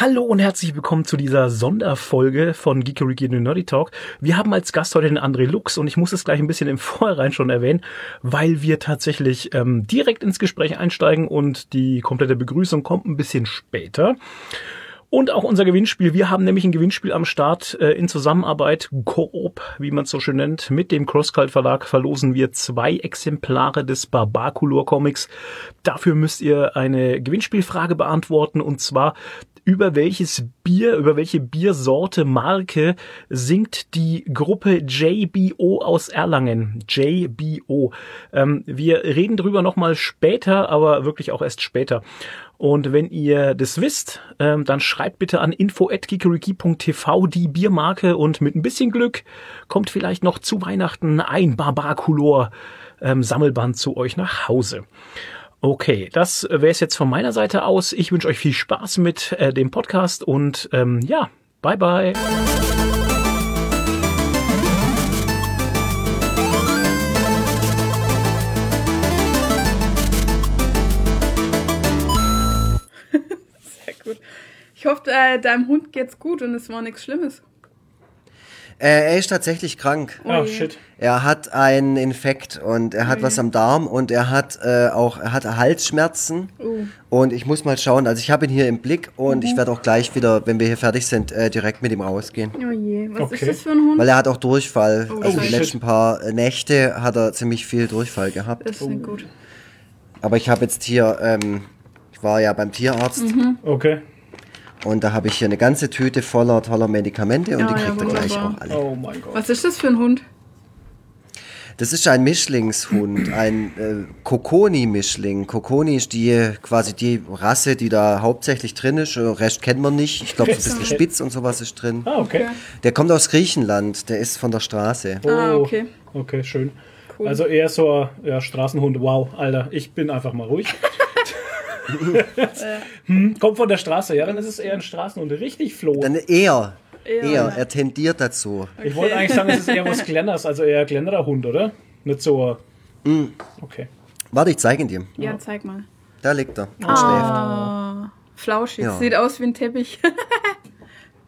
Hallo und herzlich willkommen zu dieser Sonderfolge von Geekeriki und Nerdy Talk. Wir haben als Gast heute den André Lux und ich muss es gleich ein bisschen im Vorhinein schon erwähnen, weil wir tatsächlich ähm, direkt ins Gespräch einsteigen und die komplette Begrüßung kommt ein bisschen später. Und auch unser Gewinnspiel. Wir haben nämlich ein Gewinnspiel am Start äh, in Zusammenarbeit, Coop, wie man es so schön nennt. Mit dem Crosscult Verlag verlosen wir zwei Exemplare des Barbaculor Comics. Dafür müsst ihr eine Gewinnspielfrage beantworten und zwar über welches Bier, über welche Biersorte, Marke singt die Gruppe JBO aus Erlangen. JBO. Ähm, wir reden drüber nochmal später, aber wirklich auch erst später. Und wenn ihr das wisst, ähm, dann schreibt bitte an info.kikeriki.tv die Biermarke und mit ein bisschen Glück kommt vielleicht noch zu Weihnachten ein Barbaculor ähm, Sammelband zu euch nach Hause. Okay, das wäre es jetzt von meiner Seite aus. Ich wünsche euch viel Spaß mit äh, dem Podcast und ähm, ja, bye bye. Sehr gut. Ich hoffe, äh, deinem Hund geht's gut und es war nichts Schlimmes. Äh, er ist tatsächlich krank. Ah, shit. Er hat einen Infekt und er hat was am Darm und er hat äh, auch er hat Halsschmerzen. Oh. Und ich muss mal schauen, also ich habe ihn hier im Blick und Mhm. ich werde auch gleich wieder, wenn wir hier fertig sind, äh, direkt mit ihm rausgehen. Oh je, was Okay. ist das für ein Hund? Weil er hat auch Durchfall. Oh, also die letzten paar Nächte hat er ziemlich viel Durchfall gehabt. Das ist nicht gut. Aber ich habe jetzt hier, ähm, ich war ja beim Tierarzt Mhm. Okay. Und da habe ich hier eine ganze Tüte voller toller Medikamente und Ja, die ja, kriegt er gleich auch alle. Oh mein Gott. Was ist das für ein Hund? Das ist ein Mischlingshund, ein äh, Kokoni-Mischling. Kokoni ist die quasi die Rasse, die da hauptsächlich drin ist. Den Rest kennt man nicht. Ich glaube, so ein bisschen Spitz und sowas ist drin. Ah, okay. Der kommt aus Griechenland, der ist von der Straße. Ah, Oh, okay. Okay, schön. Cool. Also eher so ja, Straßenhund. Wow, Alter, ich bin einfach mal ruhig. hm, kommt von der Straße, ja, dann ist es eher ein Straßenhund. Richtig floh. Dann eher, Eher, eher, ja. er tendiert dazu. Ich wollte eigentlich sagen, es ist eher was Glenners, also eher Glennerer Hund, oder? Nicht so. Okay. Warte, ich zeige ihn dir. Ja, zeig mal. Da liegt er und Ah, flauschig. Ja. Sieht aus wie ein Teppich. schläft.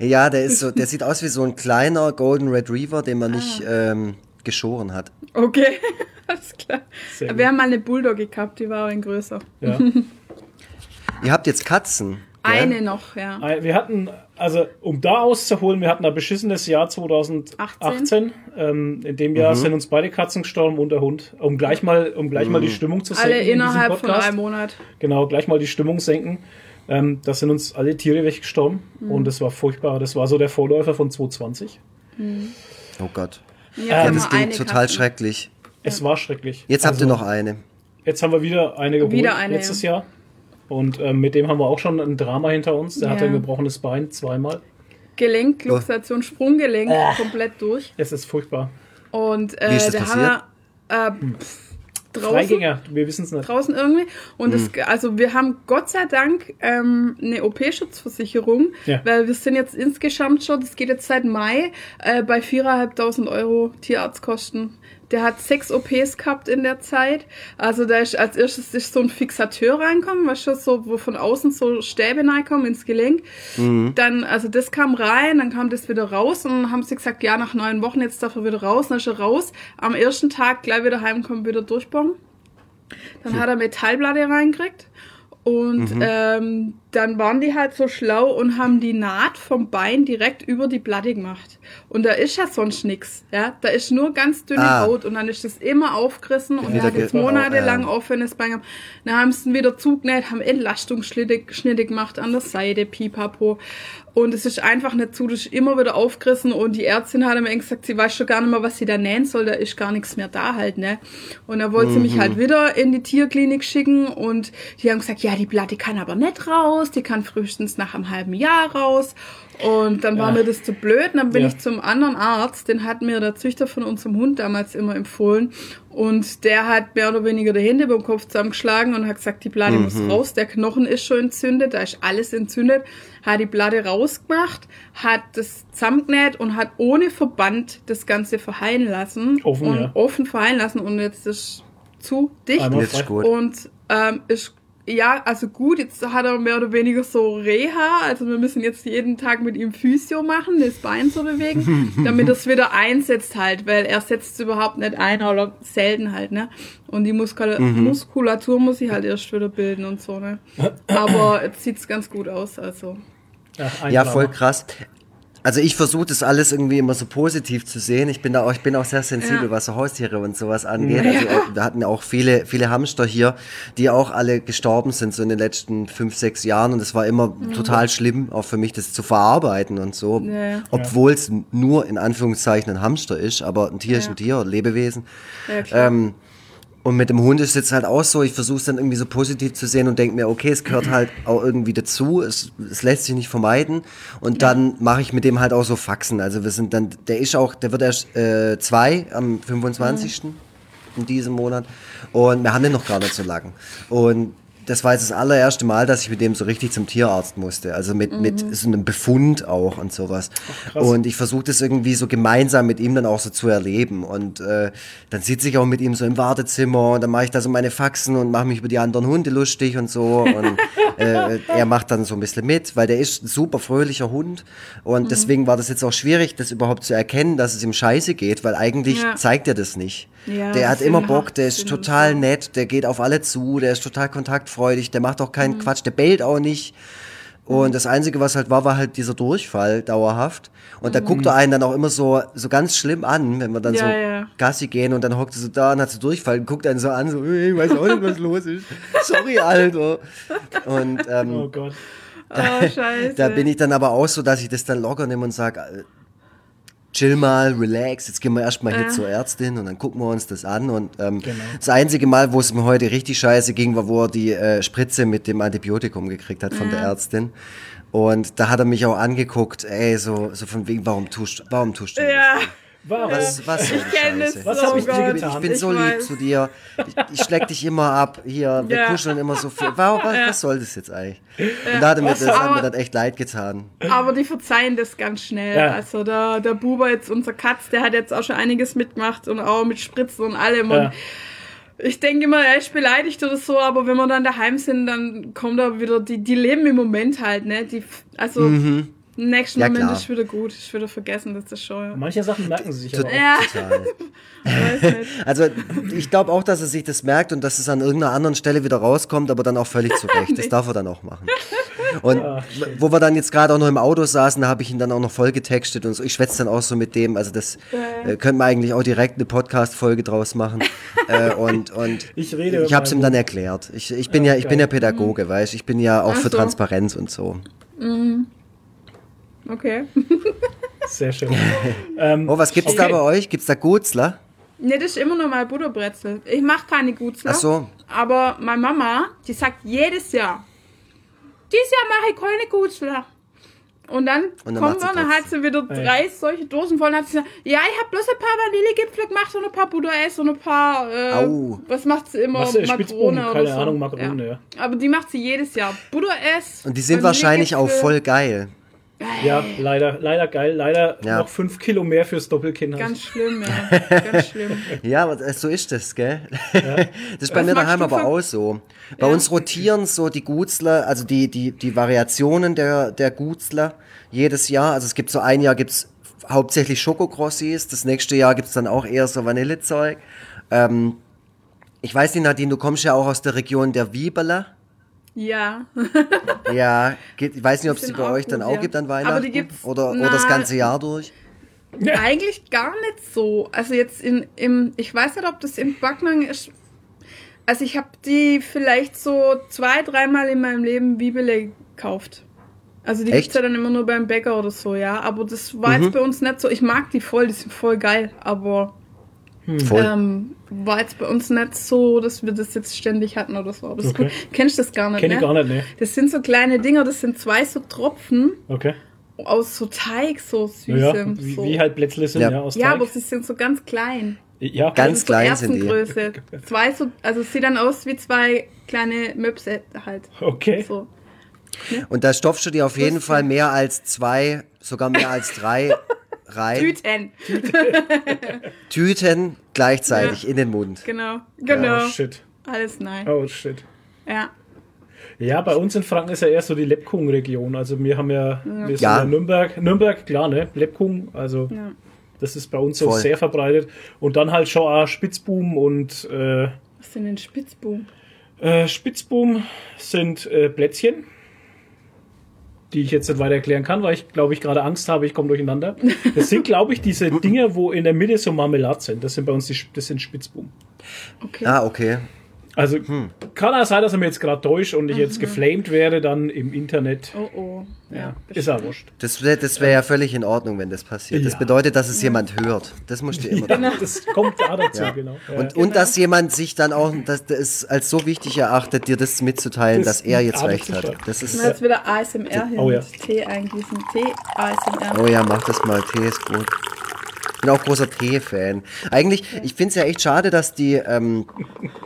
Ja, der ist so, der sieht aus wie so ein kleiner Golden Retriever, den man nicht ähm, geschoren hat. okay, alles klar. Sehr gut. Wir haben mal eine Bulldogge gehabt, die war ein größer. Ja. Ihr habt jetzt Katzen. gell? Eine noch, ja. Wir hatten, also um da auszuholen, wir hatten ein beschissenes Jahr 2018. Ähm, in dem Mhm. Jahr sind uns beide Katzen gestorben und der Hund. Um gleich mal, um gleich mal die Stimmung zu senken. Alle in innerhalb von Podcast. einem Monat. Genau, gleich mal die Stimmung senken. Ähm, da sind uns alle Tiere weggestorben Mhm. und das war furchtbar. Das war so der Vorläufer von 2020. Oh Gott. Ja, Ja, immer das klingt eine total Katze. schrecklich. Es war schrecklich. Jetzt habt Also, ihr noch eine. Jetzt haben wir wieder eine geholt Wieder eine, letztes Jahr. Und ähm, mit dem haben wir auch schon ein Drama hinter uns. Der Ja. hatte ein gebrochenes Bein zweimal. Gelenk, Luxation, Sprunggelenk komplett durch. Es ist furchtbar. Und Wie ist äh, das da haben wir äh, pff, draußen, Freigänger, wir wissen es nicht. draußen irgendwie. Und Hm. das, also wir haben Gott sei Dank ähm, eine OP-Schutzversicherung, Ja. weil wir sind jetzt insgesamt schon, das geht jetzt seit Mai, äh, bei 4.500 Euro Tierarztkosten. Der hat sechs OPs gehabt in der Zeit. Also da ist als erstes ist so ein Fixateur reinkommen, weißt du, so, wo von außen so Stäbe reinkommen ins Gelenk. Dann, also das kam rein, dann kam das wieder raus und dann haben sie gesagt, ja, nach neun Wochen jetzt darf er wieder raus, dann ist er raus. Am ersten Tag gleich wieder heimkommen, wieder durchbauen. Dann hat er Metallplatte reingekriegt. Und ähm, dann waren die halt so schlau und haben die Naht vom Bein direkt über die Platte gemacht. Und da ist ja sonst nix. Ja? Da ist nur ganz dünne Ah. Haut und dann ist das immer aufgerissen und er hat jetzt ge- monatelang ja. offenes Bein gehabt. Dann haben sie ihn wieder zugenäht, haben Entlastungsschnitte Schnitte gemacht an der Seite, pipapo. Und es ist einfach nicht zu, das ist immer wieder aufgerissen und die Ärztin hat mir gesagt, sie weiß schon gar nicht mehr, was sie da nähen soll, da ist gar nichts mehr da halt, ne. Und dann wollte sie mich halt wieder in die Tierklinik schicken und die haben gesagt, ja, die Platte kann aber nicht raus, die kann frühestens nach einem halben Jahr raus. Und dann war Ja. mir das zu blöd. Und dann bin Ja. ich zum anderen Arzt, den hat mir der Züchter von unserem Hund damals immer empfohlen. Und der hat mehr oder weniger die Hände beim Kopf zusammengeschlagen und hat gesagt, die Platte muss raus. Der Knochen ist schon entzündet, da ist alles entzündet. Hat die Platte rausgemacht, hat das zusammengenäht und hat ohne Verband das Ganze verheilen lassen. Offen, und ja. offen verheilen lassen. Und jetzt ist zu dicht. Einmal und ähm, ist ja, also gut, jetzt hat er mehr oder weniger so Reha, also wir müssen jetzt jeden Tag mit ihm Physio machen, das Bein zu bewegen, damit er es wieder einsetzt halt, weil er setzt es überhaupt nicht ein oder selten halt, ne? Und die Muskula Mhm. Muskulatur muss sich halt erst wieder bilden und so, ne? Aber jetzt sieht's ganz gut aus, also. Ja, Trauma. voll krass. Also ich versuche das alles irgendwie immer so positiv zu sehen. Ich bin da auch, ich bin auch sehr sensibel, Ja. was so Haustiere und sowas angeht. Also äh, wir hatten auch viele, viele Hamster hier, die auch alle gestorben sind so in den letzten fünf, sechs Jahren. Und es war immer total schlimm, auch für mich das zu verarbeiten und so. Ja, ja. Obwohl es nur in Anführungszeichen ein Hamster ist, aber ein Tier ist Ja. ein Tier, Lebewesen. Ja, klar. Ähm, und mit dem Hund ist es jetzt halt auch so, ich versuche es dann irgendwie so positiv zu sehen und denke mir, okay, es gehört halt auch irgendwie dazu, es, es lässt sich nicht vermeiden. Und dann mache ich mit dem halt auch so Faxen. Also wir sind dann, der ist auch, der wird erst äh, zwei am 25. in diesem Monat. Und wir haben den noch gar nicht so lang. Und das war jetzt das allererste Mal, dass ich mit dem so richtig zum Tierarzt musste. Also mit, mit so einem Befund auch und sowas. krass. und ich versuche das irgendwie so gemeinsam mit ihm dann auch so zu erleben. Und äh, dann sitze ich auch mit ihm so im Wartezimmer und dann mache ich da so meine Faxen und mache mich über die anderen Hunde lustig und so. Und äh, er macht dann so ein bisschen mit, weil der ist ein super fröhlicher Hund. Und deswegen war das jetzt auch schwierig, das überhaupt zu erkennen, dass es ihm scheiße geht, weil eigentlich Ja. zeigt er das nicht. Ja, der hat immer Bock, der ist total nett, der geht auf alle zu, der ist total kontaktfreudig, der macht auch keinen Mhm. Quatsch, der bellt auch nicht. Und das Einzige, was halt war, war halt dieser Durchfall dauerhaft. Und da guckt er einen dann auch immer so, so ganz schlimm an, wenn wir dann Mhm. Ja, so ja. Gassi gehen und dann hockt er so da und hat so Durchfall und guckt einen so an, so, ich weiß auch nicht, was los ist. Sorry, Alter. Und ähm, Oh Gott. Oh, scheiße. da bin ich dann aber auch so, dass ich das dann locker nehme und sage, chill mal, relax, jetzt gehen wir erstmal hier Ja. zur Ärztin und dann gucken wir uns das an. Und ähm, Genau. das einzige Mal, wo es mir heute richtig scheiße ging, war, wo er die äh, Spritze mit dem Antibiotikum gekriegt hat von der Ärztin. Und da hat er mich auch angeguckt, ey, so, so von wegen, warum tust, warum tust du ja, Warum? das? Was, was soll ich die kenne Scheiße? es Was so hab ich dir getan? Ich bin Ich so lieb weiß. zu dir. Ich, ich schleck dich immer ab. Hier, wir Ja. kuscheln immer so viel. Warum, was, was soll das jetzt eigentlich? Und da hat er mir, das hat mir Aber- dann echt leid getan. Aber die verzeihen das ganz schnell. Ja. Also der, der Buber, jetzt unser Katz, der hat jetzt auch schon einiges mitgemacht und auch mit Spritzen und allem. Ja. Und ich denke immer, er ist beleidigt oder so, aber wenn wir dann daheim sind, dann kommt da wieder, die, die leben im Moment halt, ne? Die, also im nächsten Ja, Moment klar. ist wieder gut, ist wieder vergessen, das ist schon. Manche Sachen merken sie sich aber auch. Ja, Total. Also ich glaube auch, dass er sich das merkt und dass es an irgendeiner anderen Stelle wieder rauskommt, aber dann auch völlig zurecht. Das darf er dann auch machen. Und Ah, wo wir dann jetzt gerade auch noch im Auto saßen, da habe ich ihn dann auch noch voll getextet und so. Ich schwätze dann auch so mit dem. Also das äh, könnte man eigentlich auch direkt eine Podcast-Folge draus machen. äh, und und Ich rede ich habe es ihm so. dann erklärt. Ich, ich bin ja, ich bin ja Pädagoge, weißt Ich bin ja auch Ach für so. Transparenz und so. Okay. Sehr schön. ähm, Oh, was gibt's da Okay. bei euch? Gibt's da Gutzler? Ne, das ist immer noch mal Butterbrezel. Ich mache keine Gutzler. Ach so. Aber meine Mama, die sagt jedes Jahr, dieses Jahr mache ich keine Gutzler. Und dann, Und dann kommt man, dann hat sie wieder Ja. drei solche Dosen voll und hat sie gesagt, ja, ich habe bloß ein paar Vanillegipfel gemacht und ein paar Buddha-Ess und ein paar, äh, Au. was macht sie immer? Was, Spitzbuben, Makrone oder keine so. Ahnung, Makrone, ja. Aber die macht sie jedes Jahr. Buddha-Ess. Und die sind wahrscheinlich auch voll geil. Ja, leider, leider geil. Leider Ja. noch fünf Kilo mehr fürs Doppelkinn. hast. Ganz schlimm, ja. Ganz schlimm. Ja, aber das- so ist das, gell? Das ist bei Was mir daheim aber auch so. Bei Ja. uns rotieren so die Gutzler, also die, die, die Variationen der, der Gutzler jedes Jahr. Also es gibt so ein Jahr gibt's hauptsächlich Schokokrossis, das nächste Jahr gibt's dann auch eher so Vanillezeug. Ähm, ich weiß nicht, Nadine, du kommst ja auch aus der Region der Wieberler. Ja. Ja, geht, ich weiß nicht, ob es die bei euch dann gut, auch ja. gibt an Aber die Weihnachten. gibt's- oder, oder das na, ganze Jahr durch. Eigentlich gar nicht so. Also jetzt in, im, ich weiß nicht, ob das in Backnang ist. Also ich habe die vielleicht so zwei, dreimal in meinem Leben Bibele gekauft. Also die Echt? gibt's ja dann immer nur beim Bäcker oder so, ja. Aber das war Mhm. jetzt bei uns nicht so. Ich mag die voll, die sind voll geil. Aber Voll. ähm, war jetzt bei uns nicht so, dass wir das jetzt ständig hatten oder so. Aber das Okay. ist gut. Kennst du das gar nicht, Kenn ich ne? gar nicht, ne. Das sind so kleine Dinger, das sind zwei so Tropfen Okay. aus so Teig, so süßem. Ja, wie, so. wie halt Plätzle sind, Ja. ja, aus ja, Teig. aber sie sind so ganz klein. ja, Ganz so klein sind die. Zwei so, also es sieht dann aus wie zwei kleine Möpse halt. Okay. So. Und da stopfst du dir auf jeden. Fall mehr als zwei, sogar mehr als drei rein. Tüten. Tüten gleichzeitig Ja. in den Mund. Genau. Genau. Oh, shit. Alles nein. Oh, shit. Ja. Ja, bei uns in Franken ist ja eher so die Lepkung-Region. Also wir haben ja, wir sind Ja. ja Nürnberg, Nürnberg, klar, ne? Lepkung, also Ja. das ist bei uns so Voll. sehr verbreitet. Und dann halt schon auch Spitzboom und äh, Was sind denn Spitzboom? äh, Spitzboom sind äh, Plätzchen, die ich jetzt nicht weiter erklären kann, weil ich glaube ich gerade Angst habe, ich komme durcheinander. Das sind glaube ich diese Dinge, wo in der Mitte so Marmelade sind. Das sind bei uns die, das sind Spitzboom. Okay. Ah, okay. Also Hm. kann auch sein, dass er mir jetzt gerade täuscht und ich jetzt geflamed werde dann im Internet. Oh oh. Ja, Ja, ist ja wurscht. Das wäre das wär ja völlig in Ordnung, wenn das passiert. Das Ja. bedeutet, dass es jemand hört. Das musst du immer Ja, das kommt da dazu, Ja. genau. Ja. Und, und dass jemand sich dann auch das, das ist als so wichtig erachtet, dir das mitzuteilen, Das dass er jetzt recht hat. Das ist, jetzt wieder ASMR hin. Oh ja. Tee eingießen. Tee, ASMR. oh ja, mach das mal. Tee ist gut. Bin auch großer Tee-Fan. Eigentlich, ich finde es ja echt schade, dass die, ähm,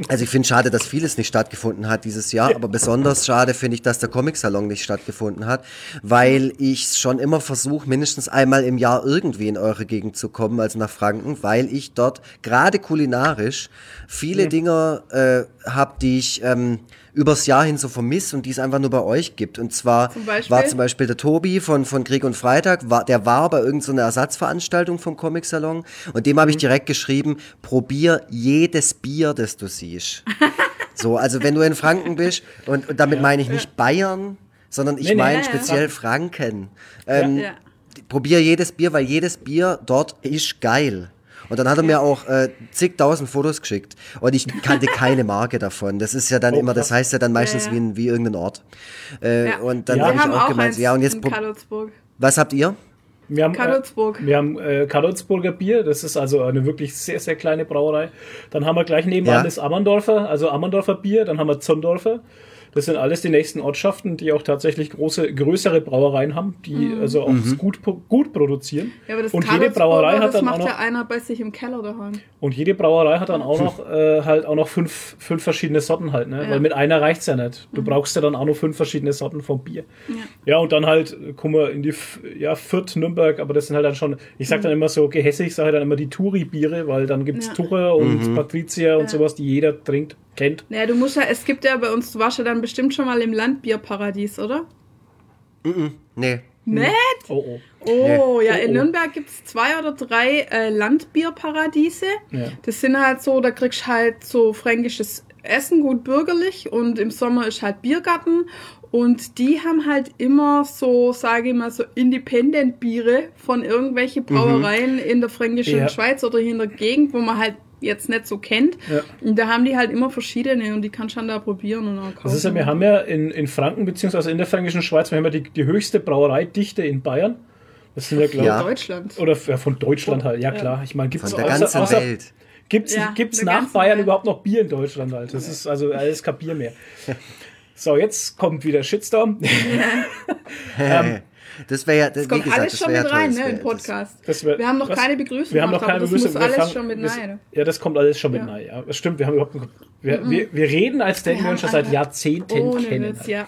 also ich finde schade, dass vieles nicht stattgefunden hat dieses Jahr, aber besonders schade finde ich, dass der Comic-Salon nicht stattgefunden hat, weil ich schon immer versuche, mindestens einmal im Jahr irgendwie in eure Gegend zu kommen, also nach Franken, weil ich dort gerade kulinarisch viele Dinge äh, habe, die ich ähm, übers Jahr hin so vermisse und die es einfach nur bei euch gibt. Und zwar Zum war zum Beispiel der Tobi von, von Krieg und Freitag, war, der war bei irgendeiner so Ersatzveranstaltung vom Comic-Salon und dem habe ich direkt geschrieben, probier jedes Bier, das du siehst. so, also wenn du in Franken bist, und, und damit meine ich nicht Bayern, sondern ich Nee, nee. meine Ja, ja. speziell Franken. Ähm, Ja. Probier jedes Bier, weil jedes Bier dort ist geil. Und dann hat er mir auch äh, zigtausend Fotos geschickt. Und ich kannte keine Marke davon. Das ist ja dann Oh, immer, das heißt ja dann meistens Ja, ja. wie, ein, wie irgendein Ort. Äh, Ja. Und dann Ja. habe Wir ich auch auch gemeint, ja, und jetzt, in prob- Karlsburg. was habt ihr? Wir haben, Karlsburg. Äh, wir haben äh, Karlsburger Bier, das ist also eine wirklich sehr, sehr kleine Brauerei. Dann haben wir gleich nebenan Ja. das Ammerndorfer, also Ammerndorfer Bier, dann haben wir Zondorfer. Das sind alles die nächsten Ortschaften, die auch tatsächlich große, größere Brauereien haben, die also auch gut, gut produzieren. Mhm. Ja, aber das und jede Brauerei hat das dann auch macht noch, ja einer bei sich im Keller daheim. und jede Brauerei hat dann auch noch äh, halt auch noch fünf, fünf verschiedene Sorten halt, ne? Ja. Weil mit einer reicht's ja nicht. Du brauchst ja dann auch noch fünf verschiedene Sorten vom Bier. Ja. Ja, und dann halt, äh, kommen wir in die, ja, Fürth, Nürnberg, aber das sind halt dann schon, ich sag dann immer so gehässig, ich sage dann immer die Touri-Biere, weil dann gibt's Ja. Tucher und Patrizier und Ja. sowas, die jeder trinkt, kennt. Naja, du musst ja, es gibt ja bei uns, du warst ja dann bestimmt schon mal im Landbierparadies, oder? Nee. Nett? Oh, oh. Oh, ja, Oh, in oh. Nürnberg gibt's zwei oder drei äh, Landbierparadiese. Ja. Das sind halt so, da kriegst du halt so fränkisches Essen, gut bürgerlich und im Sommer ist halt Biergarten und die haben halt immer so, sage ich mal, so Independent-Biere von irgendwelche Brauereien in der fränkischen Ja. Schweiz oder hier in der Gegend, wo man halt jetzt nicht so kennt. Ja. Und da haben die halt immer verschiedene und die kannst du dann da probieren und auch kaufen. Das ist ja, wir haben ja in, in Franken, beziehungsweise in der fränkischen Schweiz, wir haben ja die, die höchste Brauereidichte in Bayern. Das sind ja, glaube Ja. Deutschland. Oder ja, von Deutschland halt, ja klar. Ich meine, gibt's Von der ganzen außer- Welt. Gibt's, Ja, gibt's nach Bayern Welt. überhaupt noch Bier in Deutschland halt? Das ist also alles kein Bier mehr. So, jetzt kommt wieder Shitstorm. das wäre ja, das, Das kommt gesagt, alles schon mit rein, toll, ne, im Podcast. Das wär- wir haben noch was? keine Begrüßung Wir haben noch keine Begrüßung. Das muss alles fangen- schon mit das- rein. Ja, das kommt alles schon mit Ja. rein. Ja, das stimmt. Wir haben überhaupt, wir, wir, wir reden, als hätten wir uns schon seit. Jahrzehnten Ohne kennen. Witz, ja.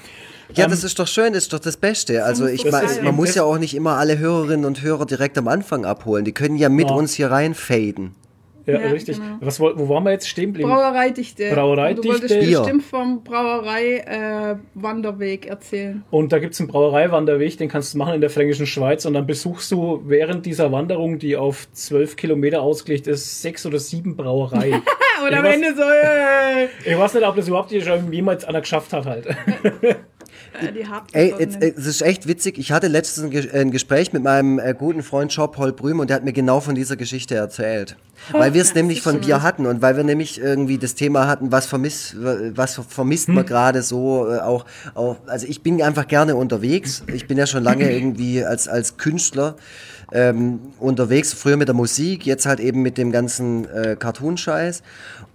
Ja, das ist doch schön, das ist doch das Beste. Also ich sein. man muss ja auch nicht immer alle Hörerinnen und Hörer direkt am Anfang abholen. Die können ja mit Ja. uns hier reinfaden. Ja, Ja, richtig. genau. Was, wo waren wir jetzt stehen geblieben? Brauereidichte. Brauereidichte. Du wolltest Bier. bestimmt vom Brauerei-Wanderweg erzählen. Und da gibt's einen Brauereiwanderweg, den kannst du machen in der fränkischen Schweiz und dann besuchst du während dieser Wanderung, die auf zwölf Kilometer ausgelegt ist, sechs oder sieben Brauereien. Und Ja, am Ende so, äh, ich weiß nicht, ob das überhaupt schon jemals einer geschafft hat halt. äh, die habt Ey, jetzt, es ist echt witzig. Ich hatte letztens ein, Ge- ein Gespräch mit meinem äh, guten Freund Job Holbrüm und der hat mir genau von dieser Geschichte erzählt. Weil wir es nämlich von Bier hatten und weil wir nämlich irgendwie das Thema hatten, was vermisst, was vermisst man gerade so äh, auch, auch. Also ich bin einfach gerne unterwegs. Ich bin ja schon lange irgendwie als, als Künstler ähm, unterwegs, früher mit der Musik, jetzt halt eben mit dem ganzen äh, Cartoon-Scheiß.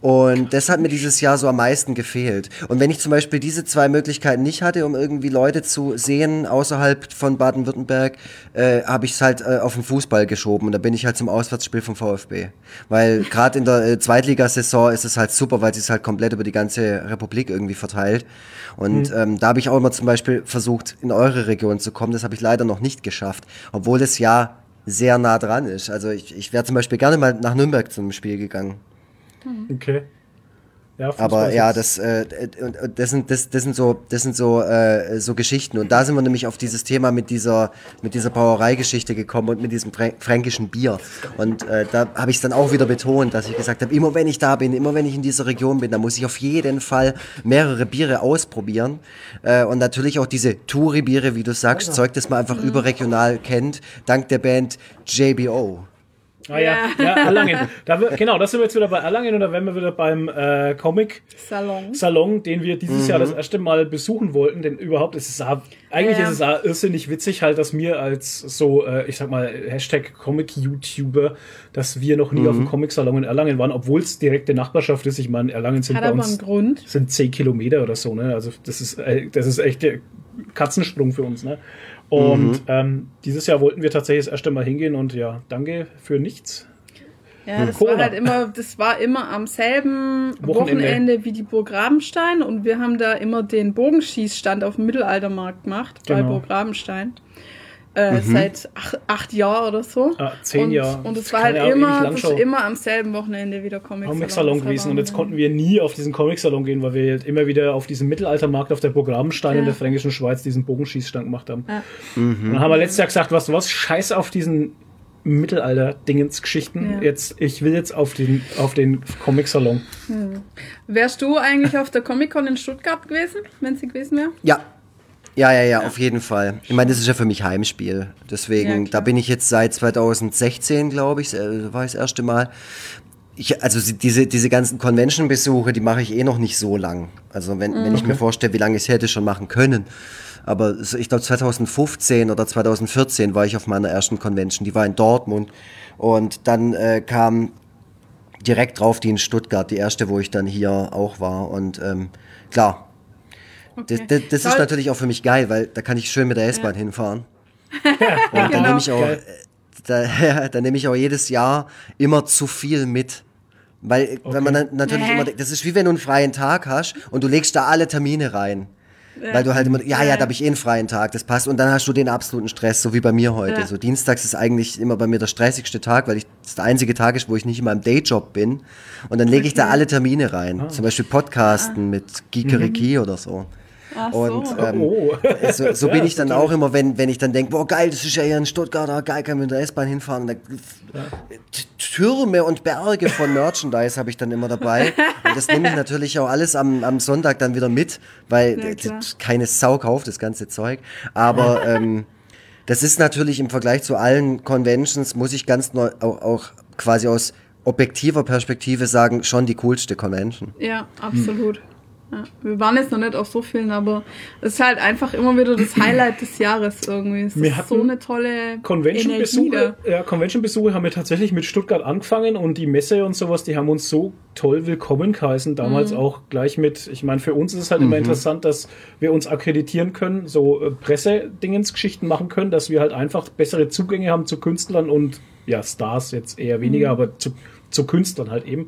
Und das hat mir dieses Jahr so am meisten gefehlt. Und wenn ich zum Beispiel diese zwei Möglichkeiten nicht hatte, um irgendwie Leute zu sehen außerhalb von Baden-Württemberg, äh, habe ich es halt äh, auf den Fußball geschoben. Und da bin ich halt zum Auswärtsspiel vom VfB. Weil gerade in der äh, Zweitligasaison ist es halt super, weil es ist halt komplett über die ganze Republik irgendwie verteilt. Und ähm, da habe ich auch immer zum Beispiel versucht, in eure Region zu kommen. Das habe ich leider noch nicht geschafft. Obwohl das ja sehr nah dran ist. Also ich, ich wäre zum Beispiel gerne mal nach Nürnberg zum Spiel gegangen. Okay. Ja, Aber ja, das, äh, das sind, das, das sind so, das sind so, äh, so Geschichten. Und da sind wir nämlich auf dieses Thema mit dieser, mit dieser Brauereigeschichte gekommen und mit diesem frä fränkischen Bier. Und äh, da habe ich es dann auch wieder betont, dass ich gesagt habe, immer wenn ich da bin, immer wenn ich in dieser Region bin, dann muss ich auf jeden Fall mehrere Biere ausprobieren. Äh, und natürlich auch diese Touri-Biere, wie du sagst, Zeug, das man einfach überregional kennt, dank der Band JBO. Ah ja, ja, Erlangen. Da, wir- genau, da sind wir jetzt wieder bei Erlangen und da wären wir wieder beim äh, Comic Salon. Salon, den wir dieses Jahr das erste Mal besuchen wollten, denn überhaupt ist es auch, eigentlich Ja. ist es auch irrsinnig witzig halt, dass mir als so, äh, ich sag mal, Hashtag Comic-YouTuber, dass wir noch nie auf dem Comic-Salon in Erlangen waren, obwohl es direkte Nachbarschaft ist. Ich meine, Erlangen sind Hat bei uns sind 10 Kilometer oder so, ne? Also das ist, äh, das ist echt der Katzensprung für uns, ne? Und ähm, dieses Jahr wollten wir tatsächlich das erste Mal hingehen und ja, danke für nichts. Ja, das Corona. war halt immer, das war immer am selben Wochenende. Wochenende, wie die Burg Rabenstein und wir haben da immer den Bogenschießstand auf dem Mittelaltermarkt gemacht, bei Genau. Burg Rabenstein. Äh, Seit acht, acht Jahren oder so. Ah, zehn und, Jahre. Und es war halt immer, das ist immer am selben Wochenende wieder Comic Comic-Salon gewesen und jetzt konnten wir nie auf diesen Comic-Salon gehen, weil wir halt immer wieder auf diesen Mittelaltermarkt auf der Programmstein in Ja. der Fränkischen Schweiz diesen Bogenschießstand gemacht haben. Ja. Und dann haben wir letztes Jahr gesagt, was was, scheiß auf diesen Mittelalter-Dingens-Geschichten. Ja. Jetzt, ich will jetzt auf den, auf den Comic-Salon. Wärst du eigentlich auf der Comic-Con in Stuttgart gewesen, wenn sie gewesen wäre? Ja. Ja, ja, ja, auf jeden Fall. Ich meine, das ist ja für mich Heimspiel. Deswegen, Ja, da bin ich jetzt seit 2016, glaube ich, war ich das erste Mal. Ich, also diese, diese ganzen Convention-Besuche, die mache ich eh noch nicht so lang. Also wenn, wenn ich mir vorstelle, wie lange ich es hätte schon machen können. Aber ich glaube 2015 oder 2014 war ich auf meiner ersten Convention, die war in Dortmund. Und dann äh, kam direkt drauf die in Stuttgart, die erste, wo ich dann hier auch war. Und ähm, klar, Okay. das, das ist natürlich auch für mich geil, weil da kann ich schön mit der S-Bahn hinfahren. Und dann Genau. nehme ich auch, äh, da, dann nehme ich auch jedes Jahr immer zu viel mit. Weil, wenn man dann natürlich Hä? immer, das ist wie wenn du einen freien Tag hast und du legst da alle Termine rein. Weil du halt immer, ja, ja, da habe ich eh einen freien Tag, das passt. Und dann hast du den absoluten Stress, so wie bei mir heute. Ja. So Dienstags ist eigentlich immer bei mir der stressigste Tag, weil ich das der einzige Tag ist, wo ich nicht in meinem Dayjob bin. Und dann lege ich da alle Termine rein. Zum Beispiel Podcasten mit Geekeriki oder so. Ach Und so. ähm, Oh. so, so Ja, bin ich dann natürlich. auch immer, wenn, wenn ich dann denke, boah geil, das ist ja hier in Stuttgart, ah, geil, kann man mit der S-Bahn hinfahren. Da, T- Türme und Berge von Merchandise habe ich dann immer dabei. Und das nehme ich natürlich auch alles am, am Sonntag dann wieder mit, weil Ja, keine Sau kauft das ganze Zeug. Aber ähm, das ist natürlich im Vergleich zu allen Conventions, muss ich ganz neu, auch, auch quasi aus objektiver Perspektive sagen, schon die coolste Convention. Ja, absolut. Ja. Wir waren jetzt noch nicht auf so vielen, aber es ist halt einfach immer wieder das Highlight des Jahres irgendwie. Es Wir ist so eine tolle Convention-Besuche, ja, Convention-Besuche haben wir tatsächlich mit Stuttgart angefangen und die Messe und sowas, die haben uns so toll willkommen geheißen. Damals auch gleich mit, ich meine, für uns ist es halt immer interessant, dass wir uns akkreditieren können, so äh, Pressedingensgeschichten machen können, dass wir halt einfach bessere Zugänge haben zu Künstlern und ja, Stars jetzt eher weniger, aber zu, zu Künstlern halt eben,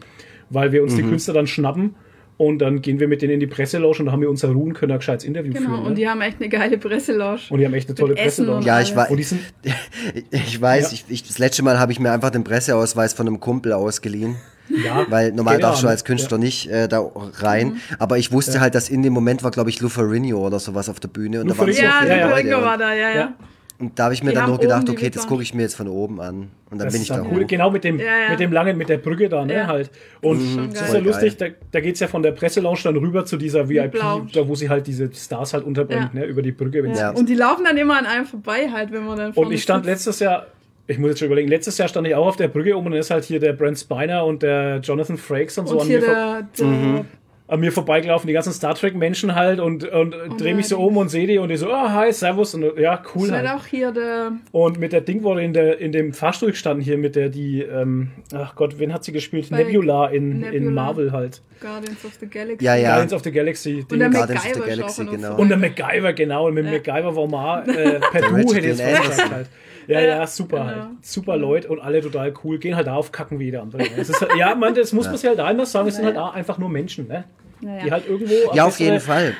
weil wir uns die Künstler dann schnappen. Und dann gehen wir mit denen in die Presselounge und da haben wir unser Ruhen können ein gescheites Interview Genau, führen. und ne? die haben echt eine geile Presselounge. und die haben echt eine tolle Presselounge. und Ja, ich war, Und die sind, Ich weiß, Ja. ich, ich, das letzte Mal habe ich mir einfach den Presseausweis von einem Kumpel ausgeliehen. ja, Weil normal genau, darfst du als Künstler nicht äh, da rein. Mhm. Aber ich wusste halt, dass in dem Moment war, glaube ich, Lou Ferrigno oder sowas auf der Bühne. Und da waren so Ja, viele ja, ja. Leute. War Und, da, ja, ja. Und da habe ich mir Die dann nur gedacht, okay, das gucke ich mir jetzt von oben an. Und dann Das bin ich da dann hoch. cool, genau mit dem, Ja, ja. mit dem langen, mit der Brücke da, ne, Ja. halt. Und das ist ja lustig, da, da geht's ja von der Presselounge dann rüber zu dieser VIP, da wo sie halt diese Stars halt unterbringt, Ja. ne, über die Brücke. Wenn Ja. Und die laufen dann immer an einem vorbei halt, wenn man dann Und ich stand letztes Jahr, ich muss jetzt schon überlegen, letztes Jahr stand ich auch auf der Brücke oben und dann ist halt hier der Brent Spiner und der Jonathan Frakes und so und an hier mir, der, der Mhm. An mir vorbeigelaufen, die ganzen Star Trek Menschen halt und, und drehe mich so um und sehe die und die so, ah, hi, servus und ja, cool halt. auch hier der Und mit der Ding wurde in, der, in dem Fahrstuhl gestanden hier mit der, die, ähm, ach Gott, wen hat sie gespielt? Bei Nebula in, in Nebula. Marvel halt. Guardians of the Galaxy. Ja, ja. Guardians of the Galaxy. Und der Ding. Guardians of the MacGyver Galaxy, genau. Und der MacGyver, genau. Und mit Ja. MacGyver war mal äh, per Du hätte ich jetzt gesagt halt. Ja, ja, super genau. halt. Super Leute und alle total cool. Gehen halt da auf kacken wie jeder andere. Es ist, halt- ja, man, das muss man sich halt immer sagen. Es sind halt auch einfach nur Menschen, ne? Naja. Die halt irgendwo Ja, auf jeden Fall.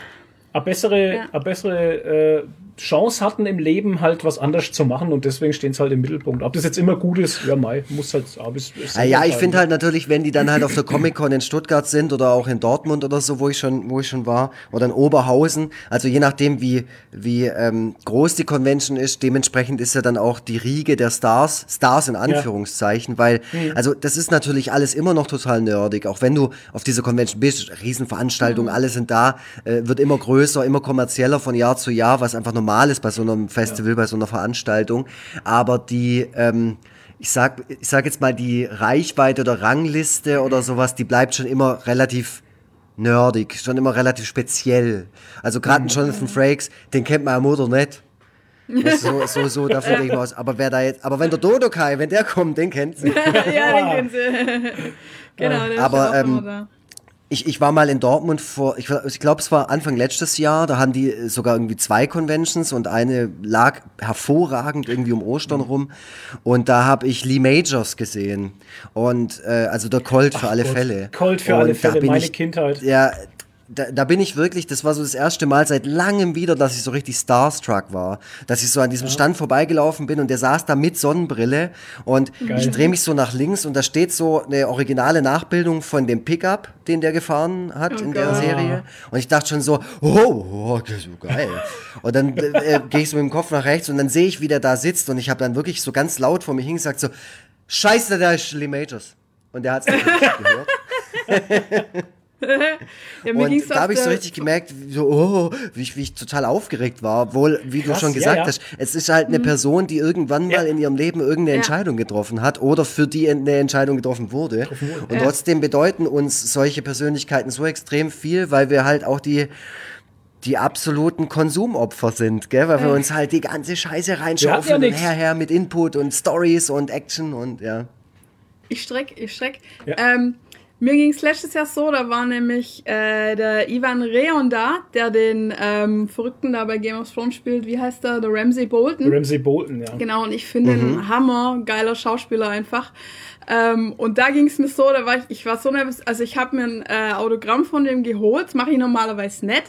eine bessere, Ja. eine bessere äh, Chance hatten im Leben halt was anders zu machen und deswegen stehen sie halt im Mittelpunkt. Ob das jetzt immer gut ist, ja, Mai, muss halt, aber es, es Ah, ja, ich finde halt natürlich, wenn die dann halt auf der Comic-Con in Stuttgart sind oder auch in Dortmund oder so, wo ich schon, wo ich schon war, oder in Oberhausen, also je nachdem, wie, wie ähm, groß die Convention ist, dementsprechend ist ja dann auch die Riege der Stars, Stars in Anführungszeichen, weil, also das ist natürlich alles immer noch total nerdig, auch wenn du auf dieser Convention bist, Riesenveranstaltungen, alle sind da, äh, wird immer größer, immer kommerzieller von Jahr zu Jahr, was einfach normal ist bei so einem Festival, bei so einer Veranstaltung, aber die, ähm, ich sag, ich sag jetzt mal, die Reichweite oder Rangliste oder sowas, die bleibt schon immer relativ nerdig, schon immer relativ speziell. Also gerade Jonathan Frakes, den kennt man am Mutter nicht. So, so, so, dafür denke ich mal aus. Aber wer da jetzt, aber wenn der Dodo Kai, wenn der kommt, den kennt sie. ja, den kennen sie. genau, der Aber, ist ja auch ähm, da. Ich, ich war mal in Dortmund vor, ich, ich glaube, es war Anfang letztes Jahr, da haben die sogar irgendwie zwei Conventions und eine lag hervorragend irgendwie um Ostern rum. Und da habe ich Lee Majors gesehen. Und äh, also der Colt für alle Gott, Fälle. Colt für und alle Fälle, meine ich, Kindheit. Ja, da, da bin ich wirklich, das war so das erste Mal seit langem wieder, dass ich so richtig starstruck war. Dass ich so an diesem Stand vorbeigelaufen bin und der saß da mit Sonnenbrille und Geil. ich drehe mich so nach links und da steht so eine originale Nachbildung von dem Pickup, den der gefahren hat Oh in der. Serie. Und ich dachte schon so, oh, oh so geil. und dann äh, gehe ich so mit dem Kopf nach rechts und dann sehe ich, wie der da sitzt und ich habe dann wirklich so ganz laut vor mir hingesagt so, scheiße, da ist Lee Majors. Und der hat es nicht gehört. Ja, Und da habe ich so richtig gemerkt, wie so, oh, wie, ich, wie ich total aufgeregt war. Obwohl, wie Krass, du schon ja, gesagt ja. hast, es ist halt eine Person, die irgendwann mal Ja. in ihrem Leben irgendeine Ja. Entscheidung getroffen hat oder für die eine Entscheidung getroffen wurde. Und trotzdem bedeuten uns solche Persönlichkeiten so extrem viel, weil wir halt auch die die absoluten Konsumopfer sind, gell? weil wir uns halt die ganze Scheiße reinschaufeln ja und nix. herher mit Input und Stories und Action und ja. Ich streck, ich streck. Ja. Ähm, mir ging es letztes Jahr so, da war nämlich äh, der Ivan Reon da, der den ähm, Verrückten da bei Game of Thrones spielt. Wie heißt der? Der Ramsey Bolton. Ramsey Bolton, ja. Genau, und ich finde Mhm. ihn Hammer, geiler Schauspieler einfach. Ähm, und da ging es mir so, da war ich, ich war so nervös, also ich habe mir ein äh, Autogramm von dem geholt, mache ich normalerweise nicht,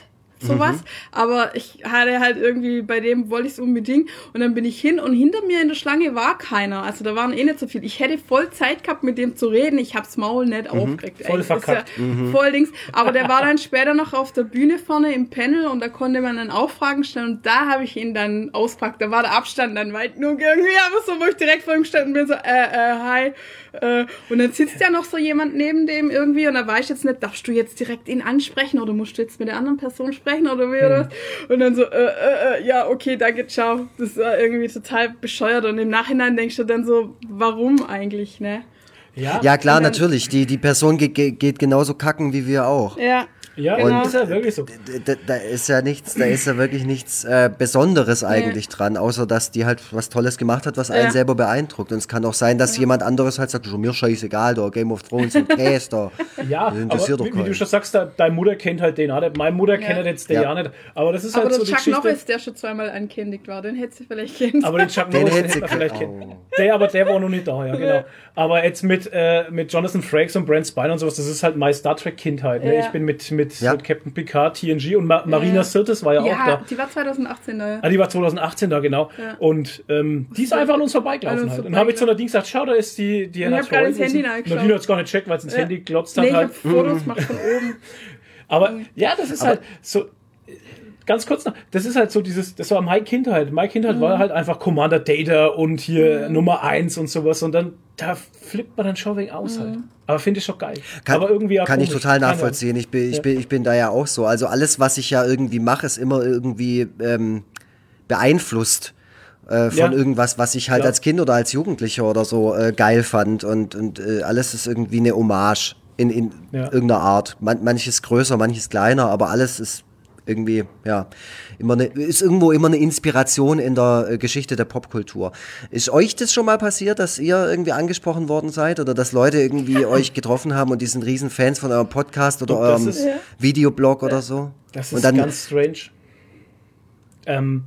sowas, Mhm. aber ich hatte halt irgendwie, bei dem wollte ich es unbedingt und dann bin ich hin und hinter mir in der Schlange war keiner, also da waren eh nicht so viel. Ich hätte voll Zeit gehabt, mit dem zu reden, ich hab's Maul nicht aufgeregt. Voll Ey, das ist verkackt. Ja Voll Dings, aber der war dann später noch auf der Bühne vorne im Panel und da konnte man dann auch Fragen stellen und da habe ich ihn dann auspackt. Da war der Abstand dann weit genug irgendwie, aber so, wo ich direkt vor ihm gestanden bin, so, äh, äh, hi. Äh, und dann sitzt ja noch so jemand neben dem irgendwie und da weiß ich jetzt nicht, darfst du jetzt direkt ihn ansprechen oder musst du jetzt mit der anderen Person sprechen oder wie oder was? Und dann so, äh, äh, äh, ja, okay, danke, ciao. Das war irgendwie total bescheuert und im Nachhinein denkst du dann so, warum eigentlich, ne? Ja, Ja klar, natürlich. Die, die Person geht, geht geht genauso kacken wie wir auch. Ja. Ja Genau. ist ja wirklich so. Da, da ist ja nichts, da ist ja wirklich nichts äh, Besonderes eigentlich dran, außer dass die halt was Tolles gemacht hat, was einen Ja. selber beeindruckt. Und es kann auch sein, dass jemand anderes halt sagt, schon mir scheißegal, da Game of Thrones und Käse da. Ja, Das interessiert aber doch wie, wie du schon sagst, da, deine Mutter kennt halt den auch nicht. Meine Mutter kennt jetzt den Ja. ja nicht. Aber das ist Aber halt der so die Chuck Geschichte. Norris, der schon zweimal angekündigt war, den hätte sie vielleicht kennen. Aber den Chuck Den Norris, den hätte sie hätte man vielleicht kennen. kennen. Der, aber der war noch nicht da, ja, genau. Aber jetzt mit, äh, mit Jonathan Frakes und Brent Spiner und sowas, das ist halt meine Star Trek Kindheit. Ne? Ja. Ich bin mit, mit, Ja. mit Captain Picard, TNG und Ma Marina Sirtis war ja, auch ja, da. die war 2018 da, ja. Ah, die war 2018 da, genau. Ja. Und ähm, die ist einfach an uns vorbeigelaufen An uns halt. Und habe ich zu. Nadine gesagt, schau, da ist die Diana ich hab gerade ins. Handy nachgeschaut. Nadine hat es gar nicht checkt, weil es ins Ja. Handy glotzt hat Nee, ich halt. hab Fotos gemacht von oben. Aber ja, das ist halt so. Ganz kurz noch, das ist halt so dieses, das war meine Kindheit. Meine Kindheit Mhm. war halt einfach Commander Data und hier Nummer eins und sowas und dann, da flippt man dann schon wegen aus halt. Mhm. Aber finde ich schon geil. Kann, Aber irgendwie auch kann ich total nachvollziehen. Ich bin, ich, Ja. bin, ich bin da ja auch so. Also alles, was ich ja irgendwie mache, ist immer irgendwie ähm, beeinflusst äh, von Ja. irgendwas, was ich halt Klar. als Kind oder als Jugendlicher oder so äh, geil fand. Und, und äh, alles ist irgendwie eine Hommage in, in Ja. irgendeiner Art. Man, manches größer, manches kleiner, aber alles ist irgendwie, ja, immer eine, ist irgendwo immer eine Inspiration in der äh, Geschichte der Popkultur. Ist euch das schon mal passiert, dass ihr irgendwie angesprochen worden seid oder dass Leute irgendwie euch getroffen haben und die sind riesen Fans von eurem Podcast oder Doch, eurem ist- Ja. Videoblog oder so? Das und ist dann, ganz strange. Ähm,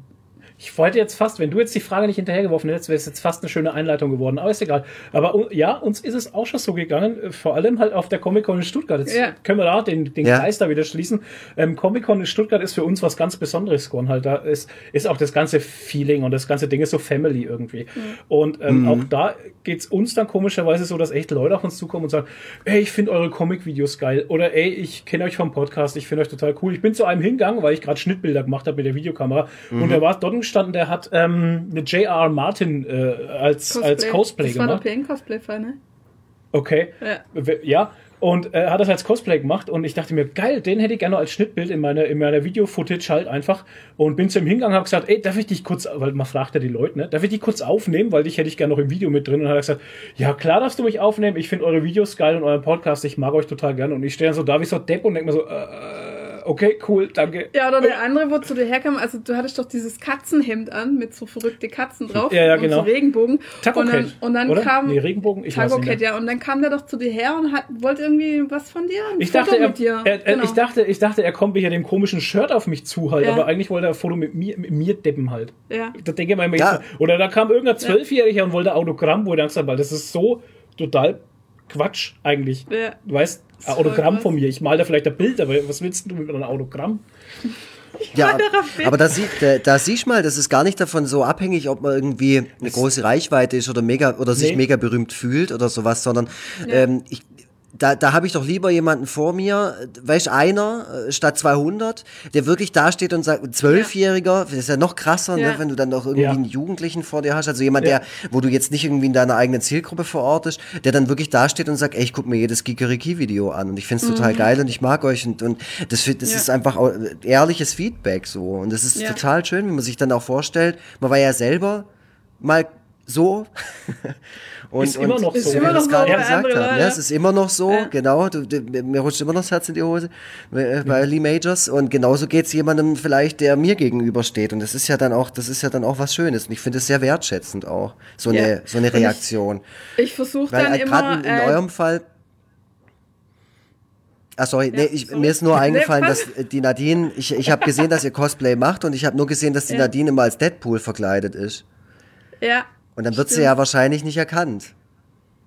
Ich wollte jetzt fast, wenn du jetzt die Frage nicht hinterhergeworfen hättest, wäre es jetzt fast eine schöne Einleitung geworden. Aber ist egal. Aber ja, uns ist es auch schon so gegangen. äh, Vor allem halt auf der Comic-Con in Stuttgart. Jetzt Ja. können wir da den, den Ja. Kreis da wieder schließen. Ähm, Comic-Con in Stuttgart ist für uns was ganz Besonderes geworden. Halt, da ist, ist auch das ganze Feeling und das ganze Ding ist so Family irgendwie. Und ähm, auch da geht's uns dann komischerweise so, dass echt Leute auf uns zukommen und sagen, ey, ich finde eure Comic-Videos geil. Oder ey, ich kenne euch vom Podcast, ich finde euch total cool. Ich bin zu einem hingegangen, weil ich gerade Schnittbilder gemacht habe mit der Videokamera. Und der war dort gestanden, der hat ähm, eine J.R. Martin äh, als, als Cosplay das war der gemacht. PN-Cosplay-Fall, ne? Okay. Ja. Ja. Und er hat das als Cosplay gemacht und ich dachte mir, geil, den hätte ich gerne als Schnittbild in meiner, in meiner Video-Footage halt einfach. Und bin zu ihm hingegangen und habe gesagt, ey, darf ich dich kurz, weil man fragt ja die Leute, ne, darf ich dich kurz aufnehmen, weil dich hätte ich gerne noch im Video mit drin. Und hat er gesagt, ja klar darfst du mich aufnehmen, ich finde eure Videos geil und euren Podcast, ich mag euch total gerne. Und ich stehe dann so da wie so Depp und denke mir so, äh, okay, cool, danke. Ja, oder der andere, wo zu dir herkam, also du hattest doch dieses Katzenhemd an mit so verrückte Katzen drauf Ja, ja, und genau. so Regenbogen. Taco und dann, Cat, und dann oder? kam Nee, Regenbogen, ich weiß Taco nicht Cat, ja, und dann kam der doch zu dir her und hat, wollte irgendwie was von dir, ein Ich Foto dachte, er, mit dir. er, er, Genau. ich, dachte, ich dachte, er kommt wegen dem komischen Shirt auf mich zu halt, Ja. aber eigentlich wollte er ein Foto mit mir, mit mir deppen halt. ja. Da denke ich mir Ja. oder da kam irgendein Zwölfjähriger und wollte Autogramm, wo ich dann gesagt habe, das ist so total Quatsch eigentlich. Ja. Du weißt, ein voll Autogramm von mir. Ich mal da vielleicht ein Bild, aber was willst du mit einem Autogramm? Ja, aber da, sie, da, da siehst du mal, das ist gar nicht davon so abhängig, ob man irgendwie eine große Reichweite ist oder mega oder sich Nee. mega berühmt fühlt oder sowas, sondern ähm, ich, da, da habe ich doch lieber jemanden vor mir, weißt einer äh, statt 200, der wirklich dasteht und sagt, Zwölfjähriger, das ist ja noch krasser, Ja. ne, wenn du dann noch irgendwie Ja. einen Jugendlichen vor dir hast, also jemand, Ja. der, wo du jetzt nicht irgendwie in deiner eigenen Zielgruppe verortest, der dann wirklich dasteht und sagt, ey, ich guck mir jedes Gigeriki-Video an und ich find's total geil und ich mag euch und, und das, das Mhm. Ja. ist einfach auch ehrliches Feedback so und das ist Ja. total schön, wenn man sich dann auch vorstellt, man war ja selber mal so und, Ist immer noch so. wie Ist wir immer noch gerade so bei gesagt haben. Leuten. Ja, es ist immer noch so, Ja. genau. Du, du, mir rutscht immer noch das Herz in die Hose äh, bei Lee Majors und genauso geht's jemandem vielleicht, der mir gegenübersteht und das ist ja dann auch, das ist ja dann auch was Schönes und ich finde es sehr wertschätzend auch so Ja. eine so eine Und ich- Reaktion, Ich versuche weil dann äh, immer. gerade in, in äh, eurem Fall Ah, sorry, nee, ich, sorry. mir ist nur eingefallen, dass äh, die Nadine, ich, ich habe gesehen, dass ihr Cosplay macht und ich habe nur gesehen, dass die Ja. Nadine immer als Deadpool verkleidet ist. ja. Und dann wird sie ja wahrscheinlich nicht erkannt.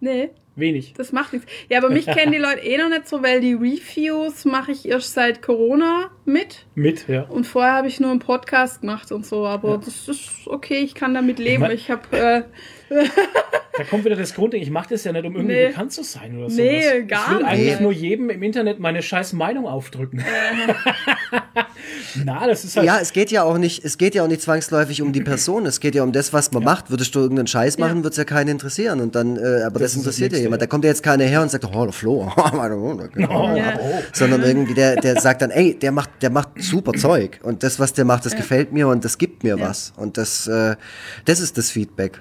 Nee. Wenig. Das macht nichts. Ja, aber mich kennen die Leute eh noch nicht so, weil die Reviews mache ich erst seit Corona mit. Mit, ja. Und vorher habe ich nur einen Podcast gemacht und so, aber das ist okay, ich kann damit leben. mein- Ich habe äh, Da kommt wieder das Grundding. Ich mache das ja nicht, um irgendwie Nee. bekannt zu sein oder so. Nee, gar Ich will eigentlich nicht. nur jedem im Internet meine scheiß Meinung aufdrücken. Na, das ist halt. Ja, es geht ja auch nicht, es geht ja auch nicht zwangsläufig um die Person, es geht ja um das, was man macht. Würdest du irgendeinen Scheiß machen, Ja. wird's ja keinen interessieren. Und dann, äh, aber Das das, interessiert ja jemand. ja. Da kommt ja jetzt keiner her und sagt, oh, der Flo, genau. Ja. sondern irgendwie der, der sagt dann, ey, der macht, der macht super Zeug und das, was der macht, das gefällt mir und das gibt mir Ja. was. Und das, äh, das ist das Feedback.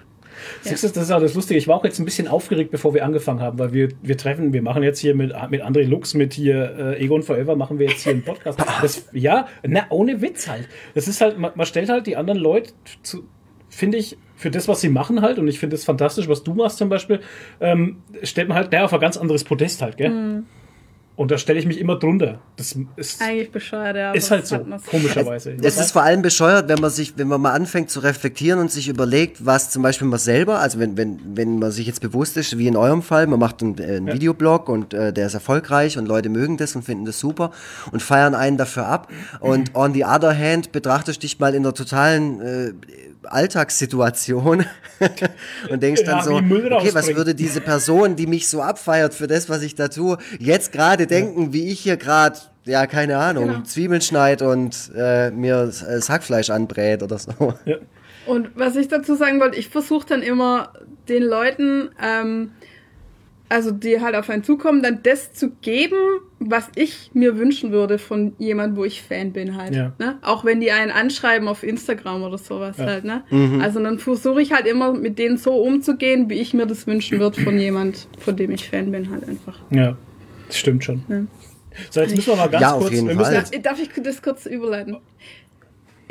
Siehst du, das ist auch das Lustige. Ich war auch jetzt ein bisschen aufgeregt, bevor wir angefangen haben, weil wir, wir treffen, wir machen jetzt hier mit, mit André Lux, mit hier äh, Egon Forever, machen wir jetzt hier einen Podcast. Das, ja, na, ohne Witz halt. Das ist halt, man, man stellt halt die anderen Leute zu, finde ich, für das, was sie machen halt, und ich finde es fantastisch, was du machst zum Beispiel, ähm, stellt man halt der auf ein ganz anderes Podest halt, gell? Mhm. Und da stelle ich mich immer drunter. Das ist, eigentlich bescheuert, ja. ist halt so, komischerweise. Es ist vor allem bescheuert, wenn man sich, wenn man mal anfängt zu reflektieren und sich überlegt, was zum Beispiel man selber, also wenn, wenn, wenn man sich jetzt bewusst ist, wie in eurem Fall, man macht einen, äh, einen Videoblog und äh, der ist erfolgreich und Leute mögen das und finden das super und feiern einen dafür ab. Und on the other hand betrachtest dich mal in der totalen äh, Alltagssituation und denkst dann Ja, so, okay, was würde diese Person, die mich so abfeiert für das, was ich da tue, jetzt gerade denken, wie ich hier gerade, ja, keine Ahnung, Genau. Zwiebeln schneid und äh, mir das das Hackfleisch anbrät oder so. ja. Und was ich dazu sagen wollte, ich versuche dann immer den Leuten, ähm, also die halt auf einen zukommen, dann das zu geben, was ich mir wünschen würde von jemand, wo ich Fan bin halt. Ja. Ne? Auch wenn die einen anschreiben auf Instagram oder sowas Ja. halt. Ne? Also dann versuche ich halt immer mit denen so umzugehen, wie ich mir das wünschen würde von jemand, von dem ich Fan bin halt einfach. Ja, das stimmt schon. Ja. So, jetzt müssen wir mal ganz Ja, auf kurz. jeden wir müssen Fall. jetzt, Darf ich das kurz überleiten?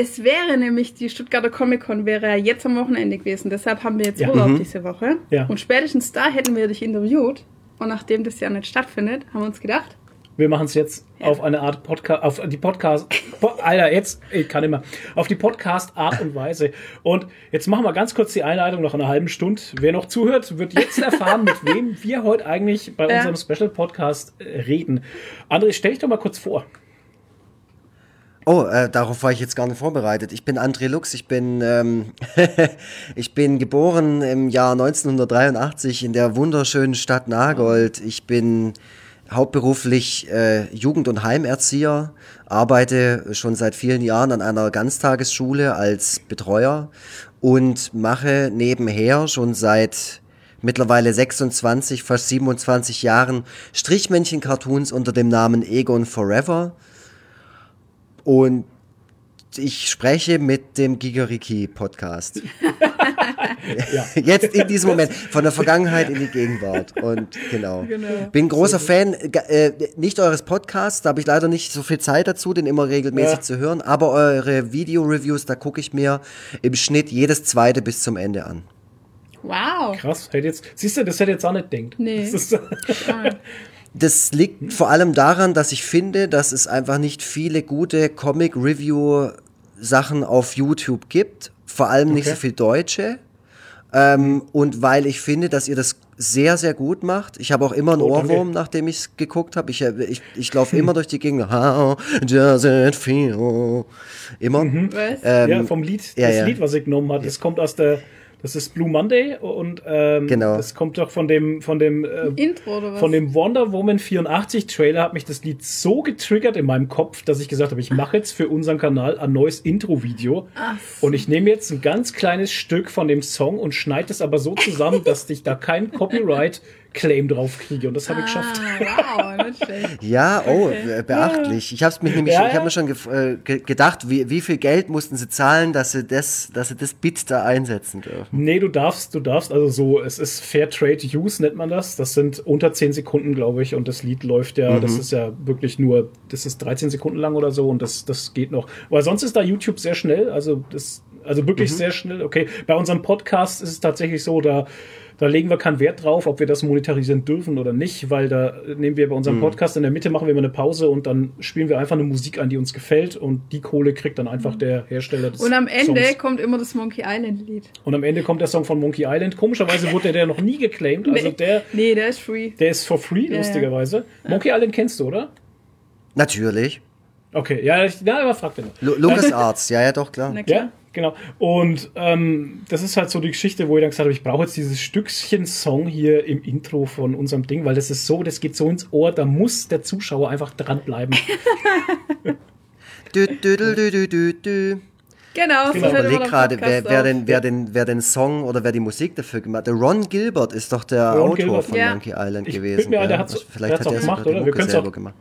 Es wäre nämlich, die Stuttgarter Comic Con wäre ja jetzt am Wochenende gewesen. Deshalb haben wir jetzt Ja. Urlaub diese Woche. Ja. Und spätestens da hätten wir dich interviewt. Und nachdem das ja nicht stattfindet, haben wir uns gedacht, Wir machen es jetzt auf eine Art Podcast, auf die Podcast, po, Alter, jetzt, ich kann immer, auf die Podcast-Art und Weise. Und jetzt machen wir ganz kurz die Einleitung noch in einer halben Stunde. Wer noch zuhört, wird jetzt erfahren, mit wem wir heute eigentlich bei Ja. unserem Special Podcast äh, reden. André, stell dich doch mal kurz vor. Oh, äh, darauf war ich jetzt gar nicht vorbereitet. Ich bin André Lux, ich bin, ähm, ich bin geboren im Jahr 1983 in der wunderschönen Stadt Nagold. Ich bin hauptberuflich äh, Jugend- und Heimerzieher, arbeite schon seit vielen Jahren an einer Ganztagesschule als Betreuer und mache nebenher schon seit mittlerweile 26, fast 27 Jahren Strichmännchen-Cartoons unter dem Namen Egon Forever. Und ich spreche mit dem Gigariki-Podcast. Jetzt in diesem Moment, von der Vergangenheit in die Gegenwart. Und genau. Genau. Bin großer Fan, äh, nicht eures Podcasts, da habe ich leider nicht so viel Zeit dazu, den immer regelmäßig Ja. zu hören, aber eure Video-Reviews, da gucke ich mir im Schnitt jedes zweite bis zum Ende an. Wow. Krass, hätte jetzt, siehst du, das hätte jetzt auch nicht denkt. Nee. Das liegt vor allem daran, dass ich finde, dass es einfach nicht viele gute Comic-Review-Sachen auf YouTube gibt. Vor allem nicht Okay. so viel Deutsche. Ähm, und weil ich finde, dass ihr das sehr, sehr gut macht. Ich habe auch immer einen Oh. Ohrwurm, nachdem ich es geguckt habe. Ich, äh, ich, ich laufe immer durch die Gegend. How does it feel? Immer. Was? Ähm, ja, vom Lied, ja, das ja. Lied, was ich genommen habe, das kommt aus der, das ist Blue Monday und ähm, Genau. das kommt doch von dem, von dem, äh, Intro oder was? von dem Wonder Woman 84 Trailer hat mich das Lied so getriggert in meinem Kopf, dass ich gesagt habe, ich mache jetzt für unseren Kanal ein neues Intro-Video. Und ich nehme jetzt ein ganz kleines Stück von dem Song und schneide es aber so zusammen, dass ich da kein Copyright-Claim drauf kriege. Und das habe ich geschafft. Ah, wow, nicht schlecht. Ja, oh, Okay. beachtlich. Ich habe es mich nämlich, Ja, ich ja. habe mir schon äh, ge gedacht, wie, wie viel Geld mussten sie zahlen, dass sie das, dass sie das Bit da einsetzen dürfen. Nee, du darfst, du darfst, also so, es ist Fair Trade Use, nennt man das. Das sind unter 10 Sekunden, glaube ich, und das Lied läuft ja, das ist ja wirklich nur, das ist 13 Sekunden lang oder so und das, das geht noch. Weil sonst ist da YouTube sehr schnell, also das, also wirklich sehr schnell. Okay, bei unserem Podcast ist es tatsächlich so, da, da legen wir keinen Wert drauf, ob wir das monetarisieren dürfen oder nicht, weil da nehmen wir bei unserem Podcast in der Mitte machen wir immer eine Pause und dann spielen wir einfach eine Musik an, die uns gefällt und die Kohle kriegt dann einfach der Hersteller des Und am Ende Songs. kommt immer das Monkey Island Lied. Und am Ende kommt der Song von Monkey Island. Komischerweise wurde der noch nie geclaimed. Also der, Nee, der ist free. der ist for free, ja. lustigerweise. Monkey Island kennst du, oder? Natürlich. Okay, ja, ich, na, aber frag den noch. Lucas Arts, ja, ja, doch, klar. Na klar. Ja, genau. Und ähm, das ist halt so die Geschichte, wo ich dann gesagt habe, ich brauche jetzt dieses Stückchen Song hier im Intro von unserem Ding, weil das ist so, das geht so ins Ohr, da muss der Zuschauer einfach dranbleiben. Dü, dü, dü, dü, dü, dü, dü. Genau, so Genau. Ich überlege der gerade, wer, wer, den, wer, den, wer den Song oder wer die Musik dafür gemacht hat. Der Ron Gilbert ist doch der Ron Autor Gilbert. von Ja. Monkey Island Ich gewesen. mir ein, der hat's- der Vielleicht hat's hat auch er gemacht, sogar die oder? Wir auch- gemacht.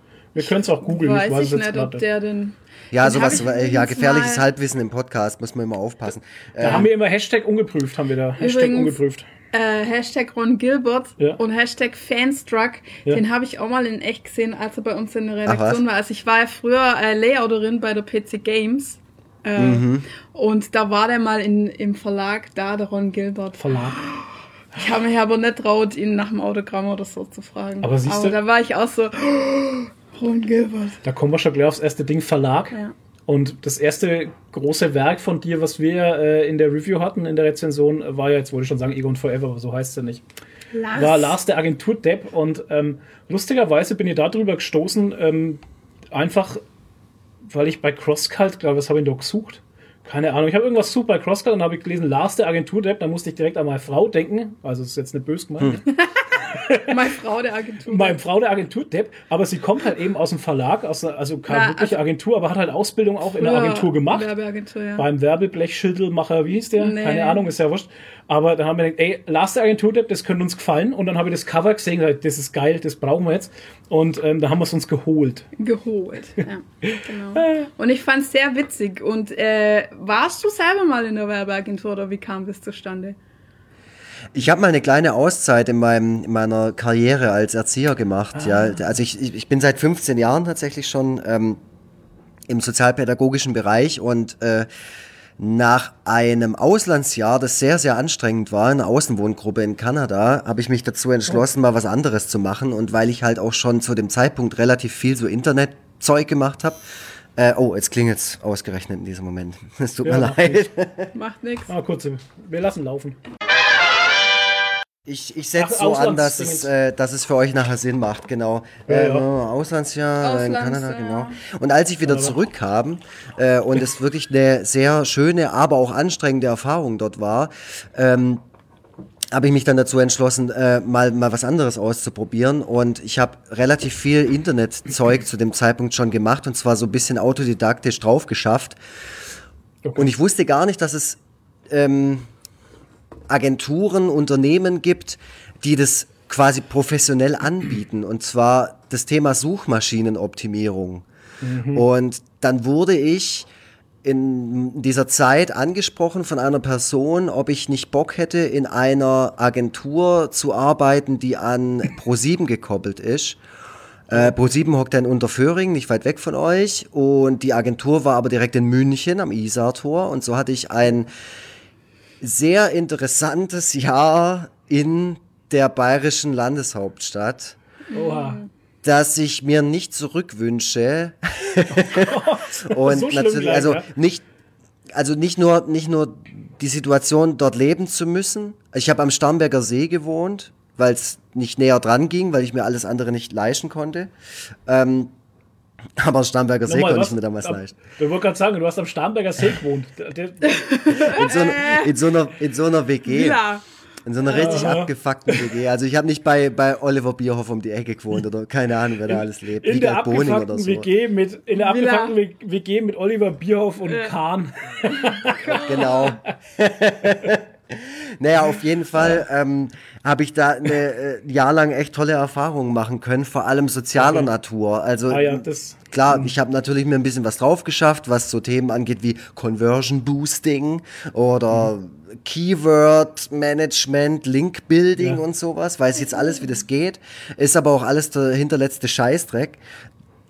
Können es auch googeln, Weiß ich weiß ich es nicht, ob der den. Ja, Den sowas, äh, ja, gefährliches mal- Halbwissen im Podcast, muss man immer aufpassen. Da Ähm, haben wir immer Hashtag ungeprüft, haben wir da. Hashtag Übrigens- ungeprüft. Äh, Hashtag Ron Gilbert Ja. und Hashtag Fanstruck, Ja. den habe ich auch mal in echt gesehen, als er bei uns in der Ach, Redaktion was? war. Also ich war ja früher äh, Layouterin bei der PC Games. Äh, Mhm. Und da war der mal in, im Verlag da, der Ron Gilbert. Verlag. Ich habe mich aber nicht traut, ihn nach dem Autogramm oder so zu fragen. Aber siehst du- da war ich auch so, Ron Gilbert. Da kommen wir schon gleich aufs erste Ding, Verlag. Ja. Und das erste große Werk von dir, was wir äh, in der Review hatten, in der Rezension, war ja, jetzt wollte ich schon sagen, Egon Forever, aber so heißt es ja nicht. Lars. War Lars der Agentur-Depp und ähm, lustigerweise bin ich darüber gestoßen, ähm, einfach, weil ich bei CrossCult, glaube ich, was habe ich da gesucht? Keine Ahnung, ich habe irgendwas gesucht bei CrossCult und habe ich gelesen, Lars der Agentur-Depp, da musste ich direkt an meine Frau denken, also das ist jetzt nicht böse gemeint. Meine Frau der Agentur. Meine Frau der Agentur Depp, aber sie kommt halt eben aus dem Verlag, aus einer, also keine Na, wirkliche also- Agentur, aber hat halt Ausbildung auch in der Agentur gemacht. Werbeagentur, ja. Beim Werbeblechschüttelmacher, wie hieß der? Nee. Keine Ahnung, ist ja wurscht. Aber dann haben wir gedacht, ey, Lars der Agentur Depp, das könnte uns gefallen. Und dann habe ich das Cover gesehen, gesagt, das ist geil, das brauchen wir jetzt. Und ähm, da haben wir es uns geholt. geholt. Ja, genau. Und ich fand es sehr witzig. Und äh, warst du selber mal in der Werbeagentur oder wie kam das zustande? Ich habe mal eine kleine Auszeit in, meinem, in meiner Karriere als Erzieher gemacht. Ah. Ja, also ich, ich bin seit 15 Jahren tatsächlich schon ähm, im sozialpädagogischen Bereich und äh, nach einem Auslandsjahr, das sehr, sehr anstrengend war, in einer Außenwohngruppe in Kanada, habe ich mich dazu entschlossen, mal was anderes zu machen. Und weil ich halt auch schon zu dem Zeitpunkt relativ viel so Internetzeug gemacht habe, äh, oh, jetzt klingelt es ausgerechnet in diesem Moment. Es tut Ja, mir leid. Macht nichts. Ah, kurz, wir lassen laufen. Ich, ich setze so an, dass es, äh, dass es für euch nachher Sinn macht, genau. Ja, äh, ja. Auslandsjahr in Kanada, Auslandsjahr. genau. Und als ich wieder Ja. zurückkam äh, und es wirklich eine sehr schöne, aber auch anstrengende Erfahrung dort war, ähm, habe ich mich dann dazu entschlossen, äh, mal, mal was anderes auszuprobieren. Und ich habe relativ viel Internetzeug zu dem Zeitpunkt schon gemacht und zwar so ein bisschen autodidaktisch drauf geschafft. Okay. Und ich wusste gar nicht, dass es ähm, Agenturen, Unternehmen gibt, die das quasi professionell anbieten. Und zwar das Thema Suchmaschinenoptimierung. Und dann wurde ich in dieser Zeit angesprochen von einer Person, ob ich nicht Bock hätte, in einer Agentur zu arbeiten, die an Pro7 gekoppelt ist. Äh, Pro7 hockt dann unter Föhring, nicht weit weg von euch. Und die Agentur war aber direkt in München am Isar-Tor. Und so hatte ich ein sehr interessantes Jahr in der bayerischen Landeshauptstadt, Oha. das ich mir nicht zurückwünsche. Und So natürlich, gleich, also ja? nicht, also nicht nur, nicht nur die Situation, dort leben zu müssen. Ich habe am Starnberger See gewohnt, weil es nicht näher dran ging, weil ich mir alles andere nicht leisten konnte. Ähm, aber am Starnberger See konnte ich mir damals Am- leisten. Ich wollte gerade sagen, du hast am Starnberger See gewohnt. Der- der- In so, einer- in so einer, in so einer WG. Ja. In so einer richtig Aha. abgefuckten WG. Also ich habe nicht bei, bei Oliver Bierhoff um die Ecke gewohnt oder keine Ahnung, wer da alles lebt. In der Wiegald Boning abgefuckten so. WG mit in der Villa. abgefuckten WG mit Oliver Bierhoff und Kahn. Genau. naja, auf jeden Fall ähm, habe ich da eine, äh, ein Jahr lang echt tolle Erfahrungen machen können, vor allem sozialer Okay. Natur. Also Ah ja, das Klar, ich habe natürlich mir ein bisschen was drauf geschafft, was so Themen angeht wie Conversion Boosting oder Keyword Management, Link Building Ja. und sowas. Weiß jetzt alles, wie das geht. Ist aber auch alles der hinterletzte Scheißdreck.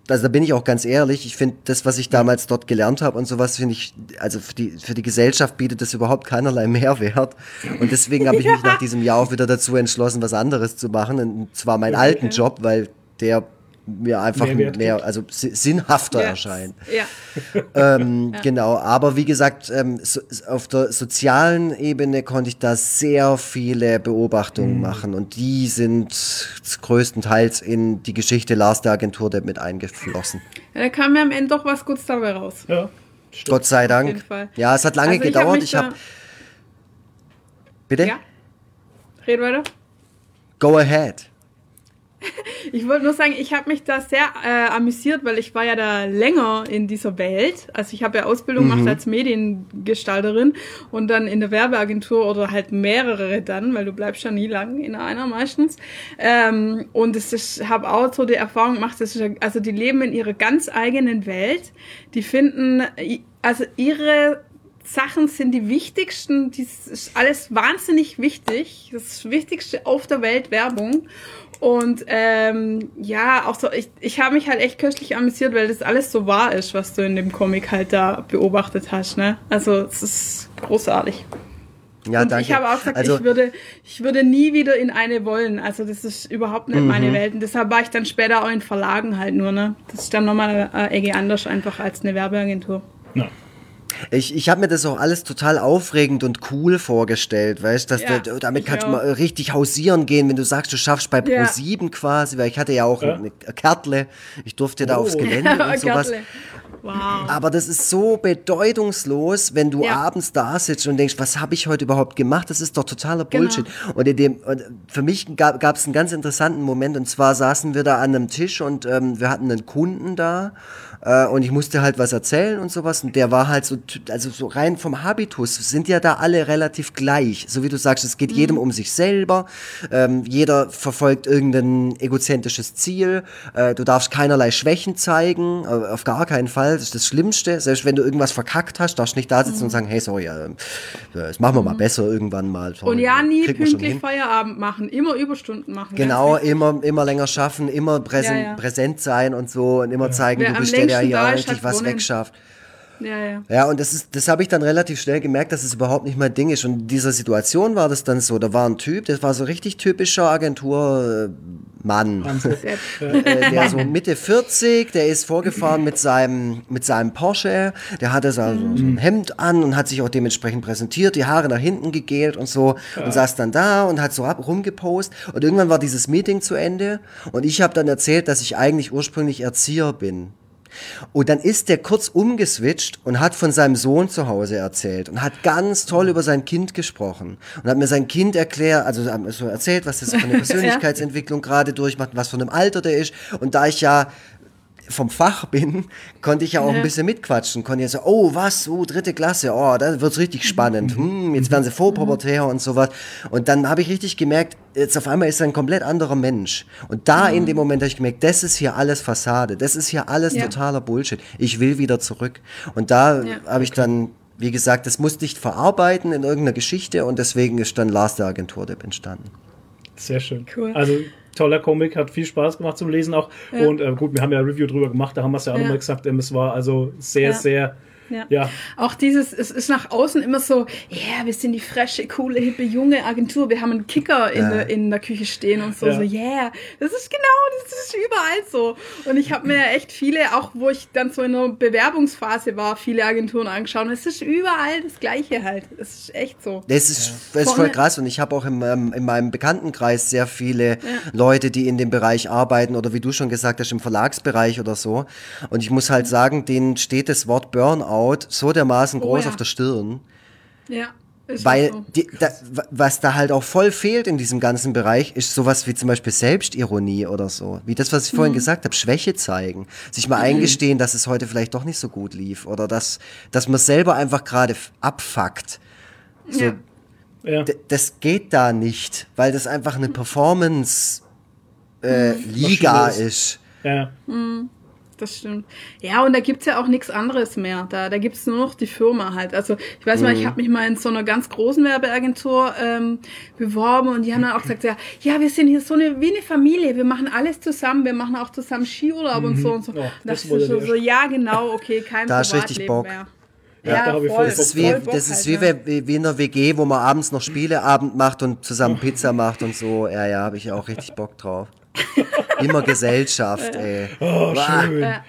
Also da bin ich auch ganz ehrlich. Ich finde, das, was ich damals dort gelernt habe und sowas, finde ich, also für die, für die Gesellschaft bietet das überhaupt keinerlei Mehrwert. Und deswegen habe ich mich nach diesem Jahr auch wieder dazu entschlossen, was anderes zu machen. Und zwar meinen alten Job, weil der mir einfach mehr, gibt. also si- sinnhafter Ja. erscheint. Ja. Ähm, Genau, aber wie gesagt, ähm, so, auf der sozialen Ebene konnte ich da sehr viele Beobachtungen Mhm. machen und die sind größtenteils in die Geschichte Lars der Agentur der mit eingeflossen. ja. Da kam mir am Ende doch was Gutes dabei raus. ja. Stimmt. Gott sei Dank. jeden Fall. Ja, es hat lange Also hab gedauert. Ich habe. da- Bitte? Ja. Red weiter. Go ahead. Ich wollte nur sagen, ich habe mich da sehr äh, amüsiert, weil ich war ja da länger in dieser Welt. Also ich habe ja Ausbildung gemacht als Mediengestalterin und dann in der Werbeagentur oder halt mehrere dann, weil du bleibst ja nie lang in einer meistens. Ähm, und ist, habe auch so die Erfahrung gemacht, das ist, ja- also die leben in ihrer ganz eigenen Welt. Die finden, also ihre Sachen sind die wichtigsten, das ist alles wahnsinnig wichtig. Das Wichtigste auf der Welt Werbung. Und ähm, ja, auch so, ich, ich habe mich halt echt köstlich amüsiert, weil das alles so wahr ist, was du in dem Comic halt da beobachtet hast. Ne? Also es ist großartig. Ja, und danke. ich habe auch gesagt, also, ich würde, ich würde nie wieder in eine wollen. Also das ist überhaupt nicht Mhm. meine Welt. Und deshalb war ich dann später auch in Verlagen halt nur. Ne? Das ist dann nochmal äh, Ecke anders einfach als eine Werbeagentur. Ja. Ich, ich habe mir das auch alles total aufregend und cool vorgestellt, weißt dass Ja, du, damit ich kannst du mal richtig hausieren gehen, wenn du sagst, du schaffst bei Ja. Pro7 quasi, weil ich hatte ja auch Ja. eine Kärtle, ich durfte da Oh. aufs Gelände und sowas. Wow. Aber das ist so bedeutungslos, wenn du Ja. abends da sitzt und denkst, was habe ich heute überhaupt gemacht? Das ist doch totaler Genau. Bullshit. Und, in dem, und für mich gab es einen ganz interessanten Moment und zwar saßen wir da an einem Tisch und ähm, wir hatten einen Kunden da äh, und ich musste halt was erzählen und sowas und der war halt so, also so rein vom Habitus sind ja da alle relativ gleich. So wie du sagst, es geht jedem um sich selber, ähm, jeder verfolgt irgendein egozentrisches Ziel, äh, du darfst keinerlei Schwächen zeigen, äh, auf gar keinen Fall, das ist das Schlimmste. Selbst wenn du irgendwas verkackt hast, darfst du nicht da sitzen und sagen, hey, sorry, äh, das machen wir mal besser irgendwann mal. Sorry, Und ja, nie pünktlich. Feierabend machen, immer Überstunden machen. Genau, immer, immer länger schaffen, immer präsent, Ja, ja. präsent sein und so und immer zeigen, Wer du bist der, der ja da ist, richtig was wegschafft. Ja, ja. Ja, und das ist, das habe ich dann relativ schnell gemerkt, dass es überhaupt nicht mein Ding ist. Und in dieser Situation war das dann so, da war ein Typ, das war so richtig typischer Agenturmann. äh, der so Mitte 40, der ist vorgefahren mit seinem, mit seinem Porsche, der hatte so, so ein Hemd an und hat sich auch dementsprechend präsentiert, die Haare nach hinten gegelt und so und saß dann da und hat so ab, rumgepost und irgendwann war dieses Meeting zu Ende und ich habe dann erzählt, dass ich eigentlich ursprünglich Erzieher bin. Und dann ist der kurz umgeswitcht und hat von seinem Sohn zu Hause erzählt und hat ganz toll über sein Kind gesprochen und hat mir sein Kind erklärt, also hat mir so erzählt, was das für eine Persönlichkeitsentwicklung gerade durchmacht, was von einem Alter der ist. Und da ich ja vom Fach bin, konnte ich ja auch ein bisschen mitquatschen. Konnte ja so, oh, was, oh, dritte Klasse, oh, da wird's richtig spannend. Hm, jetzt werden sie vorpubertär und sowas. Und dann habe ich richtig gemerkt, jetzt auf einmal ist er ein komplett anderer Mensch. Und da in dem Moment habe ich gemerkt, das ist hier alles Fassade. Das ist hier alles Ja. totaler Bullshit. Ich will wieder zurück. Und da Ja. habe ich dann, wie gesagt, das musste ich verarbeiten in irgendeiner Geschichte und deswegen ist dann Lars der Agenturtipp entstanden. Sehr schön. Cool. Also toller Comic, hat viel Spaß gemacht zum Lesen auch. Ja. Und äh, gut, wir haben ja ein Review drüber gemacht, da haben wir es ja auch Ja. nochmal gesagt, ähm, es war also sehr, Ja. sehr, Ja. ja, Auch dieses, es ist nach außen immer so, ja, wir sind die frische, coole, hippe, junge Agentur, wir haben einen Kicker in, Ja. der, in der Küche stehen und so, Ja. so, yeah, das ist genau, das ist überall so. Und ich habe mir echt viele, auch wo ich dann so in einer Bewerbungsphase war, viele Agenturen angeschaut und es ist überall das Gleiche halt. Es ist echt so. Das ist, das ist voll krass und ich habe auch im, ähm, in meinem Bekanntenkreis sehr viele Leute, die in dem Bereich arbeiten oder wie du schon gesagt hast, im Verlagsbereich oder so. Und ich muss halt sagen, denen steht das Wort Burnout so dermaßen Oh groß ja. auf der Stirn, Ja. Ist weil so. die, da, was da halt auch voll fehlt in diesem ganzen Bereich, ist sowas wie zum Beispiel Selbstironie oder so. Wie das, was ich Mhm. vorhin gesagt habe, Schwäche zeigen. Sich mal eingestehen, dass es heute vielleicht doch nicht so gut lief oder dass, dass man selber einfach gerade abfuckt. So, Ja. ja. Das geht da nicht, weil das einfach eine Performance äh, Liga Maschine ist. ja. Das stimmt. Ja, und da gibt's ja auch nichts anderes mehr. Da, da gibt's nur noch die Firma halt. Also ich weiß mal, ich habe mich mal in so einer ganz großen Werbeagentur ähm, beworben und die haben dann auch gesagt, ja, ja, wir sind hier so eine wie eine Familie, wir machen alles zusammen, wir machen auch zusammen Skiurlaub und so und so. Und das dachte wollte ich so, so, ja, genau, okay, kein Da Privatleben Bock. mehr. Ja, ich voll Das ist wie, voll Bock das ist halt, wie, ja. wie, wie in einer WG, wo man abends noch Spieleabend macht und zusammen Pizza macht und so. Ja, ja, habe ich auch richtig Bock drauf. Immer Gesellschaft, ey. Oh, schön. Ja.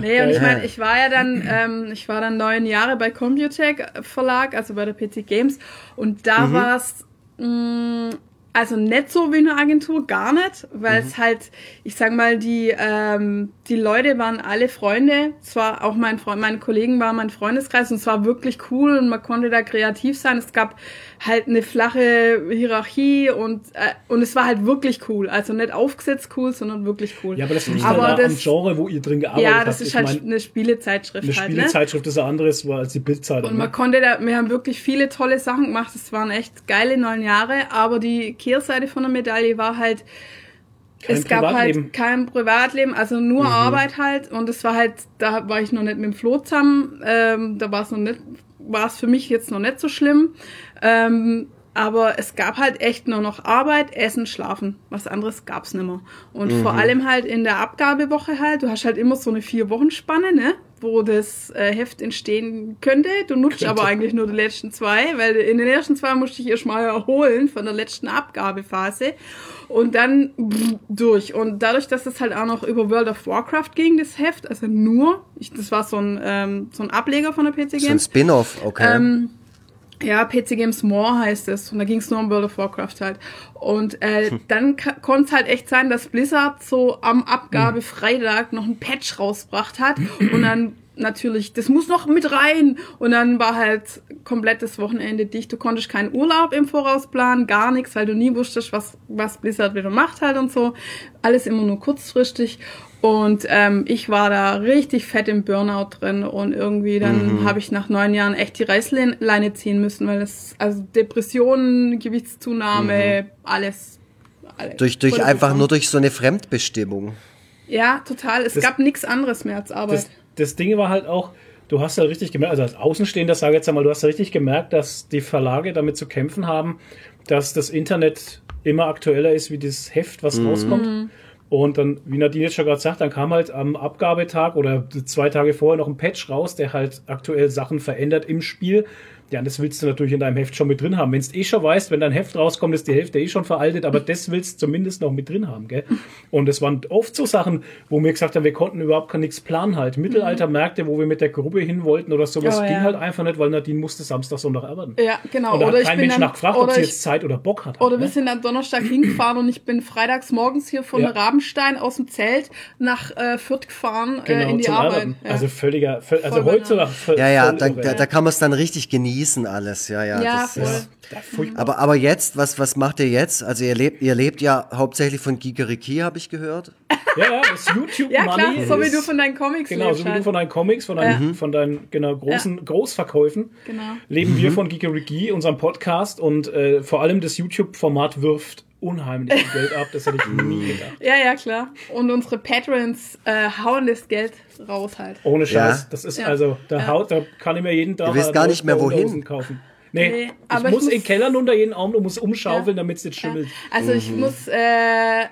Nee, und ich meine, ich war ja dann, ähm, ich war dann neun Jahre bei Computec Verlag, also bei der PC Games, und da Mhm. war's mh, also nicht so wie eine Agentur, gar nicht, weil Mhm. es halt, ich sag mal, die, ähm, die Leute waren alle Freunde, zwar auch mein Freund, meine Kollegen waren mein Freundeskreis und es war wirklich cool und man konnte da kreativ sein. Es gab halt eine flache Hierarchie und, äh, und es war halt wirklich cool. Also nicht aufgesetzt cool, sondern wirklich cool. Ja, aber das liegt Aber halt am das- Genre, wo ihr drin gearbeitet ja, habt. das ist Ich halt mein, eine Spielezeitschrift eine halt, ne? Spielezeitschrift ist ein anderes als die Bildzeitung. Und man Ne? konnte da, wir haben wirklich viele tolle Sachen gemacht. Es waren echt geile neun Jahre, aber die Kehrseite von der Medaille war halt, Kein es gab halt kein Privatleben, also nur Arbeit halt. Und es war halt, da war ich noch nicht mit dem Flo zusammen, ähm, da war es noch nicht, war es für mich jetzt noch nicht so schlimm. Ähm, aber es gab halt echt nur noch Arbeit, Essen, Schlafen. Was anderes gab's nicht mehr. Und vor allem halt in der Abgabewoche halt, du hast halt immer so eine Vier-Wochen-Spanne, ne? Wo das äh, Heft entstehen könnte. Du nutzt Könnte. aber eigentlich nur die letzten zwei, weil in den ersten zwei musste ich erst mal erholen von der letzten Abgabephase. Und dann durch. Und dadurch, dass es halt auch noch über World of Warcraft ging, das Heft, also nur, ich, das war so ein, ähm, so ein Ableger von der PC So ein Games. Spin-off, okay. Ähm, ja, PC Games More heißt es. Und da ging es nur um World of Warcraft halt. Und äh, Hm. dann konnte es halt echt sein, dass Blizzard so am Abgabefreitag noch ein Patch rausgebracht hat. Und dann natürlich, das muss noch mit rein. Und dann war halt komplettes Wochenende dicht. Du konntest keinen Urlaub im Voraus planen, gar nichts, weil du nie wusstest, was, was Blizzard wieder macht halt und so. Alles immer nur kurzfristig. Und ähm, ich war da richtig fett im Burnout drin und irgendwie dann Mhm. habe ich nach neun Jahren echt die Reißleine ziehen müssen, weil das, also Depressionen, Gewichtszunahme, alles. alles Mhm. durch durch voll einfach gekommen. nur durch so eine Fremdbestimmung. Ja, total. Es Das- gab nichts anderes mehr als Arbeit. das, das Ding war halt auch, du hast ja richtig gemerkt, also als Außenstehender sage ich jetzt einmal, du hast ja richtig gemerkt, dass die Verlage damit zu kämpfen haben, dass das Internet immer aktueller ist wie das Heft, was rauskommt. Und dann, wie Nadine jetzt schon gerade sagt, dann kam halt am Abgabetag oder zwei Tage vorher noch ein Patch raus, der halt aktuell Sachen verändert im Spiel. Ja, und das willst du natürlich in deinem Heft schon mit drin haben. Wenn du eh schon weißt, wenn dein Heft rauskommt, ist die Hälfte eh schon veraltet, aber das willst du zumindest noch mit drin haben, gell? Und es waren oft so Sachen, wo wir gesagt haben, wir konnten überhaupt gar nichts planen halt. Mittelaltermärkte, wo wir mit der Gruppe hin wollten oder sowas, Oh, ging ja. halt einfach nicht, weil Nadine musste Samstag, Sonntag arbeiten. Ja, genau. Und da Oder hat ich kein bin Mensch dann, nachgefragt, ob oder sie ich, jetzt Zeit oder Bock hat. Oder halt, wir ne? sind am Donnerstag hingefahren und ich bin freitags morgens hier von Ja. Rabenstein aus dem Zelt nach äh, Fürth gefahren äh, in die zum Arbeit. Ja. Also völliger, völ- also Banane. Ja, ja, da, da, da kann man es dann richtig genießen alles. Ja, ja. Ja, das voll. ist- Ja. Aber, aber jetzt, was, was macht ihr jetzt? Also ihr lebt, ihr lebt ja hauptsächlich von Gigeriki, habe ich gehört. Ja, ja, das YouTube ja, klar, so wie ist- du von deinen Comics Genau, so wie du von deinen Comics, von deinen, von deinen genau, großen Großverkäufen, Genau. leben wir von Geekeriki, unserem Podcast und äh, vor allem das YouTube-Format wirft unheimlich viel Geld ab. Das hätte ich nie gedacht. Ja, ja, klar. Und unsere Patrons äh, hauen das Geld raus halt. Ohne Scheiß. Ja. Das ist Ja. also, da, Ja. haut, da kann ich mir jeden Tag Ihr wisst eine gar nicht mehr, wohin. kaufen. Nee, Nee, ich aber ich muss muss- in den Keller unter jeden Arm und muss umschaufeln, Ja. damit es nicht schimmelt. Also ich Mhm. muss äh,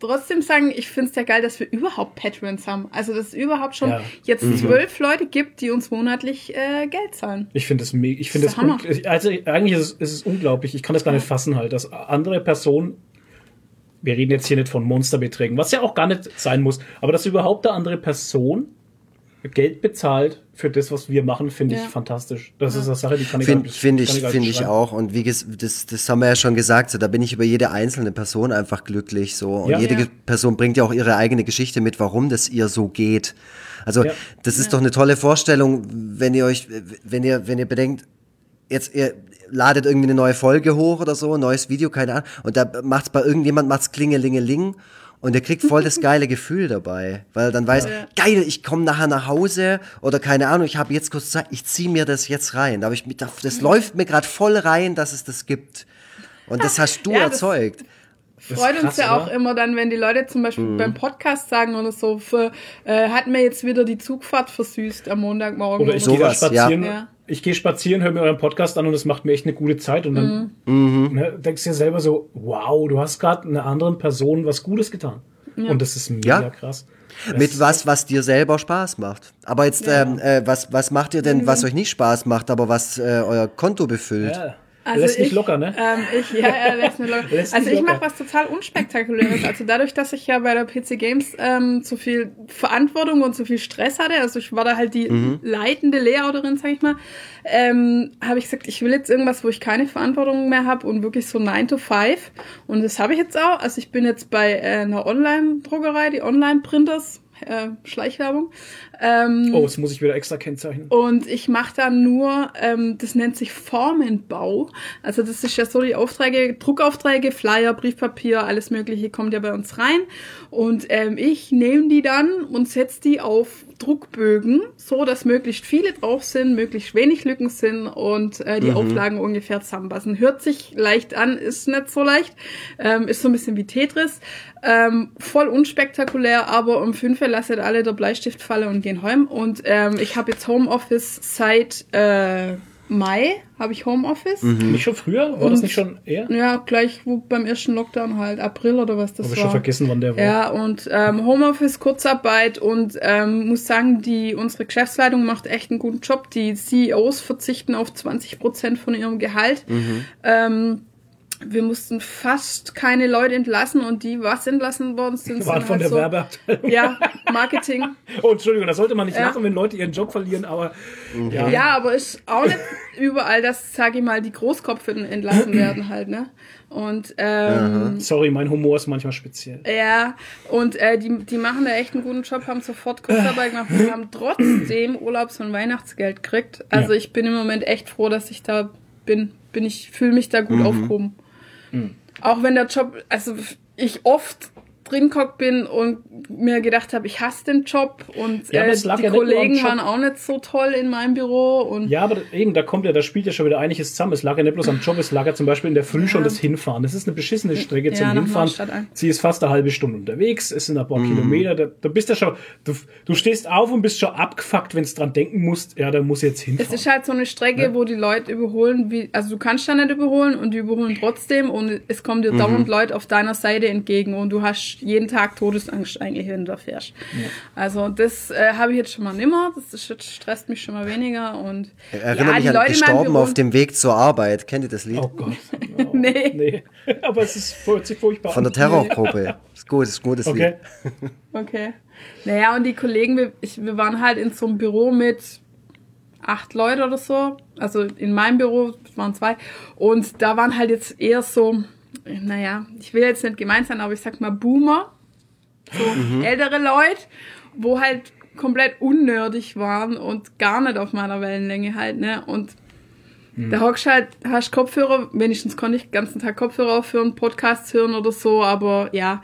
trotzdem sagen, ich finde es ja geil, dass wir überhaupt Patrons haben. Also dass es überhaupt schon Ja. jetzt Mhm. zwölf Leute gibt, die uns monatlich äh, Geld zahlen. Ich finde das me- ich finde Das das, also eigentlich ist es, ist es unglaublich. Ich kann das gar nicht fassen halt, dass andere Personen wir reden jetzt hier nicht von Monsterbeträgen, was ja auch gar nicht sein muss, aber dass überhaupt eine andere Person Geld bezahlt für das, was wir machen, finde ich Ja. fantastisch. Das ist eine Sache, die kann ich Finde find ich, finde ich auch. Und wie ges das, das haben wir ja schon gesagt, so, da bin ich über jede einzelne Person einfach glücklich. So. Und Ja. jede Ja. Person bringt ja auch ihre eigene Geschichte mit, warum das ihr so geht. Also Ja. das ist doch eine tolle Vorstellung, wenn ihr euch, wenn ihr, wenn ihr bedenkt, jetzt ihr ladet irgendwie eine neue Folge hoch oder so, ein neues Video, keine Ahnung, und da macht's bei irgendjemand macht's klingelingeling und ihr kriegt voll das geile Gefühl dabei, weil dann weiß, geil, ich komme nachher nach Hause oder keine Ahnung, ich habe jetzt kurz Zeit, ich zieh mir das jetzt rein, da hab ich das läuft mir gerade voll rein, dass es das gibt. Und das hast du Ja, erzeugt. Freut ist uns krass, ja auch oder? immer dann, wenn die Leute zum Beispiel Mhm. beim Podcast sagen oder so, für, äh, hat mir jetzt wieder die Zugfahrt versüßt am Montagmorgen. Oder ich So- gehe spazieren, ja. Ich gehe spazieren, höre mir euren Podcast an und es macht mir echt eine gute Zeit. Und dann ne, denkst du dir selber so, wow, du hast gerade einer anderen Person was Gutes getan. Und das ist mega Ja. krass. Mit was, was dir selber Spaß macht. Aber jetzt, ähm, äh, was, was macht ihr denn, was euch nicht Spaß macht, aber was äh, euer Konto befüllt? Ja. Also Lässt nicht ich, locker, ne? Ähm, ich, ja, er lässt nicht locker. Lässt also ich mache was total unspektakuläres. Also dadurch, dass ich ja bei der PC Games ähm, so viel Verantwortung und so viel Stress hatte, also ich war da halt die Mhm. leitende Layouterin, sag ich mal, ähm, habe ich gesagt, ich will jetzt irgendwas, wo ich keine Verantwortung mehr habe und wirklich so 9 to 5. Und das habe ich jetzt auch. Also ich bin jetzt bei äh, einer Online-Druckerei, die Online-Printers, äh, Schleichwerbung. Ähm, Oh, das muss ich wieder extra kennzeichnen. und ich mache dann nur, ähm, das nennt sich Formenbau. Also das ist ja so die Aufträge, Druckaufträge, Flyer, Briefpapier, alles Mögliche kommt ja bei uns rein. Und ähm, ich nehme die dann und setze die auf Druckbögen, so dass möglichst viele drauf sind, möglichst wenig Lücken sind und äh, die Auflagen ungefähr zusammenpassen. Hört sich leicht an, ist nicht so leicht, ähm, ist so ein bisschen wie Tetris. Ähm, voll unspektakulär, aber um fünf Uhr lasset alle der Bleistift fallen und gehen heim. Und ähm, ich habe jetzt Homeoffice seit äh, Mai, habe ich Homeoffice. Nicht schon früher? War das nicht schon eher? Ja, gleich wo beim ersten Lockdown halt, April oder was das Habe ich war. schon vergessen, wann der war. Ja, und ähm, Homeoffice, Kurzarbeit und ähm, muss sagen, die unsere Geschäftsleitung macht echt einen guten Job. Die CEOs verzichten auf 20 Prozent von ihrem Gehalt. Ähm, wir mussten fast keine Leute entlassen und die, was entlassen worden sind, Waren von halt der so, Werbeabteilung. Ja, Marketing. Oh, Entschuldigung, da sollte man nicht Ja. lachen, wenn Leute ihren Job verlieren, aber ja. Ja, aber ist auch nicht überall, dass, sage ich mal, die Großkopfen entlassen werden halt, ne? Und ähm, Sorry, mein Humor ist manchmal speziell. Ja, und äh, die, die machen da echt einen guten Job, haben sofort Kurzarbeit gemacht und haben trotzdem Urlaubs- und Weihnachtsgeld gekriegt. Also Ja. ich bin im Moment echt froh, dass ich da bin. Bin ich, fühle mich da gut aufgehoben. Auch wenn der Job, also ich oft drin gehockt bin und mir gedacht habe, ich hasse den Job und Ja, äh, es lag die ja Kollegen waren auch nicht so toll in meinem Büro und Ja, aber eben, da kommt ja, da spielt ja schon wieder einiges zusammen. Es lag ja nicht bloß am Job, es lag ja zum Beispiel in der Früh schon das Hinfahren. Das ist eine beschissene Strecke Ja, zum Hinfahren. Sie ist fast eine halbe Stunde unterwegs, es sind ein paar Kilometer. Da, da bist du schon, du, du stehst auf und bist schon abgefuckt, wenn du dran denken musst, ja, da muss ich jetzt Es hinfahren. ist halt so eine Strecke, Ja. wo die Leute überholen, wie, also du kannst da nicht überholen und die überholen trotzdem und es kommen dir dauernd Leute auf deiner Seite entgegen und du hast jeden Tag Todesangst eigentlich, wenn du da fährst. Ja. Also das äh, habe ich jetzt schon mal nimmer. Das, das stresst mich schon mal weniger. Und Erinnere ja, mich an Leute Gestorben auf dem Weg zur Arbeit. Kennt ihr das Lied? Oh Gott. Oh, nee. nee. Aber es ist furchtbar. Von der Terrorgruppe. Ist gut, ist gutes okay. Lied. Okay. Naja, und die Kollegen, wir, ich, wir waren halt in so einem Büro mit acht Leute oder so. Also in meinem Büro waren zwei. Und da waren halt jetzt eher so, naja, ich will jetzt nicht gemeint sein, aber ich sag mal Boomer. So mhm. ältere Leute, wo halt komplett unnördig waren und gar nicht auf meiner Wellenlänge halt, ne? Und mhm. da hockst halt, hast Kopfhörer, wenigstens konnte ich den ganzen Tag Kopfhörer aufhören, Podcasts hören oder so, aber ja,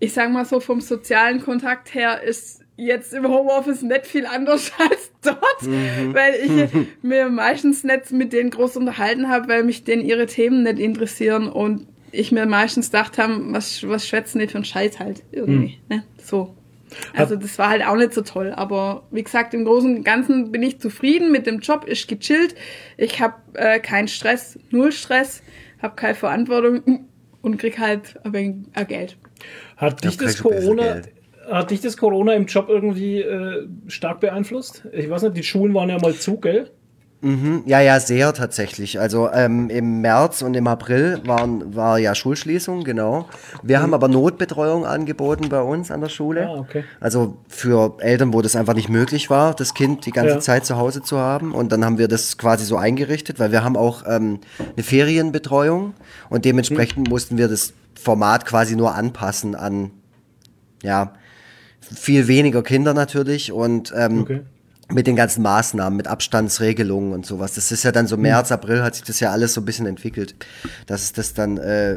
ich sag mal so, vom sozialen Kontakt her ist jetzt im Homeoffice nicht viel anders als dort, mhm. weil ich mir meistens nicht mit denen groß unterhalten habe, weil mich denen ihre Themen nicht interessieren und ich mir meistens gedacht habe, was, was schwätzen die für einen Scheiß halt irgendwie, mhm. ne? So. Also das war halt auch nicht so toll, aber wie gesagt, im Großen und Ganzen bin ich zufrieden mit dem Job, ist gechillt, ich habe äh, keinen Stress, null Stress, habe keine Verantwortung und krieg halt ein wenig Geld. Hat dich das Corona hat dich das Corona im Job irgendwie äh, stark beeinflusst? Ich weiß nicht, die Schulen waren ja mal zu, gell? Mhm, ja, ja, sehr tatsächlich. Also ähm, im März und im April waren, war ja Schulschließung, genau. Wir mhm. haben aber Notbetreuung angeboten bei uns an der Schule. Ah, okay. Also für Eltern, wo das einfach nicht möglich war, das Kind die ganze ja. Zeit zu Hause zu haben. Und dann haben wir das quasi so eingerichtet, weil wir haben auch ähm, eine Ferienbetreuung und dementsprechend mhm. mussten wir das Format quasi nur anpassen an, ja, viel weniger Kinder natürlich und ähm, okay. Mit den ganzen Maßnahmen, mit Abstandsregelungen und sowas. Das ist ja dann so März, April hat sich das ja alles so ein bisschen entwickelt, dass es das dann äh,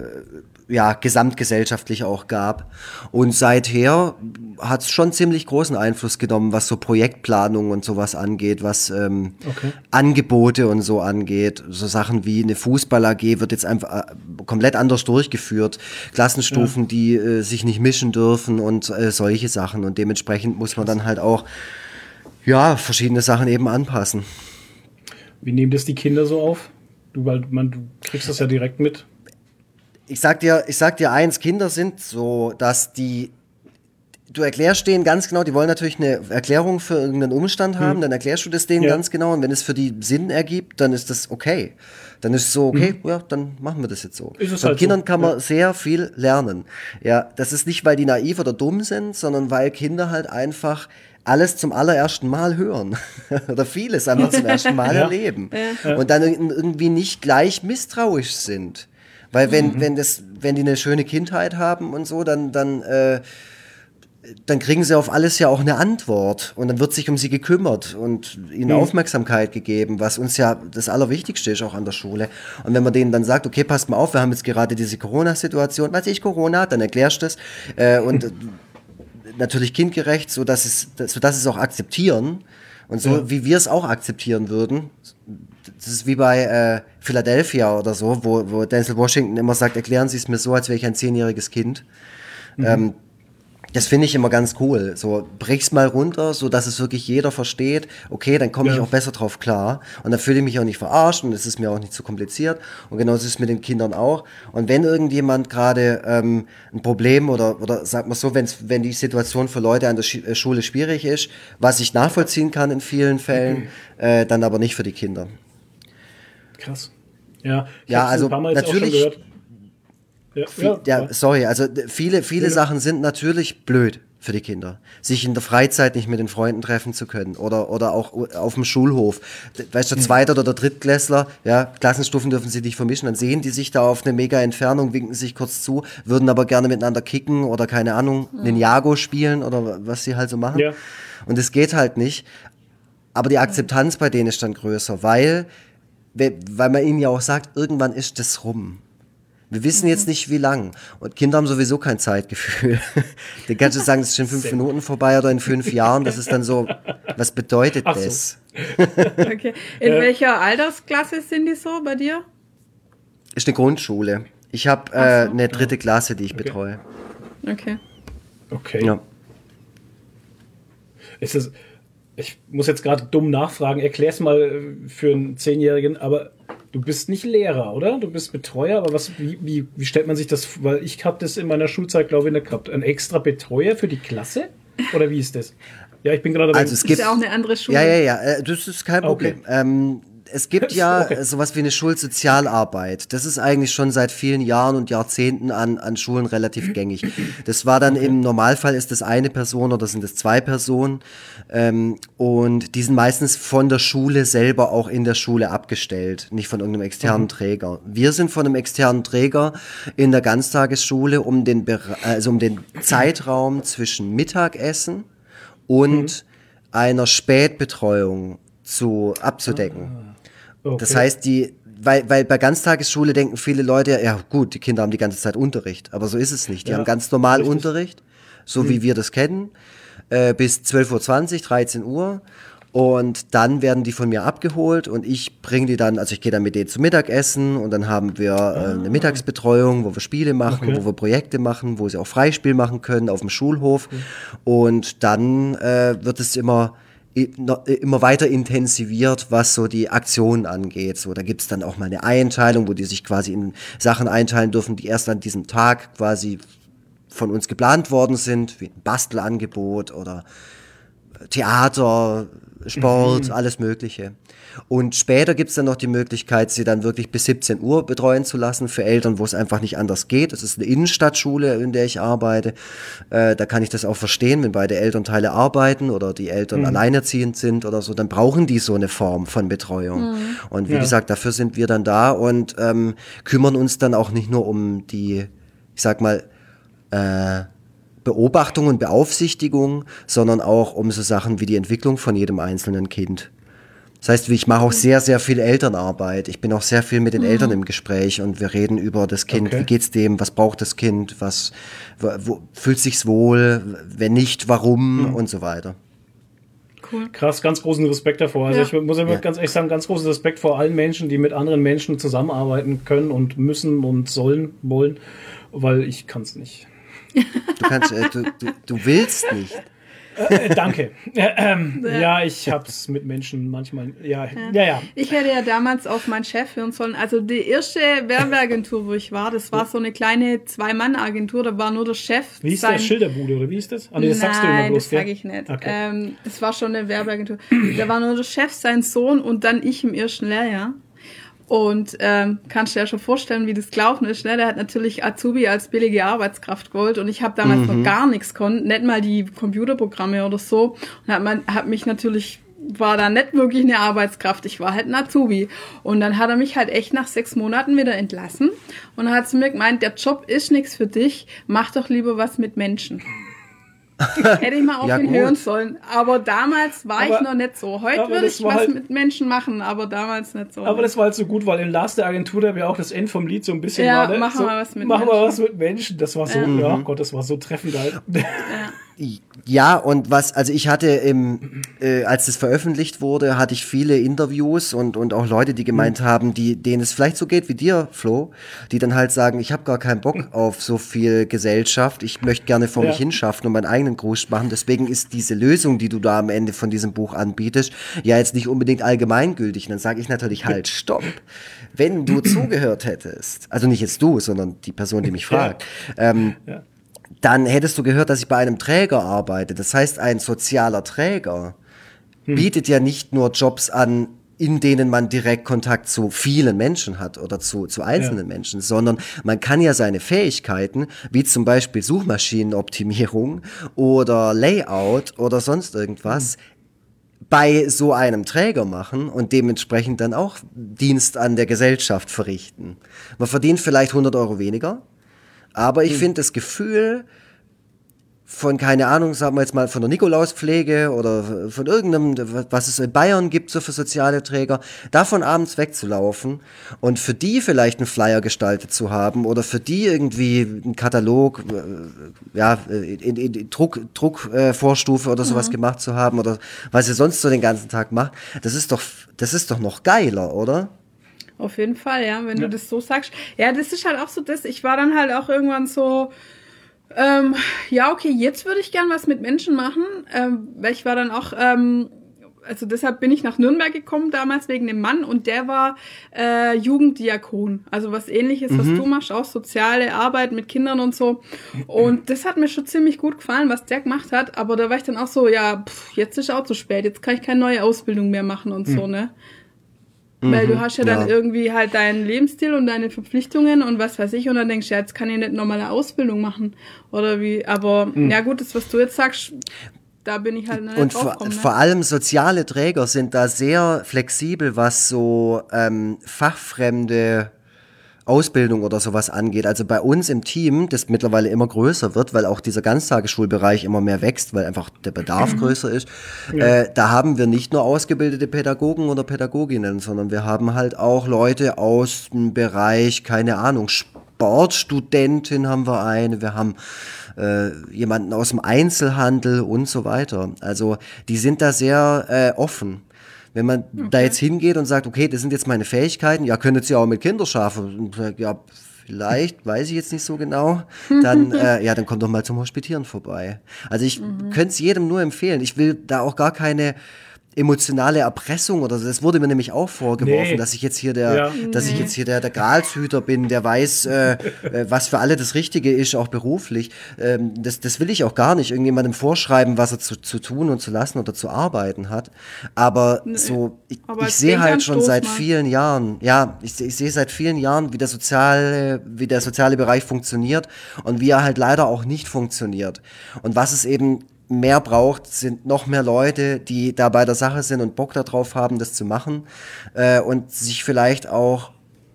ja gesamtgesellschaftlich auch gab. Und seither hat es schon ziemlich großen Einfluss genommen, was so Projektplanung und sowas angeht, was ähm, okay. Angebote und so angeht. So Sachen wie eine Fußball-AG wird jetzt einfach äh, komplett anders durchgeführt. Klassenstufen, ja. die äh, sich nicht mischen dürfen und äh, solche Sachen. Und dementsprechend muss man dann halt auch ja, verschiedene Sachen eben anpassen. Wie nehmen das die Kinder so auf? Du, weil man, du kriegst das ja direkt mit ich sag dir, ich sag dir eins, Kinder sind so, dass die du erklärst denen ganz genau, die wollen natürlich eine Erklärung für irgendeinen Umstand haben, hm. dann erklärst du das denen ja. ganz genau und wenn es für die Sinn ergibt, dann ist das okay. Dann ist es so, okay, mhm. ja, dann machen wir das jetzt so. Von halt Kindern so. kann man ja. sehr viel lernen. Ja, das ist nicht, weil die naiv oder dumm sind, sondern weil Kinder halt einfach alles zum allerersten Mal hören oder vieles einfach zum ersten Mal ja. erleben ja. und dann irgendwie nicht gleich misstrauisch sind. Weil wenn, mhm. wenn, das, wenn die eine schöne Kindheit haben und so, dann, dann, äh, dann kriegen sie auf alles ja auch eine Antwort und dann wird sich um sie gekümmert und ihnen mhm. Aufmerksamkeit gegeben, was uns ja das Allerwichtigste ist auch an der Schule. Und wenn man denen dann sagt, okay, passt mal auf, wir haben jetzt gerade diese Corona-Situation, weiß ich Corona, dann erklärst du das äh, und mhm. natürlich kindgerecht, so dass es, so dass es auch akzeptieren und so ja. wie wir es auch akzeptieren würden, das ist wie bei äh, Philadelphia oder so, wo, wo Denzel Washington immer sagt, erklären Sie es mir so, als wäre ich ein zehnjähriges Kind. Mhm. Ähm, das finde ich immer ganz cool. So, brich's mal runter, so dass es wirklich jeder versteht. Okay, dann komme ja. ich auch besser drauf klar. Und dann fühle ich mich auch nicht verarscht und es ist mir auch nicht zu kompliziert. Und genauso ist es mit den Kindern auch. Und wenn irgendjemand gerade ähm, ein Problem oder, oder sagt man so, wenn's, wenn die Situation für Leute an der Sch äh, Schule schwierig ist, was ich nachvollziehen kann in vielen Fällen, mhm. äh, dann aber nicht für die Kinder. Krass. Ja, ja also natürlich. Ja, ja, ja, sorry, also viele, viele ja. Sachen sind natürlich blöd für die Kinder. Sich in der Freizeit nicht mit den Freunden treffen zu können oder, oder auch auf dem Schulhof. Weißt du, der Zweiter oder der Drittklässler, ja, Klassenstufen dürfen sie nicht vermischen, dann sehen die sich da auf eine mega Entfernung, winken sich kurz zu, würden aber gerne miteinander kicken oder keine Ahnung, mhm. Ninjago spielen oder was sie halt so machen. Ja. Und es geht halt nicht. Aber die Akzeptanz bei denen ist dann größer, weil weil man ihnen ja auch sagt, irgendwann ist das rum. Wir wissen jetzt mhm. nicht, wie lang. Und Kinder haben sowieso kein Zeitgefühl. Den kannst du sagen, es ist in fünf Minuten vorbei oder in fünf Jahren. Das ist dann so, was bedeutet so. das? okay. In äh. welcher Altersklasse sind die so bei dir? Ist eine Grundschule. Ich habe äh, so. eine dritte Klasse, die ich okay. betreue. Okay. Okay. Ja. Ist das, ich muss jetzt gerade dumm nachfragen, erklär's mal äh, für einen Zehnjährigen, aber Du bist nicht Lehrer, oder? Du bist Betreuer, aber was, wie, wie, wie stellt man sich das, weil ich habe das in meiner Schulzeit, glaube ich, nicht gehabt. Ein extra Betreuer für die Klasse? Oder wie ist das? Ja, ich bin gerade Also es gibt, ist ja auch eine andere Schule. Ja, ja, ja, äh, das ist kein Problem. Okay. Ähm, es gibt ja Okay. sowas wie eine Schulsozialarbeit. Das ist eigentlich schon seit vielen Jahren und Jahrzehnten an, an Schulen relativ gängig. Das war dann im Normalfall ist das eine Person oder sind es zwei Personen. Ähm, und die sind meistens von der Schule selber auch in der Schule abgestellt, nicht von irgendeinem externen Träger. Wir sind von einem externen Träger in der Ganztagesschule um den, also um den Zeitraum zwischen Mittagessen und einer Spätbetreuung zu abzudecken. Okay. Das heißt, die, weil, weil bei Ganztagesschule denken viele Leute, ja gut, die Kinder haben die ganze Zeit Unterricht, aber so ist es nicht. Die Ja, haben ganz normal richtig. Unterricht, so wie wir das kennen, äh, bis 12.20 Uhr, 13 Uhr. Und dann werden die von mir abgeholt und ich bringe die dann, also ich gehe dann mit denen zum Mittagessen und dann haben wir äh, eine Mittagsbetreuung, wo wir Spiele machen, Okay. wo wir Projekte machen, wo sie auch Freispiel machen können auf dem Schulhof. Und dann äh, wird es immer immer weiter intensiviert, was so die Aktionen angeht. So, da gibt's dann auch mal eine Einteilung, wo die sich quasi in Sachen einteilen dürfen, die erst an diesem Tag quasi von uns geplant worden sind, wie ein Bastelangebot oder Theater, Sport, alles Mögliche. Und später gibt's dann noch die Möglichkeit, sie dann wirklich bis 17 Uhr betreuen zu lassen für Eltern, wo es einfach nicht anders geht. Das ist eine Innenstadtschule, in der ich arbeite. Äh, da kann ich das auch verstehen, wenn beide Elternteile arbeiten oder die Eltern alleinerziehend sind oder so, dann brauchen die so eine Form von Betreuung. Und wie Ja. gesagt, dafür sind wir dann da und ähm, kümmern uns dann auch nicht nur um die, ich sag mal, äh, Beobachtung und Beaufsichtigung, sondern auch um so Sachen wie die Entwicklung von jedem einzelnen Kind. Das heißt, ich mache auch sehr, sehr viel Elternarbeit. Ich bin auch sehr viel mit den Eltern im Gespräch und wir reden über das Kind. Okay. Wie geht's dem? Was braucht das Kind? Was, wo, fühlt sich's wohl? Wenn nicht, warum? Und so weiter. Cool. Krass, ganz großen Respekt davor. Also Ja. ich muss immer Ja. ganz ehrlich sagen, ganz großen Respekt vor allen Menschen, die mit anderen Menschen zusammenarbeiten können und müssen und sollen, wollen, weil ich kann es nicht. Du kannst, äh, du, du, du willst nicht. Äh, danke. Äh, ähm, ja, ich hab's mit Menschen manchmal. Ja, ja, ja. Ich hätte ja damals auf meinen Chef hören sollen. Also die erste Werbeagentur, wo ich war, das war so eine kleine Zwei-Mann-Agentur, da war nur der Chef. Wie ist sein- das Schilderbude oder wie ist das? Ah, nee, das sagst du immer Nein, bloß, das sage ich nicht. Okay. Ähm, das war schon eine Werbeagentur. da war nur der Chef, sein Sohn und dann ich im ersten Lehrjahr. Und ähm, kannst dir ja schon vorstellen, wie das gelaufen ist. Ne? Der hat natürlich Azubi als billige Arbeitskraft geholt und ich habe damals noch gar nichts konnt, nicht mal die Computerprogramme oder so. Und hat, man, hat mich natürlich war da nicht wirklich eine Arbeitskraft, ich war halt ein Azubi. Und dann hat er mich halt echt nach sechs Monaten wieder entlassen und hat zu mir gemeint, der Job ist nichts für dich, mach doch lieber was mit Menschen. Hätte ich mal auf Ja, ihn gut. hören sollen. Aber damals war Aber- ich noch nicht so. Heute würde ich was halt- mit Menschen machen, aber damals nicht so. Aber das war halt so gut, weil in Last der Agentur, da wir auch das End vom Lied so ein bisschen Ja, war, ne? machen so, wir was mit machen wir Menschen. was mit Menschen. Das war so, ja, Gott, das war so treffend halt. Ja, und was, also ich hatte im, äh, als es veröffentlicht wurde, hatte ich viele Interviews und, und auch Leute, die gemeint haben, die, denen es vielleicht so geht wie dir, Flo, die dann halt sagen, ich habe gar keinen Bock auf so viel Gesellschaft, ich möchte gerne vor Ja. mich hinschaffen und meinen eigenen Gruß machen. Deswegen ist diese Lösung, die du da am Ende von diesem Buch anbietest, ja jetzt nicht unbedingt allgemeingültig. Und dann sage ich natürlich halt, stopp. Wenn du zugehört hättest, also nicht jetzt du, sondern die Person, die mich fragt, ähm, Ja. Dann hättest du gehört, dass ich bei einem Träger arbeite. Das heißt, ein sozialer Träger bietet ja nicht nur Jobs an, in denen man direkt Kontakt zu vielen Menschen hat oder zu, zu einzelnen Ja. Menschen, sondern man kann ja seine Fähigkeiten, wie zum Beispiel Suchmaschinenoptimierung oder Layout oder sonst irgendwas, bei so einem Träger machen und dementsprechend dann auch Dienst an der Gesellschaft verrichten. Man verdient vielleicht 100 Euro weniger, aber ich finde das Gefühl von, keine Ahnung, sagen wir jetzt mal von der Nikolauspflege oder von irgendeinem, was es in Bayern gibt, so für soziale Träger, davon abends wegzulaufen und für die vielleicht einen Flyer gestaltet zu haben oder für die irgendwie einen Katalog, äh, ja, in, in, in Druck, Druckvorstufe äh, oder sowas gemacht zu haben oder was ihr sonst so den ganzen Tag macht, das ist doch, das ist doch noch geiler, oder? Auf jeden Fall, ja, wenn du das so sagst. Ja, das ist halt auch so das. Ich war dann halt auch irgendwann so, ähm, ja, okay, jetzt würde ich gern was mit Menschen machen, ähm, weil ich war dann auch ähm, also deshalb bin ich nach Nürnberg gekommen damals wegen dem Mann und der war äh, Jugenddiakon. Also was ähnliches, was du machst, auch soziale Arbeit mit Kindern und so. Und das hat mir schon ziemlich gut gefallen, was der gemacht hat. Aber da war ich dann auch so, ja, pff, jetzt ist auch zu spät, jetzt kann ich keine neue Ausbildung mehr machen und so, ne? Weil du hast ja dann ja. irgendwie halt deinen Lebensstil und deine Verpflichtungen und was weiß ich und dann denkst du, ja, jetzt kann ich nicht normale Ausbildung machen oder wie, aber ja gut, das was du jetzt sagst, da bin ich halt nicht Und vor, draufgekommen. vor Ne? allem soziale Träger sind da sehr flexibel, was so ähm, fachfremde Ausbildung oder sowas angeht. Also bei uns im Team, das mittlerweile immer größer wird, weil auch dieser Ganztagesschulbereich immer mehr wächst, weil einfach der Bedarf größer ist, äh, da haben wir nicht nur ausgebildete Pädagogen oder Pädagoginnen, sondern wir haben halt auch Leute aus dem Bereich, keine Ahnung, Sportstudentin haben wir eine, wir haben äh, jemanden aus dem Einzelhandel und so weiter. Also die sind da sehr äh, offen. Wenn man da jetzt hingeht und sagt, okay, das sind jetzt meine Fähigkeiten, ja, könntet ihr auch mit sagt, ja, vielleicht, weiß ich jetzt nicht so genau, dann, äh, ja, dann kommt doch mal zum Hospitieren vorbei. Also ich könnte es jedem nur empfehlen. Ich will da auch gar keine emotionale Erpressung oder so. Das wurde mir nämlich auch vorgeworfen, Nee. dass ich jetzt hier der, Ja. dass ich jetzt hier der, der Gralshüter bin, der weiß, äh, äh, was für alle das Richtige ist, auch beruflich. Ähm, das, das will ich auch gar nicht, irgendjemandem vorschreiben, was er zu, zu tun und zu lassen oder zu arbeiten hat. Aber so, ich, Aber ich sehe halt schon seit mal. vielen Jahren, ja, ich, ich sehe seit vielen Jahren, wie der soziale, wie der soziale Bereich funktioniert und wie er halt leider auch nicht funktioniert. Und was es eben mehr braucht, sind noch mehr Leute, die da bei der Sache sind und Bock darauf haben, das zu machen äh, und sich vielleicht auch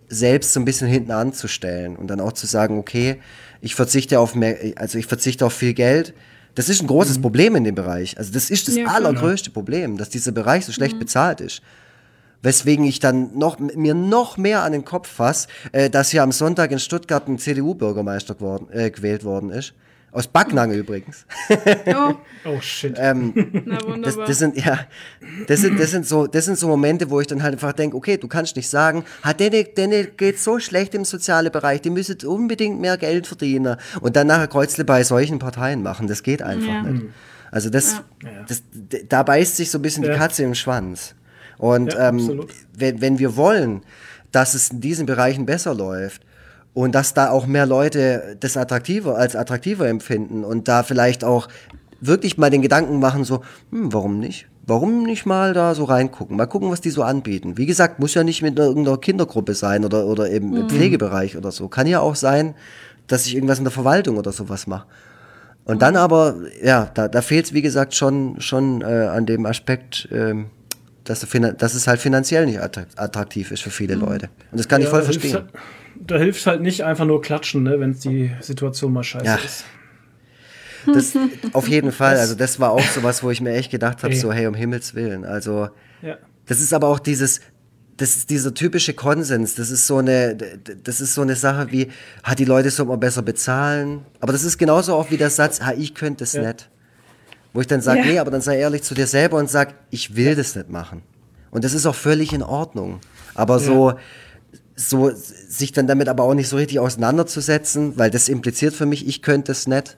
selbst so ein bisschen hinten anzustellen und dann auch zu sagen, okay, ich verzichte auf mehr, also ich verzichte auf viel Geld. Das ist ein großes Problem in dem Bereich. Also das ist das Ja, allergrößte Problem, dass dieser Bereich so schlecht bezahlt ist. Weswegen ich dann noch, mir noch mehr an den Kopf fasse, äh, dass hier am Sonntag in Stuttgart ein CDU-Bürgermeister äh, gewählt worden ist. Aus Backnang übrigens. Ja, Oh shit. na Das, das sind ja, das sind, das sind so, das sind so Momente, wo ich dann halt einfach denke, okay, du kannst nicht sagen, hat denen, denen geht so schlecht im sozialen Bereich, die müssen unbedingt mehr Geld verdienen und dann nachher Kreuzle bei solchen Parteien machen. Das geht einfach Ja. nicht. Also das, das, d- da beißt sich so ein bisschen Ja. die Katze im Schwanz. Und Ja, ähm, wenn, wenn wir wollen, dass es in diesen Bereichen besser läuft und dass da auch mehr Leute das attraktiver als attraktiver empfinden und da vielleicht auch wirklich mal den Gedanken machen, so, hm, warum nicht? Warum nicht mal da so reingucken? Mal gucken, was die so anbieten. Wie gesagt, muss ja nicht mit einer, irgendeiner Kindergruppe sein oder, oder eben im Pflegebereich oder so. Kann ja auch sein, dass ich irgendwas in der Verwaltung oder sowas mache. Und dann aber, ja, da, da fehlt es, wie gesagt, schon, schon äh, an dem Aspekt, ähm, dass, dass es halt finanziell nicht attrakt- attraktiv ist für viele Leute. Und das kann ich Ja, voll da hilft verstehen. Da hilft halt nicht einfach nur klatschen, ne, wenn die Situation mal scheiße Ja. ist. Das, auf jeden Fall. Also das war auch sowas, wo ich mir echt gedacht habe, so hey, um Himmels Willen. Also Ja. das ist aber auch dieses, das ist dieser typische Konsens. Das ist so eine, das ist so eine Sache wie, hat die Leute soll man besser bezahlen. Aber das ist genauso auch wie der Satz, ha, ich könnte es Ja. nicht. Wo ich dann sage, Ja. nee, aber dann sei ehrlich zu dir selber und sag, ich will das nicht machen. Und das ist auch völlig in Ordnung. Aber so, so sich dann damit aber auch nicht so richtig auseinanderzusetzen, weil das impliziert für mich, ich könnte es nicht.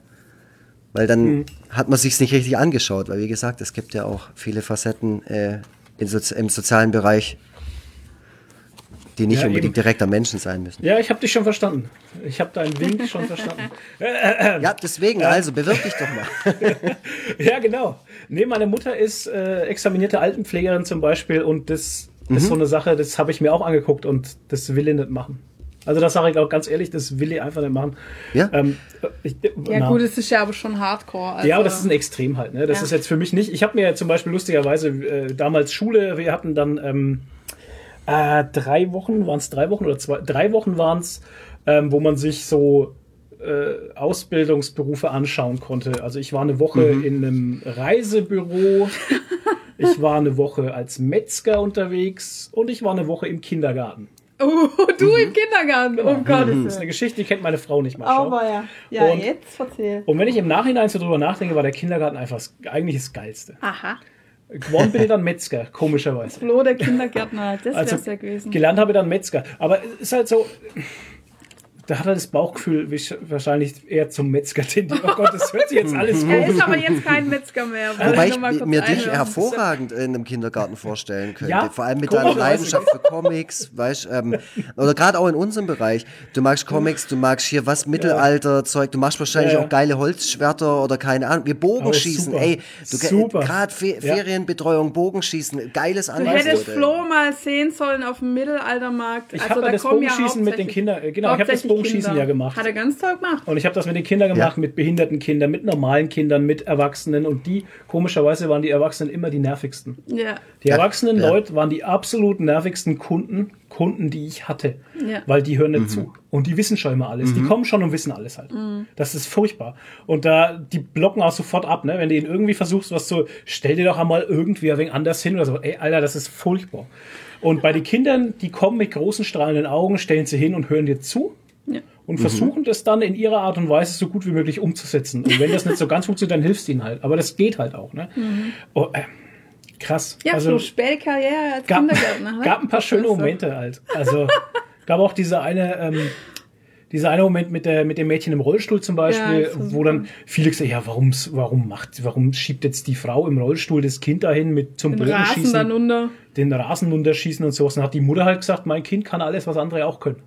Weil dann Mhm. hat man sich's nicht richtig angeschaut, weil wie gesagt, es gibt ja auch viele Facetten äh, Sozi im sozialen Bereich, die nicht Ja, unbedingt eben. direkt am Menschen sein müssen. Ja, ich habe dich schon verstanden. Ich habe deinen Wink schon verstanden. Ja, deswegen, also bewirb dich doch mal. Ja, genau. Nee, meine Mutter ist äh, examinierte Altenpflegerin zum Beispiel und das Mhm. ist so eine Sache, das habe ich mir auch angeguckt und das will ich nicht machen. Also das sage ich auch ganz ehrlich, das will ich einfach nicht machen. Ja? Ähm, ich, ja na. gut, es ist ja aber schon Hardcore. Also, Ja, aber das ist ein Extrem halt. Ne? Das Ja. ist jetzt für mich nicht. Ich habe mir zum Beispiel lustigerweise äh, damals Schule, wir hatten dann ähm, äh, drei Wochen, waren es drei Wochen oder zwei, drei Wochen waren es, ähm, wo man sich so äh, Ausbildungsberufe anschauen konnte. Also ich war eine Woche in einem Reisebüro, ich war eine Woche als Metzger unterwegs und ich war eine Woche im Kindergarten. Oh, du im Kindergarten, oh Gott. Das ist eine Geschichte, die kennt meine Frau nicht mal. Aber ja. Ja, Und- jetzt erzähl. Und wenn ich im Nachhinein so drüber nachdenke, war der Kindergarten einfach das, eigentlich das Geilste. Aha. Geworden bin ich dann Metzger, komischerweise. Flo, der Kindergärtner, das Also wär's ja gewesen. gelernt habe ich dann Metzger. Aber es ist halt so, da hat er das Bauchgefühl wahrscheinlich eher zum Metzger tendiert. Oh Gott, das hört sich jetzt alles Er komisch ist aber jetzt kein Metzger mehr. Wobei ich kurz mir dich hervorragend in einem Kindergarten vorstellen könnte. Ja, Vor allem mit deiner Leidenschaft für Comics, weißt ähm, oder gerade auch in unserem Bereich. Du magst Comics, du magst hier was Mittelalter-Zeug, du machst wahrscheinlich Ja, ja. auch geile Holzschwerter oder keine Ahnung. Wir Bogenschießen, super. ey. Du Super. gerade Fe Ja. Ferienbetreuung, Bogenschießen, geiles Du Angebot. hättest ey. Flo mal sehen sollen auf dem Mittelaltermarkt. Ich also, hab da das Bogenschießen mit den Kindern- äh, genau, ich hab das hauptsächlich Bogenschießen Kinder. ja gemacht. Hat er ganz toll gemacht. Und ich habe das mit den Kindern gemacht, Ja. mit behinderten Kindern, mit normalen Kindern, mit Erwachsenen. Und die, komischerweise, waren die Erwachsenen immer die nervigsten. Ja. Die Ja, erwachsenen ja. Leute waren die absolut nervigsten Kunden, Kunden, die ich hatte. Ja. Weil die hören nicht Mhm. zu. Und die wissen schon immer alles. Die kommen schon und wissen alles halt. Das ist furchtbar. Und da, die blocken auch sofort ab, ne? Wenn du ihnen irgendwie versuchst, was zu, stell dir doch einmal irgendwie ein wenig anders hin oder so. Ey, Alter, das ist furchtbar. Und bei den Kindern, die kommen mit großen strahlenden Augen, stellen sie hin und hören dir zu. Und versuchen das dann in ihrer Art und Weise so gut wie möglich umzusetzen. Und wenn das nicht so ganz funktioniert, dann hilfst du ihnen halt. Aber das geht halt auch, ne? Oh, äh, krass. Ja, also, so späte Karriere als gab, Kindergärtner. ne? gab ein paar schöne. Momente halt. Also gab auch diese eine, ähm, dieser eine Moment mit der mit dem Mädchen im Rollstuhl zum Beispiel, Ja, wo dann viele gesagt, ja, warum warum macht, warum schiebt jetzt die Frau im Rollstuhl das Kind dahin mit zum Den Rasen Bodenschießen, dann unter. den Rasen runterschießen und sowas. Dann hat die Mutter halt gesagt, mein Kind kann alles, was andere auch können.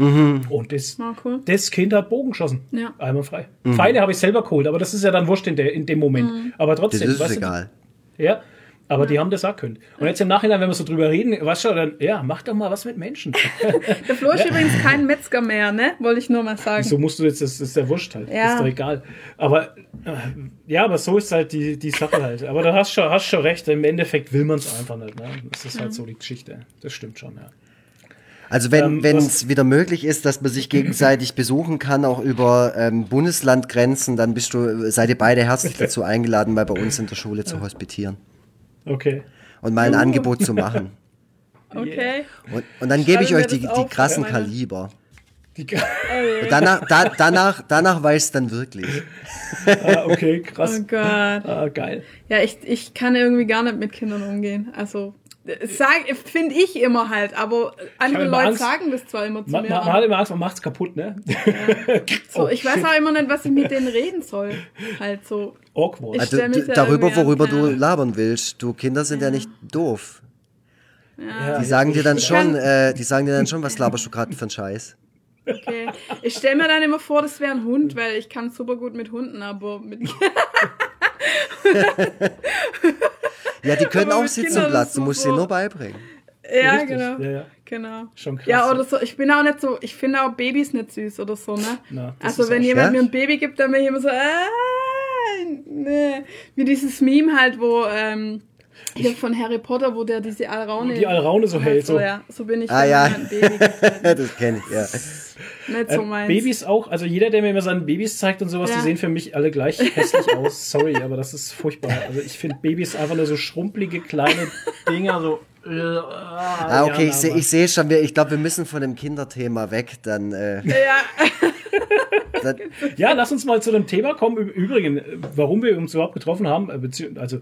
Und das, Ah, cool. das Kind hat Bogen geschossen. Ja. Einmal frei. Pfeile habe ich selber geholt, aber das ist ja dann wurscht in, der, in dem Moment. Aber Das trotzdem, ist weißt du, egal. ja, aber die haben das auch können. Und jetzt im Nachhinein, wenn wir so drüber reden, weißt du, dann, ja, mach doch mal was mit Menschen. Der Flo ist übrigens kein Metzger mehr, ne? Wollte ich nur mal sagen. so musst du jetzt, das ist ja wurscht halt. Ja. Ist doch egal. Aber, äh, ja, aber so ist halt die, die Sache halt. Aber du hast schon, hast schon recht, im Endeffekt will man es einfach nicht. Ne? Das ist halt so die Geschichte. Das stimmt schon, ja. Also wenn Ähm, es wieder möglich ist, dass man sich gegenseitig besuchen kann, auch über ähm, Bundeslandgrenzen, dann bist du, seid ihr beide herzlich dazu eingeladen, mal bei uns in der Schule zu hospitieren Okay. und mal ein Angebot zu machen. Okay. Und, und dann gebe ich Schreiben euch die, die krassen meine- Kaliber. Die, Und danach, da, danach, danach weiß dann wirklich. ah, okay, krass. Oh Gott. Ah, geil. Ja, ich, ich kann irgendwie gar nicht mit Kindern umgehen. Also, finde ich immer halt, aber andere Leute Angst. sagen das zwar immer zu Man, mir. man, hat immer Angst, man macht's kaputt, ne? so, Oh, ich weiß shit. auch immer nicht, was ich mit denen reden soll. Halt so. Awkward. Also, darüber, irgendwie an, worüber du ja. labern willst. Du Kinder sind ja, nicht doof. Ja, Die sagen dir dann Ich schon, äh, die sagen dir dann schon, was laberst du gerade für einen Scheiß. Okay. Ich stelle mir dann immer vor, das wäre ein Hund, weil ich kann super gut mit Hunden, aber mit Ja, die können auch sitzen Kindern Platz, du musst sie nur beibringen. ja, Richtig. genau. Ja, ja. Genau. Schon krass. Ja, oder so, ich bin auch nicht so, ich finde auch Babys nicht süß oder so, ne? Na, also wenn jemand schwer. mir ein Baby gibt, dann bin ich immer so, äh, ne. Wie dieses Meme halt, wo, ähm, hier von Harry Potter, wo der diese Alraune... Die Alraune so hält, so. ja, so bin ich, Ah, ja. Baby das kenne ich, ja. Nicht so Ähm, meins. Babys auch, also jeder, der mir immer seine Babys zeigt und sowas, Ja. die sehen für mich alle gleich hässlich aus. Sorry, aber das ist furchtbar. Also ich finde Babys einfach nur so schrumpelige kleine Dinger, so. Äh, Ah, okay, ich sehe ich seh schon, ich glaube, wir müssen von dem Kinderthema weg, dann, äh, ja, Ja, lass uns mal zu dem Thema kommen. Ü- Übrigens, äh, warum wir uns überhaupt getroffen haben, äh, also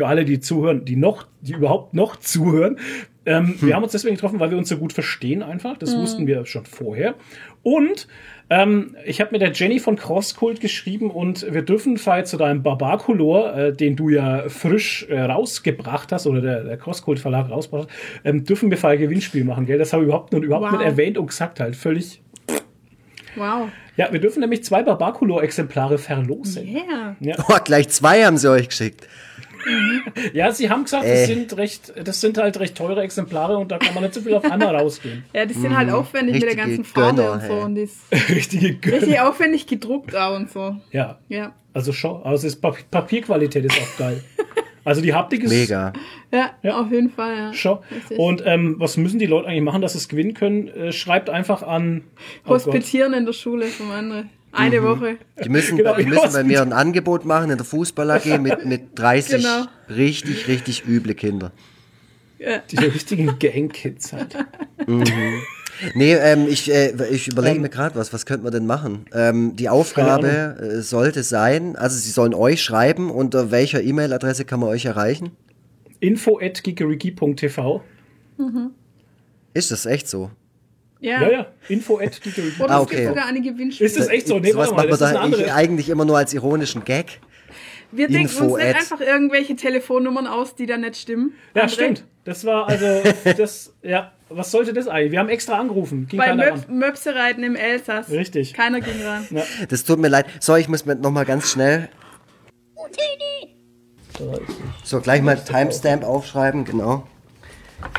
für alle, die zuhören, die noch, die überhaupt noch zuhören. Ähm, Wir haben uns deswegen getroffen, weil wir uns so gut verstehen einfach. Das wussten wir schon vorher. Und ähm, ich habe mit der Jenny von Crosskult geschrieben und wir dürfen Fall zu deinem Barbarcolor, äh, den du ja frisch äh, rausgebracht hast oder der, der Crosskult Verlag rausgebracht hat, ähm, dürfen wir Fall Gewinnspiel machen, gell? Das habe ich überhaupt, noch überhaupt Wow. nicht erwähnt und gesagt halt. Völlig wow. ja, wir dürfen nämlich zwei Barbaculo-Exemplare verlosen. Yeah. oh, gleich zwei haben sie euch geschickt. Ja, sie haben gesagt, Äh. das sind recht, das sind halt recht teure Exemplare und da kann man nicht so viel auf einmal rausgehen. Ja, die sind halt aufwendig mit der richtige ganzen Farbe Gönner, und so. hey. Und die ist Richtige Gönner. richtig aufwendig gedruckt auch und so. Ja, Ja. also schon. Also das Pap Papierqualität ist auch geil. Also die Haptik ist Mega. Ja, Ja. auf jeden Fall, ja. schon. Und ähm, was müssen die Leute eigentlich machen, dass sie es gewinnen können? Äh, schreibt einfach an oh Gott. Hospitieren in der Schule vom anderen. Eine Woche. Die müssen, Genau, die müssen bei mir ein Angebot machen in der Fußball AG mit, mit 30 Genau. richtig, richtig üble Kinder. Ja. Die richtigen Gang-Kids halt. Nee, ähm, ich, äh, ich überlege Ähm. mir gerade was, was könnte man denn machen? Ähm, die Aufgabe äh, sollte sein, also sie sollen euch schreiben, unter welcher E-Mail-Adresse kann man euch erreichen? Info at geekeriki.tv. Ist das echt so? Ja. Ja, ja. Info at. Und Ah, es okay. gibt sogar eine Gewinnspiele. Ist das echt so? Nee, mal, macht man da eigentlich immer nur als ironischen Gag. Wir denken Info uns nicht einfach irgendwelche Telefonnummern aus, die da nicht stimmen. Ja, André? stimmt. Das war also, das, ja, was sollte das eigentlich? Wir haben extra angerufen. Ging Bei Möp ran. Möpse reiten im Elsass. Richtig. Keiner ging ran. Das tut mir leid. So, ich muss mir noch mal ganz schnell. So, gleich mal Timestamp aufschreiben, genau.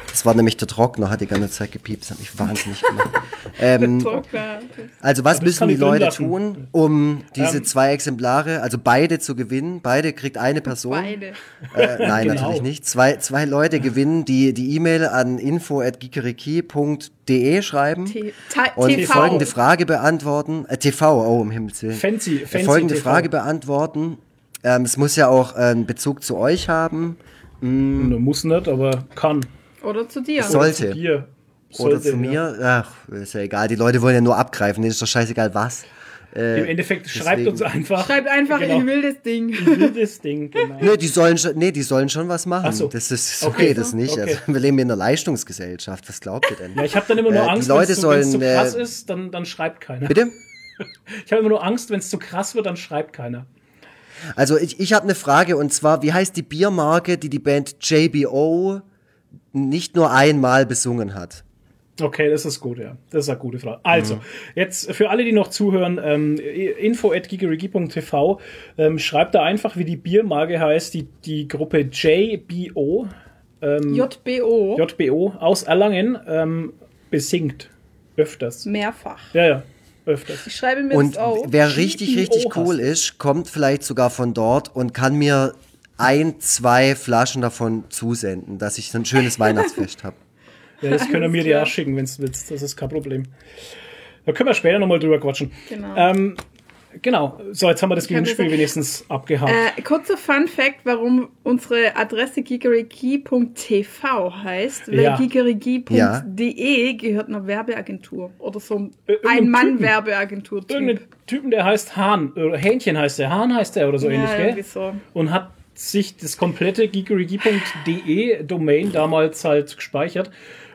Das war nämlich der Trockner, hat die ganze Zeit gepiepst, hat mich wahnsinnig gemacht. ähm, Trockner. also was müssen die Leute lassen. tun, um diese Ähm. zwei Exemplare, also beide zu gewinnen? Beide kriegt eine Person. Beide. Äh, nein, Genau. natürlich nicht. Zwei, zwei Leute gewinnen, die die E-Mail an info.gikeriki.de schreiben T und TV. folgende Frage beantworten. Äh, TV, oh, um Himmels Willen. Fancy, Äh, fancy folgende TV. Frage beantworten. Ähm, es muss ja auch äh, einen Bezug zu euch haben. Ne, Muss nicht, aber kann. Oder zu dir. Soll- Zu Sollte. dir. Oder Sollte, zu mir. Ach, ist ja egal. Die Leute wollen ja nur abgreifen. Denen ist doch scheißegal was. Ja. Im Endeffekt schreibt deswegen- uns einfach. Schreibt einfach, Genau. ich will das Ding. Wildes Ding, genau. Nee, die sollen schon, nee, die sollen schon was machen. Ach so. Das ist so Okay. geht das nicht. Okay. Also, wir leben in einer Leistungsgesellschaft. Was glaubt ihr denn? Ja, ich habe dann immer nur Äh, Angst, Leute wenn es zu, wenn's zu krass äh, ist, dann, dann schreibt keiner. Bitte? Ich habe immer nur Angst, wenn es zu krass wird, dann schreibt keiner. Also ich, ich habe eine Frage und zwar, wie heißt die Biermarke, die die Band JBO nicht nur einmal besungen hat? Okay, das ist gut, ja. Das ist eine gute Frage. Also, Mhm. jetzt für alle, die noch zuhören, ähm, info at gigerigi.tv, ähm, schreibt da einfach, wie die Biermarke heißt, die, die Gruppe JBO, JBO. JBO aus Erlangen, ähm, besingt. Öfters. Mehrfach. Ja, ja, öfters. Ich schreibe mir Und das auf. wer richtig, richtig cool ist, kommt vielleicht sogar von dort und kann mir ein, zwei Flaschen davon zusenden, dass ich ein schönes Weihnachtsfest habe. Ja, das können wir mir dir auch schicken, wenn es willst. Das ist kein Problem. Da können wir später nochmal drüber quatschen. Genau. Ähm, genau. So, jetzt haben wir das Gewinnspiel wenigstens abgehakt. Äh, kurzer Fun Fact, warum unsere Adresse gigerigi.tv heißt, weil Ja. ja. gigerigi.de gehört einer Werbeagentur oder so ein Äh, Ein-Mann-Werbeagentur. Irgendein Typen, der heißt Hahn, oder Hähnchen heißt der, Hahn heißt der oder so ähnlich, ja, gell? irgendwie so. Und hat sich das komplette geekerigi.de Domain damals halt gespeichert.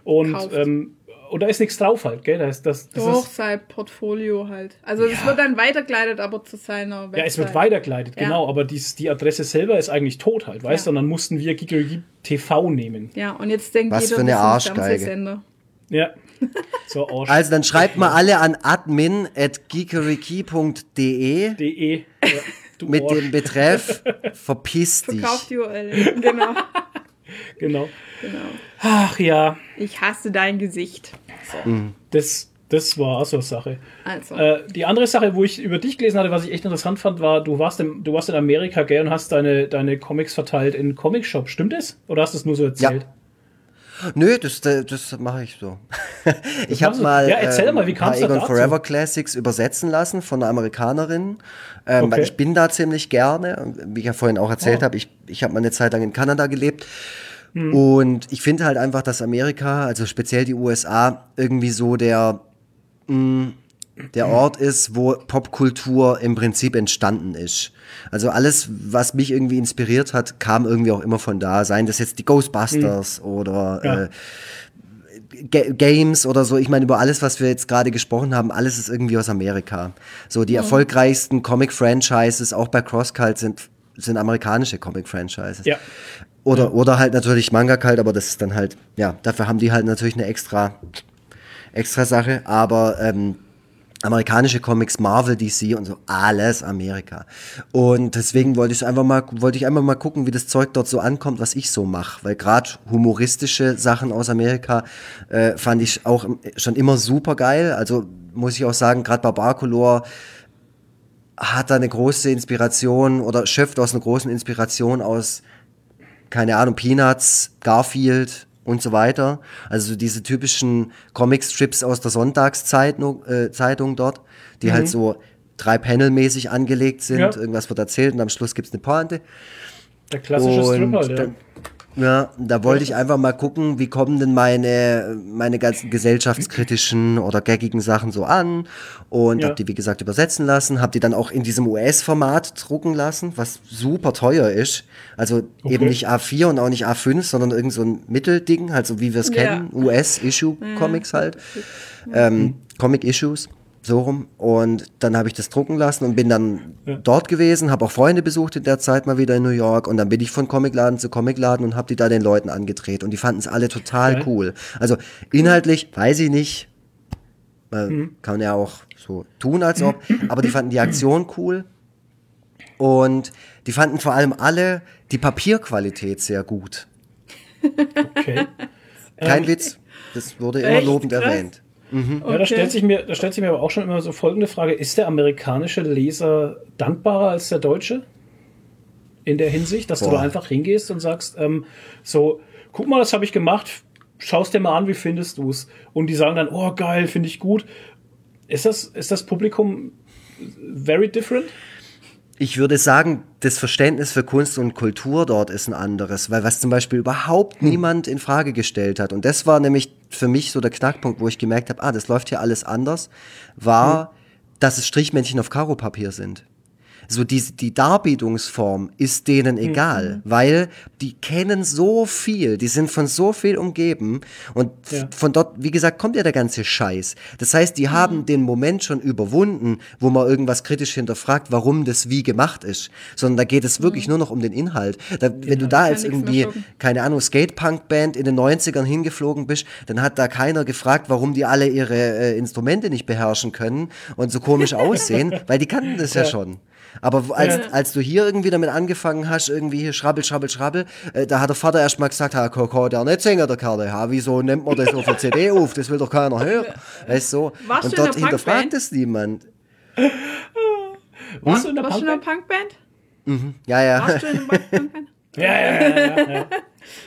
Und, ähm, und da ist nichts drauf halt, gell? Das, das, das Doch, ist, sein Portfolio halt. Also es Ja. wird dann weitergeleitet, aber zu seiner Website. ja, es wird weitergeleitet, Ja. genau, aber dies, die Adresse selber ist eigentlich tot halt, weißt du? Ja. Und dann mussten wir Geekerigi TV nehmen. Ja, und jetzt denkt Was jeder, für eine das ist ein Arschgeige. Fernsehsender. Ja. So, Arsch. Also dann schreibt mal alle an admin.geekeriki.de DE. Ja, du mit dem Betreff Verpiss dich. Verkauft die URL. genau, Genau. genau. Ach ja, Ich hasse dein Gesicht. das, das war auch so eine Sache. Also. Äh, die andere Sache, wo ich über dich gelesen hatte, was ich echt interessant fand, war, du warst, im, du warst in Amerika, gell, und hast deine, deine Comics verteilt in Comic-Shop. Stimmt das? Oder hast du es nur so erzählt? Nö, das, das mache ich so. ich habe du? mal, Ja, erzähl mal, wie ein kam's Egon dazu? Forever Classics übersetzen lassen von einer Amerikanerin, ähm, Okay. weil ich bin da ziemlich gerne. Wie ich ja vorhin auch erzählt Oh. habe, ich, ich habe mal eine Zeit lang in Kanada gelebt. Hm. Und ich finde halt einfach, dass Amerika, also speziell die USA, irgendwie so der, mh, der Ort ist, wo Popkultur im Prinzip entstanden ist. Also alles, was mich irgendwie inspiriert hat, kam irgendwie auch immer von da. Seien das jetzt die Ghostbusters oder Ja. äh, Ga Games oder so. Ich meine, über alles, was wir jetzt gerade gesprochen haben, alles ist irgendwie aus Amerika. So die erfolgreichsten Comic-Franchises, auch bei CrossCult, sind, sind amerikanische Comic-Franchises. Ja. Oder, oder halt natürlich Manga Kalt, aber das ist dann halt, ja, dafür haben die halt natürlich eine extra, extra Sache. Aber ähm, amerikanische Comics, Marvel, DC und so, alles Amerika. Und deswegen wollte ich einfach mal, wollte ich einfach mal gucken, wie das Zeug dort so ankommt, was ich so mache. Weil gerade humoristische Sachen aus Amerika äh, fand ich auch schon immer super geil. Also muss ich auch sagen, gerade Barbarcolor hat da eine große Inspiration oder schöpft aus einer großen Inspiration aus, keine Ahnung, Peanuts, Garfield und so weiter. Also so diese typischen Comicstrips aus der Sonntagszeitung äh, Zeitung dort, die halt so drei Panel-mäßig angelegt sind. Ja. Irgendwas wird erzählt und am Schluss gibt's eine Pointe. Der klassische Und Strip halt, ja. Ja, da wollte ich einfach mal gucken, wie kommen denn meine, meine ganzen gesellschaftskritischen oder gaggigen Sachen so an und Ja. habe die, wie gesagt, übersetzen lassen, habe die dann auch in diesem US-Format drucken lassen, was super teuer ist. Also eben nicht A4 und auch nicht A5, sondern irgend so ein Mittelding, halt so wie wir es Ja. kennen, US-Issue-Comics halt, ähm, Comic-Issues. So rum. Und dann habe ich das drucken lassen und bin dann dort gewesen, habe auch Freunde besucht in der Zeit mal wieder in New York und dann bin ich von Comicladen zu Comicladen und habe die da den Leuten angedreht und die fanden es alle total Geil. cool. Also inhaltlich weiß ich nicht, äh, Mhm. kann ja auch so tun als ob, aber die fanden die Aktion cool und die fanden vor allem alle die Papierqualität sehr gut. Okay. Kein Witz, das wurde immer lobend Krass. erwähnt. Ja, da Okay. stellt sich mir, da stellt sich mir aber auch schon immer so folgende Frage: Ist der amerikanische Leser dankbarer als der deutsche? In der Hinsicht, dass du Boah. da einfach hingehst und sagst, ähm, so, guck mal, das habe ich gemacht, schaust dir mal an, wie findest du es? Und die sagen dann, oh geil, finde ich gut. Ist das, ist das Publikum very different? Ich würde sagen, das Verständnis für Kunst und Kultur dort ist ein anderes, weil was zum Beispiel überhaupt niemand in Frage gestellt hat, und das war nämlich für mich so der Knackpunkt, wo ich gemerkt habe, ah, das läuft hier alles anders, war, dass es Strichmännchen auf Karopapier sind. So die, die Darbietungsform ist denen egal, weil die kennen so viel, die sind von so viel umgeben und Ja. von dort, wie gesagt, kommt ja der ganze Scheiß. Das heißt, die haben den Moment schon überwunden, wo man irgendwas kritisch hinterfragt, warum das wie gemacht ist, sondern da geht es wirklich nur noch um den Inhalt. Da, wenn du da als irgendwie, keine Ahnung, Skatepunk-Band in den 90ern hingeflogen bist, dann hat da keiner gefragt, warum die alle ihre äh, Instrumente nicht beherrschen können und so komisch aussehen, weil die kannten das ja, schon. Aber als, als du hier irgendwie damit angefangen hast, irgendwie hier schrabbel, schrabbel, schrabbel, äh, da hat der Vater erst mal gesagt, ha, Koko, der nicht singen, der Kerl, ha, wieso nimmt man das auf der CD auf? Das will doch keiner hören. Weißt du? so. Warst Und du in dort der hinterfragt Punkband? es niemand. Warst du in der Punkband? Punkband? Ja, ja. Warst du in einer Punkband? Ja, ja, ja, ja, ja.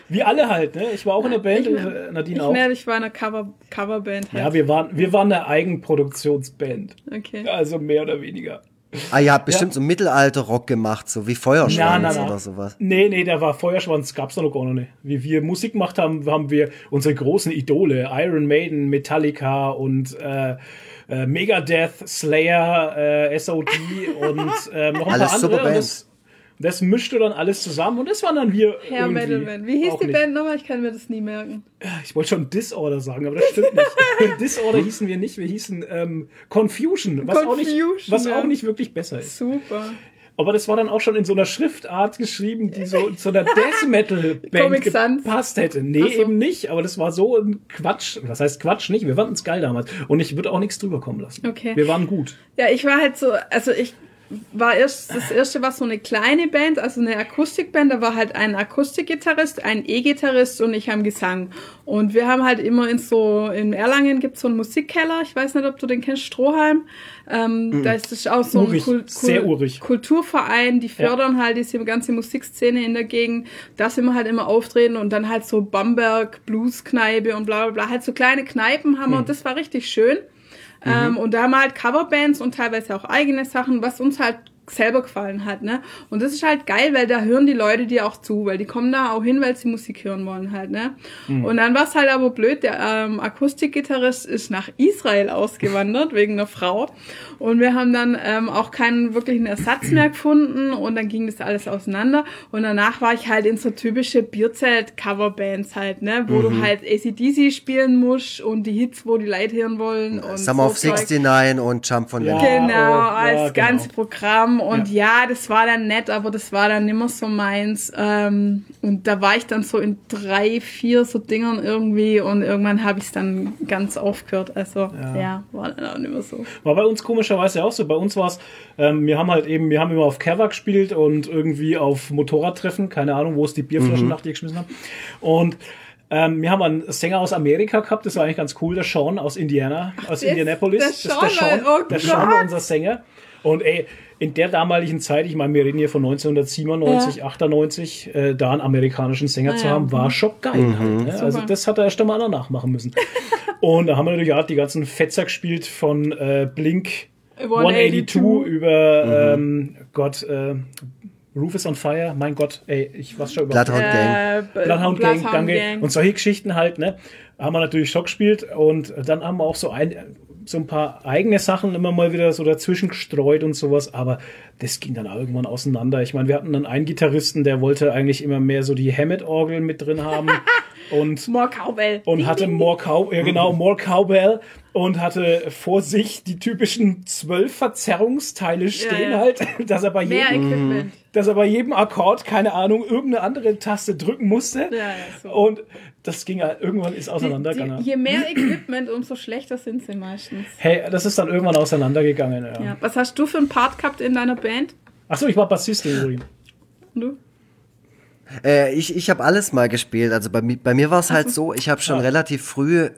Wie alle halt, ne? Ich war auch in der Band, Ich- äh, Nadine Ich auch. mehr, ich war in einer Cover, Coverband halt. Ja, wir waren, wir waren eine Eigenproduktionsband. Okay. Also mehr oder weniger. Ah, ihr habt bestimmt so Mittelalter-Rock gemacht, so wie Feuerschwanz Na, na, na. oder sowas. Nee, nee, da war Feuerschwanz, gab's da noch gar nicht. Wie wir Musik gemacht haben, haben wir unsere großen Idole, Iron Maiden, Metallica und äh, äh, Megadeth, Slayer, äh, SOD und ähm, noch ein Alles paar andere. super Bands. Das, mischte dann alles zusammen und das waren dann wir Hair irgendwie Metal Band. Wie hieß die nicht. Band nochmal? Ich kann mir das nie merken. Ich wollte schon Disorder sagen, aber das stimmt nicht. Disorder hießen wir nicht, wir hießen ähm, Confusion, was, auch, nicht, Confusion, was ja. auch nicht wirklich besser ist. Super. Aber das war dann auch schon in so einer Schriftart geschrieben, die so zu einer Death Metal Band gepasst hätte. Nee, so. eben nicht, aber das war so ein Quatsch. Was heißt Quatsch nicht? Wir fanden es geil damals. Und ich würde auch nichts drüber kommen lassen. Okay. Wir waren gut. Ja, ich war halt so, also ich war erst, das erste war so eine kleine Band, also eine Akustikband, da war halt ein Akustikgitarrist, ein E-Gitarrist und ich am Gesang. Und wir haben halt immer in so, in Erlangen gibt's so einen Musikkeller, ich weiß nicht, ob du den kennst, Stroheim. Ähm, Da ist das auch so ein Urig, Kul- sehr Kul- urig. Kulturverein, die fördern halt diese ganze Musikszene in der Gegend. Da sind wir halt immer auftreten und dann halt so Bamberg, Blueskneipe und bla bla bla. Halt so kleine Kneipen haben wir und das war richtig schön. Ähm, und da haben wir halt Coverbands und teilweise auch eigene Sachen, was uns halt selber gefallen hat, ne? Und das ist halt geil, weil da hören die Leute dir auch zu, weil die kommen da auch hin, weil sie Musik hören wollen halt, ne? Und dann war es halt aber blöd, der ähm, Akustikgitarrist ist nach Israel ausgewandert wegen einer Frau und wir haben dann ähm, auch keinen wirklichen Ersatz mehr gefunden und dann ging das alles auseinander und danach war ich halt in so typische Bierzelt-Coverbands halt, ne? Wo du halt ACDC spielen musst und die Hits, wo die Leute hören wollen und Summer of so Zeug. 69 und Jump von Ja. Vanilla. Genau, als ja, genau. ganze Programm. Und ja. das war dann nett, aber das war dann nimmer so meins. Ähm, und da war ich dann so in drei, vier so Dingern irgendwie und irgendwann habe ich es dann ganz aufgehört. Also ja. war dann auch nicht mehr so. War bei uns komischerweise auch so. Bei uns war es, ähm, wir haben halt eben, wir haben immer auf Cover gespielt und irgendwie auf Motorradtreffen, keine Ahnung, wo es die Bierflaschen nach dir geschmissen haben. Und ähm, wir haben einen Sänger aus Amerika gehabt, das war eigentlich ganz cool, der Sean aus Indiana, aus Indianapolis. der das ist der Sean, Sean, oh der Sean war unser Sänger. Und ey, in der damaligen Zeit, ich meine, wir reden hier von 1997, 98, äh, da einen amerikanischen Sänger zu Ja. haben, war schon geil halt. Ne? Also das hat er erst einmal nachmachen müssen. Und da haben wir natürlich auch die ganzen Fetzer gespielt von äh, Blink 182 182 über ähm, Gott, äh, Roof is on Fire, mein Gott, ey, ich weiß schon über Bloodhound Gang. Äh, Bloodhound Gang. Gang. Und solche Geschichten halt, ne? Haben wir natürlich Schock gespielt und dann haben wir auch so ein, so ein paar eigene Sachen immer mal wieder so dazwischen gestreut und sowas, aber das ging dann irgendwann auseinander. Ich meine, wir hatten dann einen Gitarristen, der wollte eigentlich immer mehr so die Hammett-Orgel mit drin haben und More Cowbell. und hatte more Cow, ja genau, more Cowbell und hatte vor sich die typischen zwölf Verzerrungsteile stehen ja. halt, dass er bei Mehr jedem, Equipment. dass er bei jedem Akkord, keine Ahnung, irgendeine andere Taste drücken musste. Ja, ja, so. Und das ging halt, irgendwann ist auseinandergegangen. je mehr Equipment, umso schlechter sind sie meistens. Hey, das ist dann irgendwann auseinandergegangen. Ja. Ja. Was hast du für einen Part gehabt in deiner Band? Achso, ich war Bassist übrigens. Du? Äh, ich ich habe alles mal gespielt. Also bei, bei mir war es halt so, ich habe schon Ja. relativ früh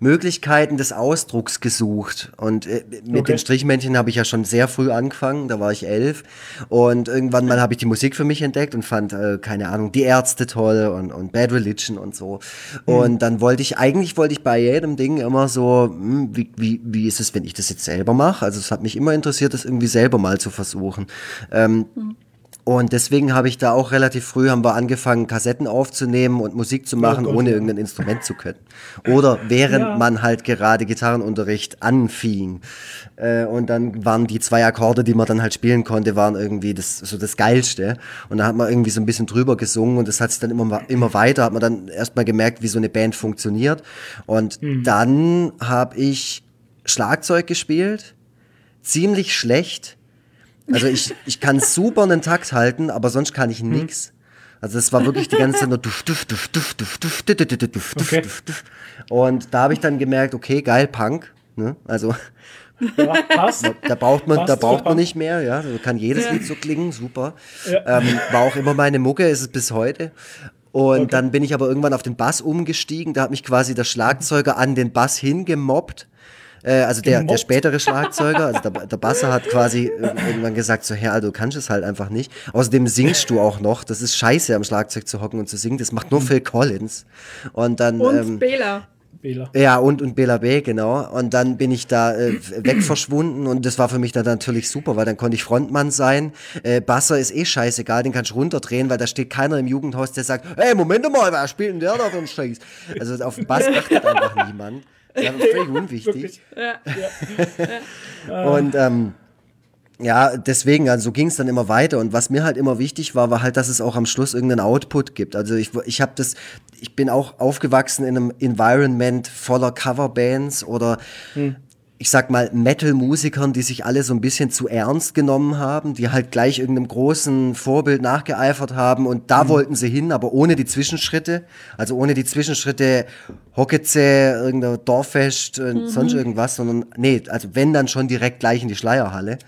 Möglichkeiten des Ausdrucks gesucht. Und äh, mit Okay. den Strichmännchen habe ich ja schon sehr früh angefangen, da war ich elf. Und irgendwann mal habe ich die Musik für mich entdeckt und fand, äh, keine Ahnung, die Ärzte toll und, und Bad Religion und so. Und dann wollte ich, eigentlich wollte ich bei jedem Ding immer so, hm, wie, wie, wie ist es, wenn ich das jetzt selber mache? Also es hat mich immer interessiert, das irgendwie selber mal zu versuchen. Ähm, und deswegen habe ich da auch relativ früh haben wir angefangen, Kassetten aufzunehmen und Musik zu machen, Gott, ohne irgendein Instrument zu können. Oder während Ja. man halt gerade Gitarrenunterricht anfing. Äh, und dann waren die zwei Akkorde, die man dann halt spielen konnte, waren irgendwie das, so das Geilste. Und da hat man irgendwie so ein bisschen drüber gesungen und das hat sich dann immer, immer weiter, hat man dann erstmal gemerkt, wie so eine Band funktioniert. Und dann habe ich Schlagzeug gespielt, ziemlich schlecht. Also ich, ich kann super einen Takt halten, aber sonst kann ich nix. Also es war wirklich die ganze Zeit nur duft, duft, duft, duft, duft, duft, duft, duft, duft, Okay. duft, duft. Und da habe ich dann gemerkt, okay, geil, Punk. Ne? Also Ja, passt. da braucht man, Passt da braucht super. man nicht mehr, ja. Da kann jedes Lied so klingen, super. Ja. Ähm, war auch immer meine Mucke, ist es bis heute. Und dann bin ich aber irgendwann auf den Bass umgestiegen. Da hat mich quasi der Schlagzeuger an den Bass hingemobbt. Äh, also der, der spätere Schlagzeuger, also der, der Basser hat quasi ir- irgendwann gesagt, so, Herr, du kannst es halt einfach nicht. Außerdem singst du auch noch. Das ist scheiße, am Schlagzeug zu hocken und zu singen. Das macht nur Phil Collins. Und dann. Und ähm, Bela. Bela. ja, und, und Bela B, genau. Und dann bin ich da äh, weg verschwunden und das war für mich dann natürlich super, weil dann konnte ich Frontmann sein. Äh, Basser ist eh scheißegal, den kannst du runterdrehen, weil da steht keiner im Jugendhaus, der sagt, hey, Moment mal, wer spielt denn der da für einen Scheiß? Also auf den Bass achtet einfach niemand. Einfach völlig unwichtig. Wirklich. Und ähm, ja, deswegen, also so ging es dann immer weiter. Und was mir halt immer wichtig war, war halt, dass es auch am Schluss irgendeinen Output gibt. Also ich, ich habe das, ich bin auch aufgewachsen in einem Environment voller Coverbands oder ich sag mal, Metal-Musikern, die sich alle so ein bisschen zu ernst genommen haben, die halt gleich irgendeinem großen Vorbild nachgeeifert haben und da wollten sie hin, aber ohne die Zwischenschritte, also ohne die Zwischenschritte Hockeze, irgendein Dorffest und sonst irgendwas, sondern nee, also wenn dann schon direkt gleich in die Schleierhalle.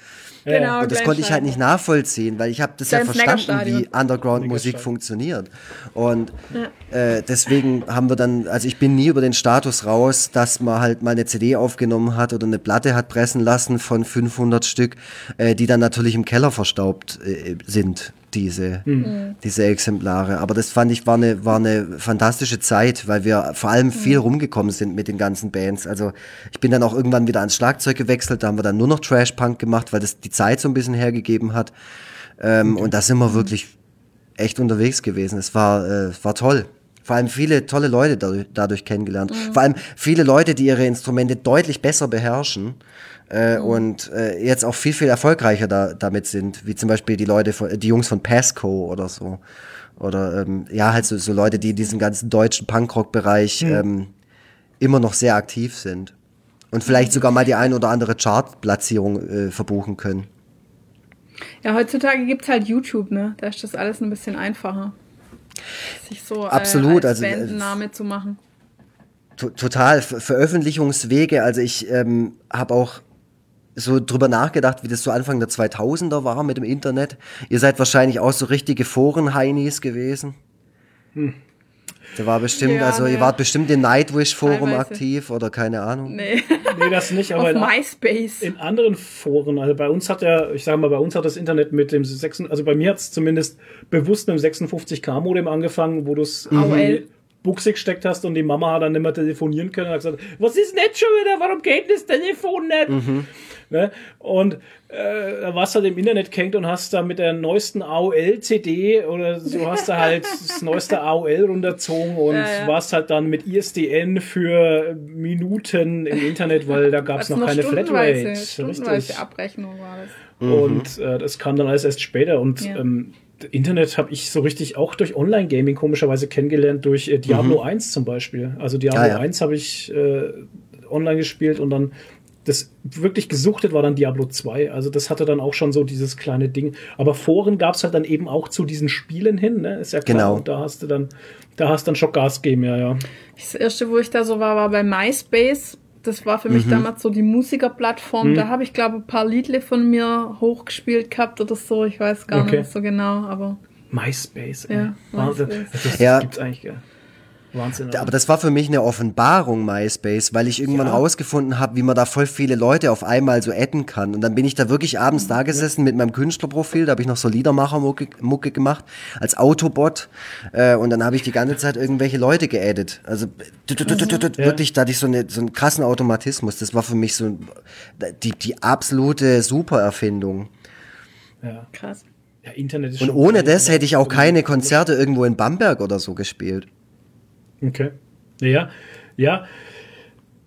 Genau, Und das konnte ich halt nicht nachvollziehen, weil ich habe das ja Kleines verstanden, wie. Underground-Musik funktioniert. Und äh, deswegen haben wir dann, also ich bin nie über den Status raus, dass man halt mal eine CD aufgenommen hat oder eine Platte hat pressen lassen von 500 Stück, äh, die dann natürlich im Keller verstaubt äh, sind, diese, diese Exemplare. Aber das fand ich war eine, war eine fantastische Zeit, weil wir vor allem viel rumgekommen sind mit den ganzen Bands. Also ich bin dann auch irgendwann wieder ans Schlagzeug gewechselt, da haben wir dann nur noch Trash-Punk gemacht, weil das die Zeit so ein bisschen hergegeben hat. Ähm, Und da sind wir wirklich echt unterwegs gewesen. Es war, äh, war toll. Vor allem viele tolle Leute dadurch, dadurch kennengelernt. Vor allem viele Leute, die ihre Instrumente deutlich besser beherrschen äh, und äh, jetzt auch viel, viel erfolgreicher da, damit sind. Wie zum Beispiel die Leute, von, die Jungs von Pasco oder so. Oder ähm, ja, halt so, so Leute, die in diesem ganzen deutschen Punkrock-Bereich ähm, immer noch sehr aktiv sind. Und vielleicht sogar mal die ein oder andere Chartplatzierung äh, verbuchen können. Ja, heutzutage gibt's halt YouTube, ne? Da ist das alles ein bisschen einfacher. Sich so Absolut, äh, als also, äh, Bandname zu machen. To- total Ver Veröffentlichungswege. Also ich ähm, habe auch so drüber nachgedacht, wie das so Anfang der 2000er war mit dem Internet. Ihr seid wahrscheinlich auch so richtige Foren-Heinis gewesen. Da war bestimmt, Ja, also ihr ne. wart bestimmt im Nightwish-Forum Teilweise. aktiv oder keine Ahnung. Nee, Nee, das nicht, aber auf in, MySpace. in anderen Foren, also bei uns hat ja, ich sage mal, bei uns hat das Internet mit dem 6, also bei mir hat es zumindest bewusst mit dem 56K-Modem angefangen, wo du es AOL. Buchse gesteckt hast und die Mama hat dann nicht mehr telefonieren können und hat gesagt, was ist denn jetzt schon wieder, warum geht das Telefon nicht? Ne? Und äh, da warst du halt im Internet kennt und hast da mit der neuesten AOL-CD oder so hast du halt das neueste AOL runterzogen und Ja, ja. warst halt dann mit ISDN für Minuten im Internet, weil da gab es Was noch keine Flatrate. Richtig. Abrechnung war das. Und äh, das kam dann alles erst später. Und Ja. ähm, Internet habe ich so richtig auch durch Online-Gaming komischerweise kennengelernt, durch äh, Diablo 1 zum Beispiel. Also Diablo Ah, ja. 1 habe ich äh, online gespielt und dann das wirklich gesuchtet war dann Diablo 2. Also das hatte dann auch schon so dieses kleine Ding. Aber Foren gab es halt dann eben auch zu diesen Spielen hin, ne? Ist ja klar. Genau. Und da hast du dann, da hast dann schon Gas gegeben, ja, ja. Das erste, wo ich da so war, war bei MySpace. Das war für mich Mhm. damals so die Musikerplattform. Da habe ich, glaube ein paar Liedle von mir hochgespielt gehabt oder so. Ich weiß gar Okay. nicht so genau, aber MySpace, ey. Ja, Wahnsinn. MySpace. Das Ja. gibt's eigentlich, gell? Wahnsinn. Aber das war für mich eine Offenbarung, MySpace, weil ich irgendwann Ja. rausgefunden habe, wie man da voll viele Leute auf einmal so adden kann. Und dann bin ich da wirklich abends da gesessen mit meinem Künstlerprofil, da habe ich noch so Liedermacher-Mucke Mucke gemacht, als Autobot. Äh, und dann habe ich die ganze Zeit irgendwelche Leute geaddet. Also wirklich, da hatte ich so, eine, so einen krassen Automatismus. Das war für mich so die, die absolute Supererfindung. ja. krass. ja, Internet ist Und schon ohne geil. das hätte ich auch keine Konzerte irgendwo in Bamberg oder so gespielt. Okay. Ja, ja.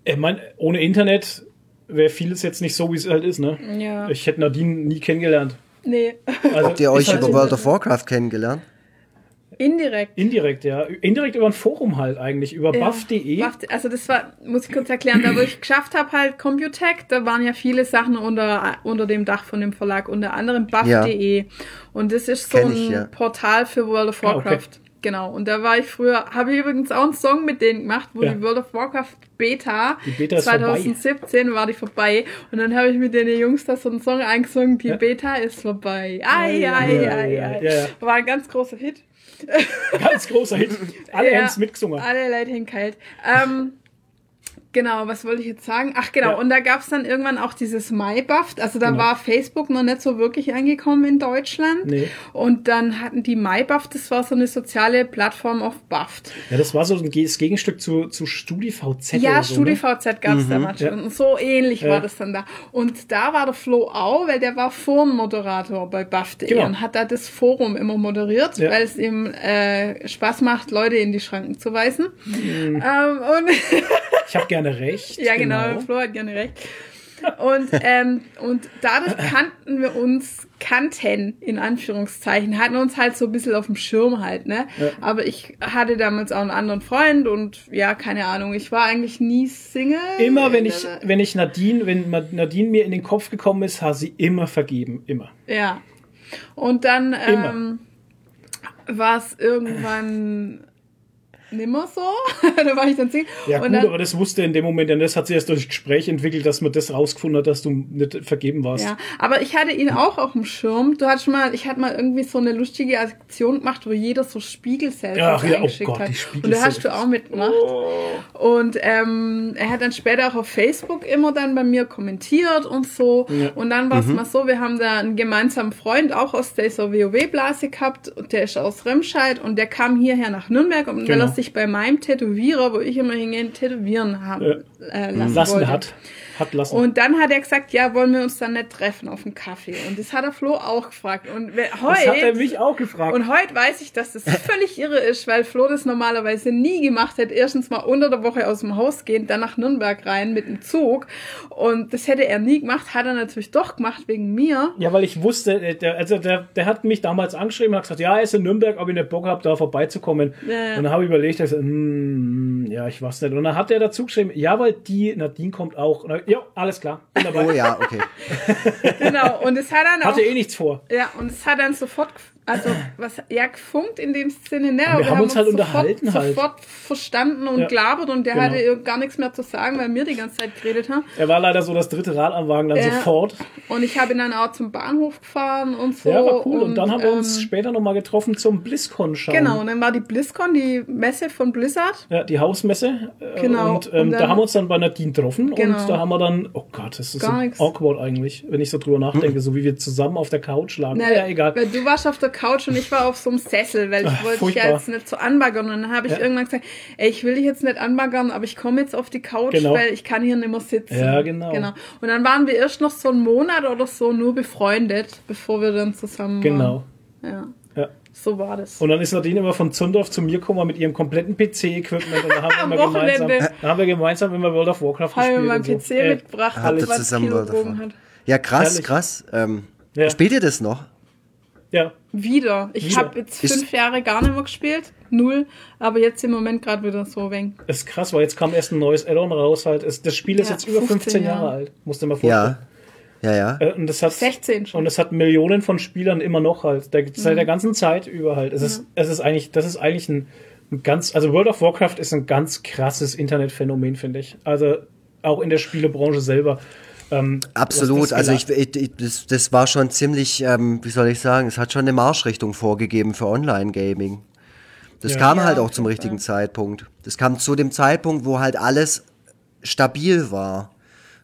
Ich meine, ohne Internet wäre vieles jetzt nicht so, wie es halt ist, ne? Ja. Ich hätte Nadine nie kennengelernt. Nee, Also, Habt ihr euch über World of Warcraft kennengelernt? indirekt. Indirekt, ja. Indirekt über ein Forum halt eigentlich, über Ja, buff.de. Buff- Also das war, muss ich kurz erklären, da wo ich geschafft habe, halt Computech, da waren ja viele Sachen unter, unter dem Dach von dem Verlag, unter anderem buff.de. Und das ist so Kenn ein ich, ja. Portal für World of Ah, okay. Genau. Und da war ich früher, habe ich übrigens auch einen Song mit denen gemacht, wo Ja. die World of Warcraft Beta, Beta ist 2017 war die vorbei. Und dann habe ich mit den Jungs da so einen Song eingesungen, die Ja. Beta ist vorbei. Ai, Ai, ai, ai, ja. War ein ganz großer Hit. Ganz großer Hit. Alle haben es mitgesungen. Alle Leute hängen kalt. Ähm, genau, was wollte ich jetzt sagen? Ach genau, Ja. und da gab es dann irgendwann auch dieses MyBuff. Also da Genau. war Facebook noch nicht so wirklich angekommen in Deutschland. Nee. Und dann hatten die MyBuff, das war so eine soziale Plattform auf Bufft. Ja, das war so ein das Gegenstück zu, zu StudiVZ. Ja, oder so, ne? StudiVZ gab es damals Ja. schon. Und so ähnlich Ja. war das dann da. Und da war der Flo auch, weil der war Forenmoderator bei Buff.de Genau. und hat da das Forum immer moderiert, Ja. weil es ihm äh, Spaß macht, Leute in die Schranken zu weisen. Mhm. Ähm, und Ich habe gerne recht. Ja, genau, Flo hat gerne recht. Und, ähm, und dadurch kannten wir uns, kannten, in Anführungszeichen, hatten uns halt so ein bisschen auf dem Schirm halt, ne? Ja. Aber ich hatte damals auch einen anderen Freund und ja, keine Ahnung, ich war eigentlich nie Single. Immer wenn ich, wenn ich Nadine, wenn Nadine mir in den Kopf gekommen ist, hat sie immer vergeben. Immer. Ja. Und dann Immer. ähm, war es irgendwann nimmer so. da war ich dann Single. Ja, und gut, dann, aber das wusste in dem Moment, denn das hat sie erst durch Gespräch entwickelt, dass man das rausgefunden hat, dass du nicht vergeben warst. Ja, aber ich hatte ihn auch auf dem Schirm. Du hattest schon mal, ich hatte mal irgendwie so eine lustige Aktion gemacht, wo jeder so Spiegelselfies Ach ja, oh Gott, hat. die Und da hast du auch mitgemacht. Und ähm, er hat dann später auch auf Facebook immer dann bei mir kommentiert und so. Ja. Und dann war es mal so, wir haben da einen gemeinsamen Freund auch aus dieser WoW-Blase gehabt und der ist aus Remscheid und der kam hierher nach Nürnberg und weil Genau. er sich bei meinem Tätowierer, wo ich immer hingehe, tätowieren haben, äh, lassen, Lassen wollte. hat. Hat lassen. Und dann hat er gesagt, ja, wollen wir uns dann nicht treffen auf einen Kaffee? Und das hat der Flo auch gefragt. Und we- das hat er heute, mich auch gefragt. und heute weiß ich, dass das völlig irre ist, weil Flo das normalerweise nie gemacht hätte. Erstens mal unter der Woche aus dem Haus gehen, dann nach Nürnberg rein mit dem Zug. Und das hätte er nie gemacht, hat er natürlich doch gemacht wegen mir. Ja, weil ich wusste, äh, der, also der, der hat mich damals angeschrieben und hat gesagt, ja, er ist in Nürnberg, ob ich nicht Bock habe, da vorbeizukommen. Ja, ja. Und dann habe ich überlegt, gesagt, mm, ja, ich weiß nicht. Und dann hat er dazu geschrieben, ja, weil die Nadine kommt auch. Und ja, alles klar, bin dabei. Oh ja, okay. Genau. Und es hat dann auch, Hatte eh nichts vor. ja, und es hat dann sofort, also, was, ja, gefunkt in dem Sinne, ne? wir haben uns halt sofort, unterhalten halt. sofort verstanden und Ja. gelabert und der Genau. hatte gar nichts mehr zu sagen, weil wir die ganze Zeit geredet haben. Er war leider so das dritte Rad am Wagen dann Ja. sofort. Und ich habe ihn dann auch zum Bahnhof gefahren und so. Ja, war cool. Und, dann haben wir uns ähm, später nochmal getroffen zum BlizzCon schauen. Genau, und dann war die BlizzCon, die Messe von Blizzard. Ja, die Hausmesse. Äh, Genau. Und, ähm, Und dann- da haben wir uns dann bei Nadine getroffen Genau. und da haben wir dann, oh Gott, das ist Gar so awkward eigentlich, wenn ich so drüber nachdenke, so wie wir zusammen auf der Couch lagen. Na, ja, egal. Weil du warst auf der Couch und ich war auf so einem Sessel, weil ich wollte dich ja jetzt nicht so anbaggern. Und dann habe ich Ja. irgendwann gesagt, ey, ich will dich jetzt nicht anbaggern, aber ich komme jetzt auf die Couch, Genau. weil ich kann hier nicht mehr sitzen. Ja, genau. genau. Und dann waren wir erst noch so einen Monat oder so nur befreundet, bevor wir dann zusammen Genau. waren. Ja, Ja. so war das. Und dann ist Nadine immer von Zundorf zu mir gekommen mit ihrem kompletten PC-Equipment und dann haben wir gemeinsam, Wochenende. dann haben wir gemeinsam immer World of Warcraft habe gespielt. mir meinen und so. PC Äh, mitgebracht, Habt ihr was zusammen Kilo World of Warcraft? hat. Ja, krass, Herrlich. krass. Ähm, Ja. Spielt ihr das noch? Ja, Wieder. Ich habe jetzt Ist- fünf Jahre gar nicht mehr gespielt. Null. Aber jetzt im Moment gerade wieder so wenig. ist krass, weil jetzt kam erst ein neues Add-on raus. Halt. Es, das Spiel ist Ja, jetzt über 15 15 Jahre Jahre. alt. Musst du dir mal vorstellen. Ja. Ja, ja. Äh, Und das hat 16 schon. Und es hat Millionen von Spielern immer noch halt. Der, Seit Mhm. der ganzen Zeit über halt. Es ist, es ist eigentlich, das ist eigentlich ein, ein ganz, also World of Warcraft ist ein ganz krasses Internetphänomen, finde ich. Also auch in der Spielebranche selber. Ähm, Absolut, also ich, ich, das, das war schon ziemlich, ähm, wie soll ich sagen, es hat schon eine Marschrichtung vorgegeben für Online-Gaming. Das Ja. kam Ja, halt auch zum richtigen Zeitpunkt. Das kam zu dem Zeitpunkt, wo halt alles stabil war.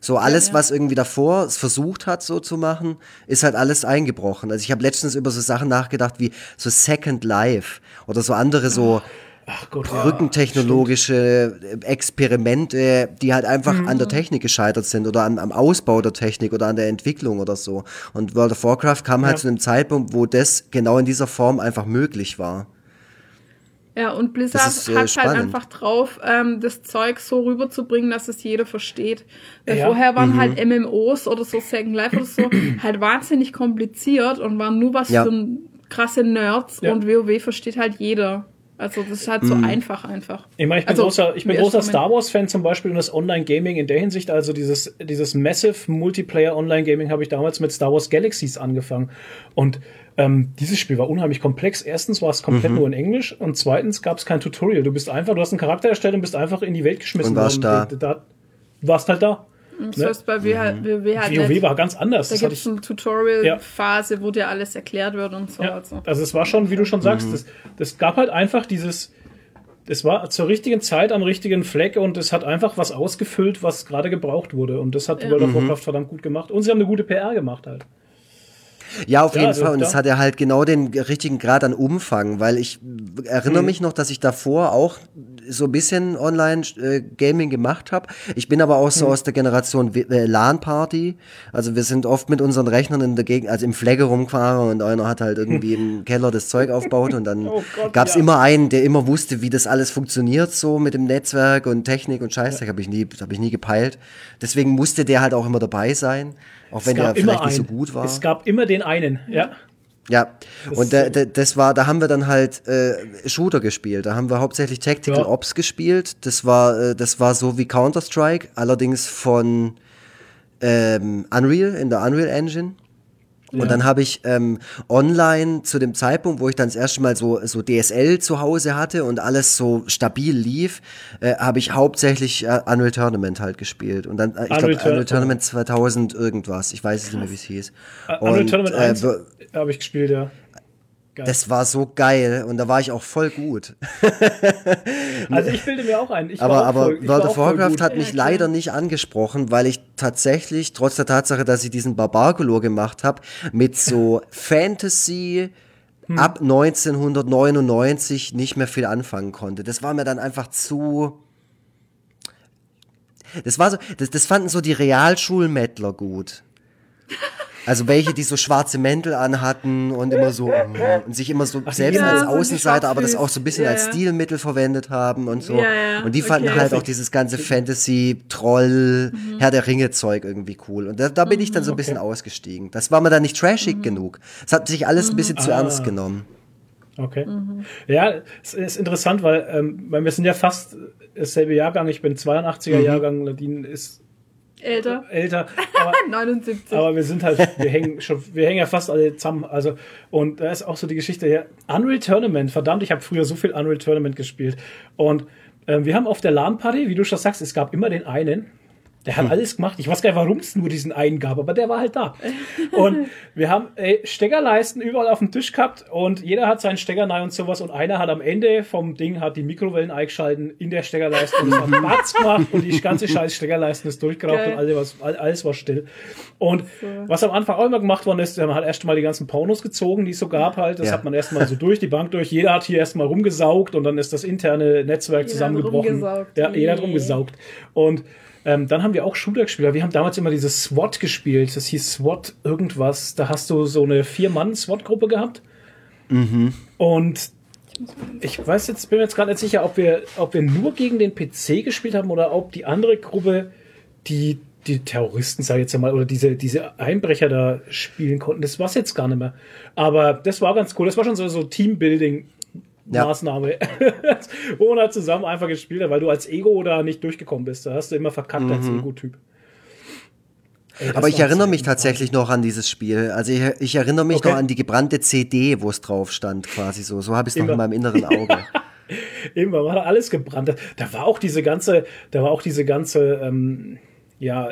So alles, ja. was irgendwie davor es versucht hat, so zu machen, ist halt alles eingebrochen. Also ich habe letztens über so Sachen nachgedacht wie so Second Life oder so andere so Ach Gott, ja, brückentechnologische Experimente, die halt einfach an der Technik gescheitert sind oder am, am Ausbau der Technik oder an der Entwicklung oder so. Und World of Warcraft kam halt Ja. zu einem Zeitpunkt, wo das genau in dieser Form einfach möglich war. Ja, und Blizzard ist, äh, hat halt spannend. einfach drauf, ähm, das Zeug so rüberzubringen, dass es jeder versteht. Weil Ja. vorher waren Mhm. halt MMOs oder so Second Life oder so halt wahnsinnig kompliziert und waren nur was Ja. für krasse Nerds Ja. und WoW versteht halt jeder. Also das ist halt so Mhm. einfach einfach. Ich meine, ich bin Also, großer, ich bin großer Star Wars-Fan zum Beispiel und das Online-Gaming in der Hinsicht, also dieses, dieses Massive Multiplayer-Online-Gaming habe ich damals mit Star Wars Galaxies angefangen. Und ähm, dieses Spiel war unheimlich komplex. Erstens war es Mhm. komplett nur in Englisch und zweitens gab es kein Tutorial. Du bist einfach, du hast einen Charakter erstellt und bist einfach in die Welt geschmissen Und warst worden. da. da warst halt da. Das Ne? heißt bei WoW halt, WoW halt war ganz anders. Da gibt es ich, eine Tutorial-Phase, wo dir alles erklärt wird und so. Ja, Also. also es war schon, wie du schon sagst, das, das gab halt einfach dieses, es war zur richtigen Zeit am richtigen Fleck und es hat einfach was ausgefüllt, was gerade gebraucht wurde. Und das hat Ja. World of Warcraft verdammt gut gemacht. Und sie haben eine gute PR gemacht halt. Ja, auf Ja, jeden Fall. Und es hat ja halt genau den richtigen Grad an Umfang, weil ich erinnere mich noch, dass ich davor auch so ein bisschen Online-Gaming gemacht habe. Ich bin aber auch so aus der Generation äh, LAN-Party. Also wir sind oft mit unseren Rechnern in der Gegend, also im Flagge rumgefahren und einer hat halt irgendwie im Keller das Zeug aufgebaut und dann Oh Gott, gab's ja. immer einen, der immer wusste, wie das alles funktioniert, so mit dem Netzwerk und Technik und Scheiße. Habe ich nie, habe ich nie gepeilt. Deswegen musste der halt auch immer dabei sein, auch wenn es der gab immer vielleicht nicht so einen. gut war. Es gab immer den einen, ja. Ja, Das und da, da, das war, da haben wir dann halt äh, Shooter gespielt. Da haben wir hauptsächlich Tactical Ja. Ops gespielt. Das war, äh, das war so wie Counter Strike, allerdings von ähm, Unreal in der Unreal Engine. Und dann habe ich ähm, online zu dem Zeitpunkt, wo ich dann das erste Mal so, so DSL zu Hause hatte und alles so stabil lief, äh, habe ich hauptsächlich äh, Unreal Tournament halt gespielt. Und dann, äh, ich glaube, Unreal Tour- Unreal Tournament 2000 irgendwas. Ich weiß es nicht mehr, wie es hieß. Unreal Und, Tournament äh, 1 wir- habe ich gespielt, ja. Geil. das war so geil und da war ich auch voll gut. also ich bilde mir auch ein. Ich aber auch aber voll, World of Warcraft hat mich leider nicht angesprochen, weil ich tatsächlich, trotz der Tatsache, dass ich diesen Barbarcolor gemacht habe, mit so Fantasy Hm. ab 1999 nicht mehr viel anfangen konnte. Das war mir dann einfach zu. Das war so, das, das fanden so die Realschulmettler gut. Also welche, die so schwarze Mäntel anhatten und immer so mm, und sich immer so selbst ja, als Außenseiter, aber das auch so ein bisschen Ja, als. Stilmittel verwendet haben und so. Ja, ja, Und die fanden okay. halt auch dieses ganze Fantasy, Troll, Mhm. Herr der Ringe Zeug irgendwie cool. Und da, da bin ich dann so ein bisschen ausgestiegen. Das war mir dann nicht trashig Mhm. genug. Es hat sich alles ein bisschen zu Ah. ernst genommen. Okay. Mhm. Ja, es ist interessant, weil, ähm, weil wir sind ja fast dasselbe Jahrgang. Ich bin 82er Mhm. Jahrgang, Nadine ist Älter. älter. Aber 79. Aber wir sind halt, wir hängen schon, wir hängen ja fast alle zusammen. Also, und da ist auch so die Geschichte ja. Unreal Tournament, verdammt, ich habe früher so viel Unreal Tournament gespielt. Und ähm, wir haben auf der LAN-Party, wie du schon sagst, es gab immer den einen. Der hat alles gemacht. Ich weiß gar nicht, warum es nur diesen einen gab, aber der war halt da. Und wir haben ey, Steckerleisten überall auf dem Tisch gehabt und jeder hat seinen Stecker rein und sowas und einer hat am Ende vom Ding hat die Mikrowellen eingeschalten in der Steckerleiste und es hat Batz gemacht und die ganze scheiß Steckerleisten ist durchgeraucht Geil. und alles, was, alles war still. Und was am Anfang auch immer gemacht worden ist, man hat erst mal die ganzen Pornos gezogen, die es so gab halt. Das Ja. hat man erst mal so durch die Bank durch. Jeder hat hier erst mal rumgesaugt und dann ist das interne Netzwerk Jeder hat zusammengebrochen. rumgesaugt. Ja, jeder hat rumgesaugt. Und ähm, dann haben wir auch Shooter gespielt. Wir haben damals immer dieses SWAT gespielt. Das hieß SWAT irgendwas. Da hast du so eine Vier-Mann-SWAT-Gruppe gehabt. Und ich weiß jetzt, bin mir jetzt gerade nicht sicher, ob wir, ob wir nur gegen den PC gespielt haben oder ob die andere Gruppe, die die Terroristen, sag ich jetzt mal, oder diese, diese Einbrecher da spielen konnten. Das war's jetzt gar nicht mehr. Aber das war ganz cool. Das war schon so, so Teambuilding. Ja. Maßnahme, wo man halt zusammen einfach gespielt hat, weil du als Ego da nicht durchgekommen bist. Da hast du immer verkackt als Ego-Typ. Ey, Aber ich erinnere mich tatsächlich noch an dieses Spiel. Also ich, ich erinnere mich Okay. noch an die gebrannte CD, wo es drauf stand, quasi so. So habe ich es noch in meinem inneren Auge. Immer war da alles gebrannt. Da war auch diese ganze, da war auch diese ganze, ähm, ja,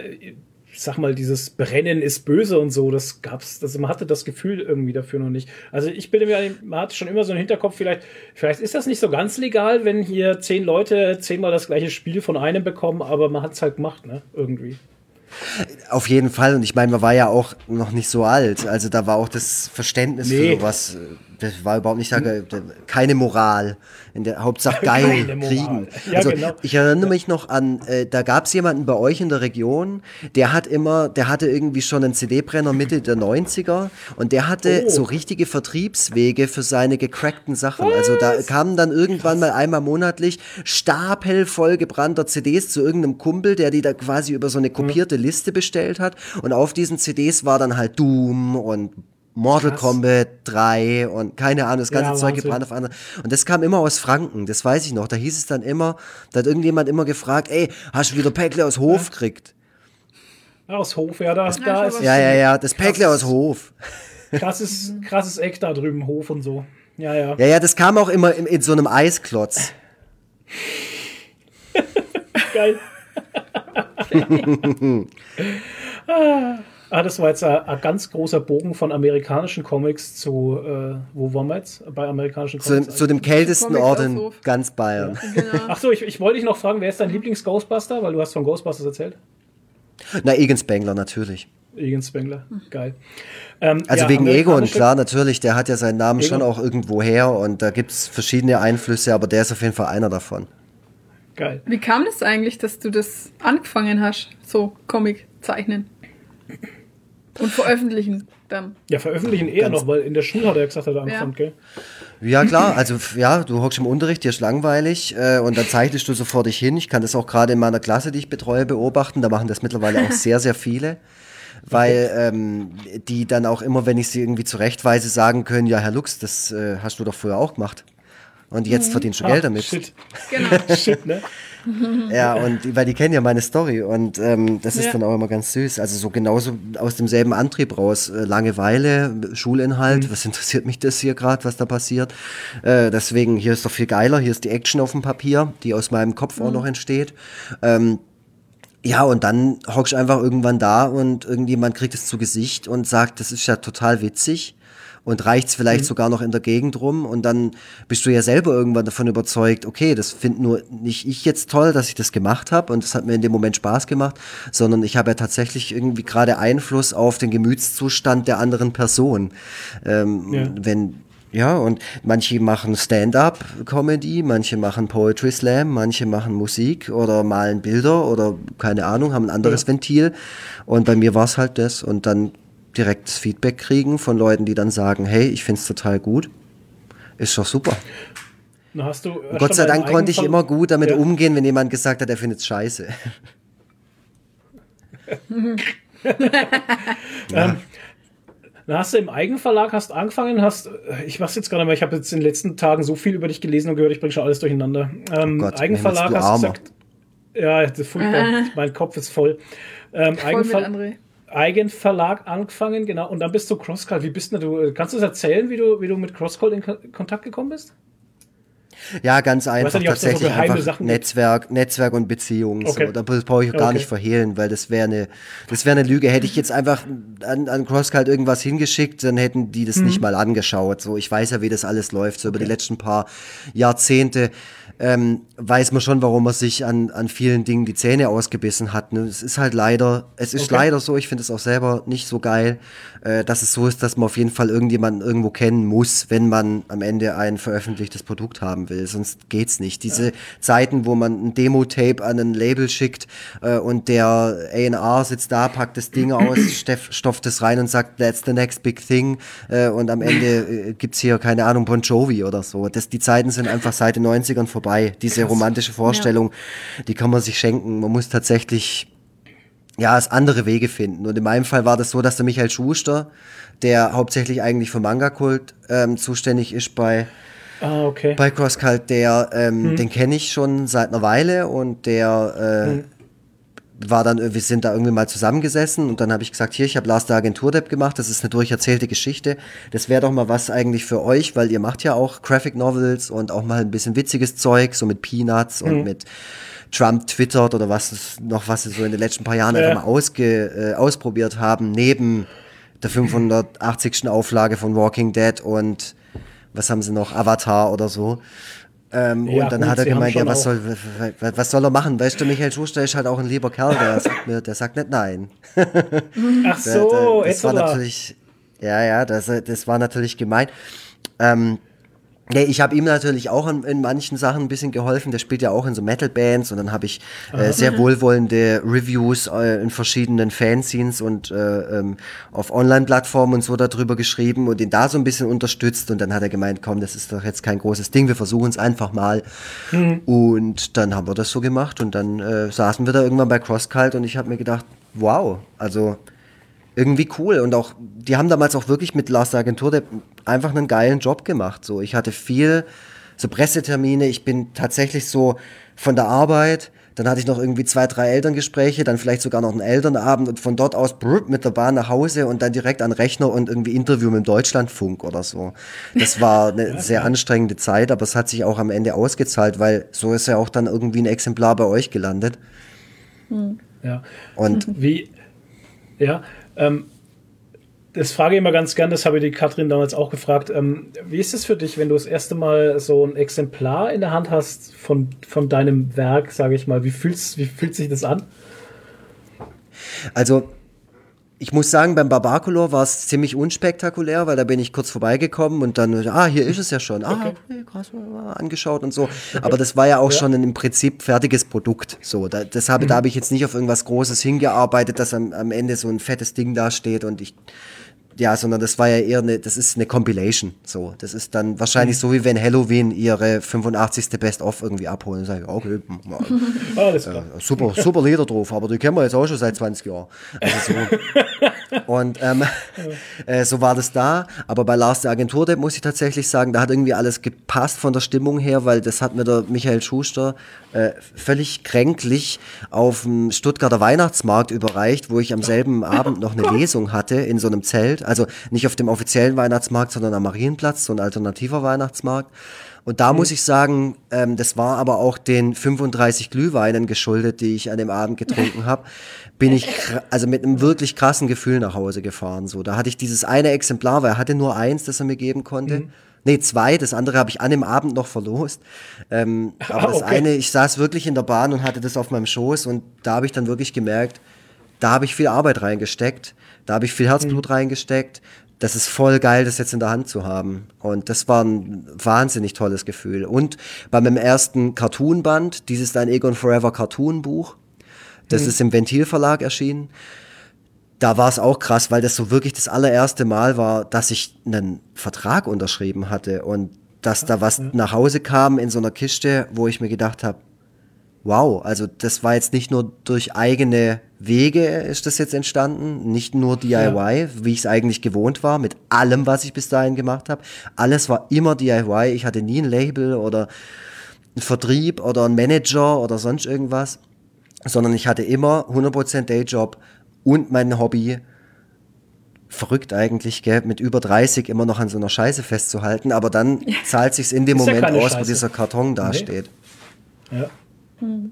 ich sag mal, dieses Brennen ist böse und so. Das gab's, das, man hatte das Gefühl irgendwie dafür noch nicht. Also ich bilde mir, man hatte schon immer so einen Hinterkopf, vielleicht, vielleicht ist das nicht so ganz legal, wenn hier zehn Leute zehnmal das gleiche Spiel von einem bekommen, aber man hat's halt gemacht, ne? Irgendwie. Auf jeden Fall. Und ich meine, man war ja auch noch nicht so alt. Also da war auch das Verständnis Nee. für sowas. Das war überhaupt nicht da, keine Moral. In der Hauptsache geil kriegen. Ja, also genau. ich erinnere mich noch an, äh, da gab es jemanden bei euch in der Region, der hat immer, der hatte irgendwie schon einen CD-Brenner Mitte der 90er und der hatte Oh. so richtige Vertriebswege für seine gecrackten Sachen. Also da kamen dann irgendwann mal einmal monatlich Stapel voll gebrannter CDs zu irgendeinem Kumpel, der die da quasi über so eine kopierte Liste bestellt hat. Und auf diesen CDs war dann halt Doom und Mortal Krass. Kombat 3 und keine Ahnung, das ganze Ja, Zeug gebrannt auf andere. Und das kam immer aus Franken, das weiß ich noch. Da hieß es dann immer, da hat irgendjemand immer gefragt, ey, hast du wieder Päckle aus Hof gekriegt? Aus Hof, ja, da, da schon ist Ja, ja, ja, das Päckle aus Hof. krasses, krasses Eck da drüben, Hof und so. Ja, ja. Ja, ja, das kam auch immer in, in so einem Eisklotz. Geil. ah, das war jetzt ein, ein ganz großer Bogen von amerikanischen Comics zu, äh, wo waren wir jetzt? Bei amerikanischen Zu, Comics. zu dem kältesten Ort in ganz Bayern. Genau. Ach so, ich, ich wollte dich noch fragen, wer ist dein Lieblings-Ghostbuster? Weil du hast von Ghostbusters erzählt. Na, Egan Spengler, natürlich. Egan Spengler. Geil. Ähm, Also ja, wegen Egon, klar, natürlich, der hat ja seinen Namen schon Egon. auch irgendwo her und da gibt's verschiedene Einflüsse, aber der ist auf jeden Fall einer davon. Geil. Wie kam das eigentlich, dass du das angefangen hast, so Comic zeichnen? Und veröffentlichen dann? Ja, veröffentlichen eher Ganz- noch, weil in der Schule hat er gesagt, hat er angefangen, gell? Ja, klar, also ja, du hockst im Unterricht, dir ist langweilig äh, und dann zeichnest du so vor dich hin. Ich kann das auch gerade in meiner Klasse, die ich betreue, beobachten. Da machen das mittlerweile auch sehr, sehr viele. Weil ähm, die dann auch immer, wenn ich sie irgendwie zurechtweise, sagen können, ja, Herr Lux, das äh, hast du doch früher auch gemacht. Und jetzt verdienst du Geld Ah, damit. Shit. Genau. Shit, ne? Ja, und die- weil die kennen ja meine Story und ähm, das ist Ja. dann auch immer ganz süß. Also so genauso aus demselben Antrieb raus. Äh, Langeweile, Schulinhalt, was interessiert mich das hier gerade, was da passiert? Äh, deswegen, hier ist doch viel geiler, hier ist die Action auf dem Papier, die aus meinem Kopf auch noch entsteht. Ähm, ja, und dann hockst du einfach irgendwann da und irgendjemand kriegt es zu Gesicht und sagt, das ist ja total witzig und reicht's vielleicht sogar noch in der Gegend rum und dann bist du ja selber irgendwann davon überzeugt, okay, das finde nur nicht ich jetzt toll, dass ich das gemacht habe und das hat mir in dem Moment Spaß gemacht, sondern ich habe ja tatsächlich irgendwie gerade Einfluss auf den Gemütszustand der anderen Person. Ähm, Ja. Wenn ja, und manche machen Stand-up-Comedy, manche machen Poetry Slam, manche machen Musik oder malen Bilder oder keine Ahnung, haben ein anderes Ja. Ventil. Und bei mir war es halt das. Und dann direkt das Feedback kriegen von Leuten, die dann sagen, hey, ich find's total gut. Ist doch super. Gott sei Dank konnte ich immer gut damit Ja. umgehen, wenn jemand gesagt hat, er findet's scheiße. Dann hast du im Eigenverlag hast angefangen, hast, ich weiß jetzt gar nicht mehr, ich habe jetzt in den letzten Tagen so viel über dich gelesen und gehört, ich bringe schon alles durcheinander. Ähm, Oh Gott, Eigenverlag hast du Armer. gesagt, ja, das ist furchtbar, mein Kopf ist voll. Ähm, Voll mit Eigenver André. Eigenverlag angefangen, genau, und dann bist du Crosscult. Wie bist denn du, kannst du das erzählen, wie du, wie du mit Crosscult in Ko- Kontakt gekommen bist? Ja, ganz einfach. nicht, tatsächlich einfach Sachen gibt. Netzwerk, Netzwerk und Beziehungen. Okay. So. Da brauche ich gar Okay. nicht verhehlen, weil das wäre eine, das wäre eine Lüge. Hätte ich jetzt einfach an, an CrossCult irgendwas hingeschickt, dann hätten die das Mhm. nicht mal angeschaut. So, ich weiß ja, wie das alles läuft. So über die letzten paar Jahrzehnte ähm, weiß man schon, warum man sich an, an vielen Dingen die Zähne ausgebissen hat. Ne? Es ist halt leider, es ist Okay. leider so, ich finde es auch selber nicht so geil, äh, dass es so ist, dass man auf jeden Fall irgendjemanden irgendwo kennen muss, wenn man am Ende ein veröffentlichtes Produkt haben will. Sonst geht's nicht. Diese Zeiten, wo man ein Demo-Tape an ein Label schickt äh, und der A&R sitzt da, packt das Ding aus, steff, stopft es rein und sagt, that's the next big thing äh, und am Ende äh, gibt's hier, keine Ahnung, Bon Jovi oder so. Das, die Zeiten sind einfach seit den 90ern vorbei. Diese romantische Vorstellung, die kann man sich schenken. Man muss tatsächlich ja, es andere Wege finden. Und in meinem Fall war das so, dass der Michael Schuster, der hauptsächlich eigentlich für Manga-Kult ähm, zuständig ist bei, Ah, okay. bei CrossCult, der, ähm, den kenne ich schon seit einer Weile und der äh, war dann, wir sind da irgendwie mal zusammengesessen und dann habe ich gesagt, hier, ich habe Last der Agentur-Depp gemacht, das ist eine durcherzählte Geschichte. Das wäre doch mal was eigentlich für euch, weil ihr macht ja auch Graphic Novels und auch mal ein bisschen witziges Zeug, so mit Peanuts und mit Trump twittert oder was es noch, was sie so in den letzten paar Jahren Ja. einfach mal ausge, äh, ausprobiert haben, neben der 580. Auflage von Walking Dead und was haben sie noch, Avatar oder so. Ähm, Ja, und dann gut, hat er sie gemeint, ja, was soll, was, soll er machen? Weißt du, Michael Schuster ist halt auch ein lieber Kerl, der sagt mir, der sagt nicht nein. Ach Der- so, der, das war natürlich, ja, ja, das, das war natürlich gemein. Ähm, ja, ich habe ihm natürlich auch in, in manchen Sachen ein bisschen geholfen. Der spielt ja auch in so Metal-Bands und dann habe ich äh, sehr wohlwollende Reviews äh, in verschiedenen Fanzines und äh, ähm, auf Online-Plattformen und so darüber geschrieben und ihn da so ein bisschen unterstützt. Und dann hat er gemeint, komm, das ist doch jetzt kein großes Ding, wir versuchen es einfach mal. Und dann haben wir das so gemacht und dann äh, saßen wir da irgendwann bei CrossCult und ich habe mir gedacht, wow, also irgendwie cool und auch die haben damals auch wirklich mit Lars der Agentur der einfach einen geilen Job gemacht so. Ich hatte viel so Pressetermine. Ich bin tatsächlich so von der Arbeit dann hatte ich noch irgendwie zwei drei Elterngespräche dann vielleicht sogar noch einen Elternabend und von dort aus brr, mit der Bahn nach Hause und dann direkt an den Rechner und irgendwie Interview mit dem Deutschlandfunk oder so. Das war eine sehr anstrengende Zeit aber es hat sich auch am Ende ausgezahlt weil so ist ja auch dann irgendwie ein Exemplar bei euch gelandet. Ja. und Wie, ja, ähm, das frage ich immer ganz gern, das habe ich die Katrin damals auch gefragt. Ähm, wie ist es für dich, wenn du das erste Mal so ein Exemplar in der Hand hast von, von deinem Werk, sage ich mal? Wie, fühlst, wie fühlt sich das an? Also, ich muss sagen, beim Barbacolor war es ziemlich unspektakulär, weil da bin ich kurz vorbeigekommen und dann, ah, hier ist es ja schon. Ah, okay, krass, angeschaut und so. Aber das war ja auch schon ein im Prinzip fertiges Produkt. So, da, das habe, da habe ich jetzt nicht auf irgendwas Großes hingearbeitet, dass am, am Ende so ein fettes Ding dasteht und ich, ja, sondern das war ja eher eine, das ist eine Compilation. So, das ist dann wahrscheinlich so, wie wenn Halloween ihre 85. Best-of irgendwie abholen und sagen, okay, Alles klar. super, super Lieder drauf, aber die kennen wir jetzt auch schon seit 20 Jahren. Also so. Und ähm, äh, so war das da. Aber bei Lars der Agentur, muss ich tatsächlich sagen, da hat irgendwie alles gepasst von der Stimmung her, weil das hat mir der Michael Schuster äh, völlig kränklich auf dem Stuttgarter Weihnachtsmarkt überreicht, wo ich am selben Abend noch eine Lesung hatte in so einem Zelt. Also nicht auf dem offiziellen Weihnachtsmarkt, sondern am Marienplatz, so ein alternativer Weihnachtsmarkt. Und da muss ich sagen, ähm, das war aber auch den 35 Glühweinen geschuldet, die ich an dem Abend getrunken habe, bin ich also mit einem wirklich krassen Gefühl nach Hause gefahren. So, da hatte ich dieses eine Exemplar, weil er hatte nur eins, das er mir geben konnte. Nee, zwei, das andere habe ich an dem Abend noch verlost. Ähm, aber das okay. eine, ich saß wirklich in der Bahn und hatte das auf meinem Schoß und da habe ich dann wirklich gemerkt, da habe ich viel Arbeit reingesteckt, da habe ich viel Herzblut reingesteckt. Das ist voll geil, das jetzt in der Hand zu haben. Und das war ein wahnsinnig tolles Gefühl. Und bei meinem ersten Cartoon-Band, dieses Dein Egon Forever Cartoon-Buch, das ist im Ventil-Verlag erschienen. Da war es auch krass, weil das so wirklich das allererste Mal war, dass ich einen Vertrag unterschrieben hatte und dass da was nach Hause kam in so einer Kiste, wo ich mir gedacht habe, wow, also das war jetzt nicht nur durch eigene Wege ist das jetzt entstanden, nicht nur DIY, wie ich es eigentlich gewohnt war, mit allem, was ich bis dahin gemacht habe. Alles war immer DIY. Ich hatte nie ein Label oder einen Vertrieb oder einen Manager oder sonst irgendwas, sondern ich hatte immer 100% Dayjob und mein Hobby verrückt eigentlich, gell, mit über 30 immer noch an so einer Scheiße festzuhalten, aber dann zahlt sich's in dem Ist ja Moment keine aus, wo Scheiße. dieser Karton dasteht. Ja.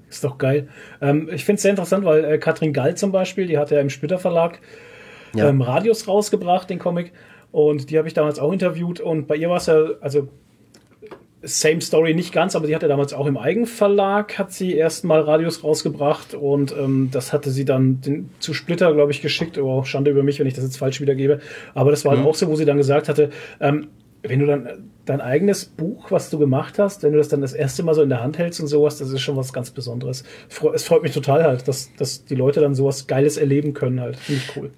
Ist doch geil. Ähm, ich finde es sehr interessant, weil äh, Katrin Gall zum Beispiel, die hat ja im Splitter Verlag Ja. ähm, Radius rausgebracht, den Comic. Und die habe ich damals auch interviewt. Und bei ihr war es ja, also same Story nicht ganz, aber die hatte damals auch im Eigenverlag, hat sie erstmal Radius rausgebracht und ähm, das hatte sie dann den, zu Splitter, glaube ich, geschickt. Oh, Schande über mich, wenn ich das jetzt falsch wiedergebe. Aber das war halt auch so, wo sie dann gesagt hatte, ähm, wenn du dann dein eigenes Buch, was du gemacht hast, wenn du das dann das erste Mal so in der Hand hältst und sowas, das ist schon was ganz Besonderes. Es freut mich total halt, dass, dass die Leute dann sowas Geiles erleben können halt. Finde ich cool.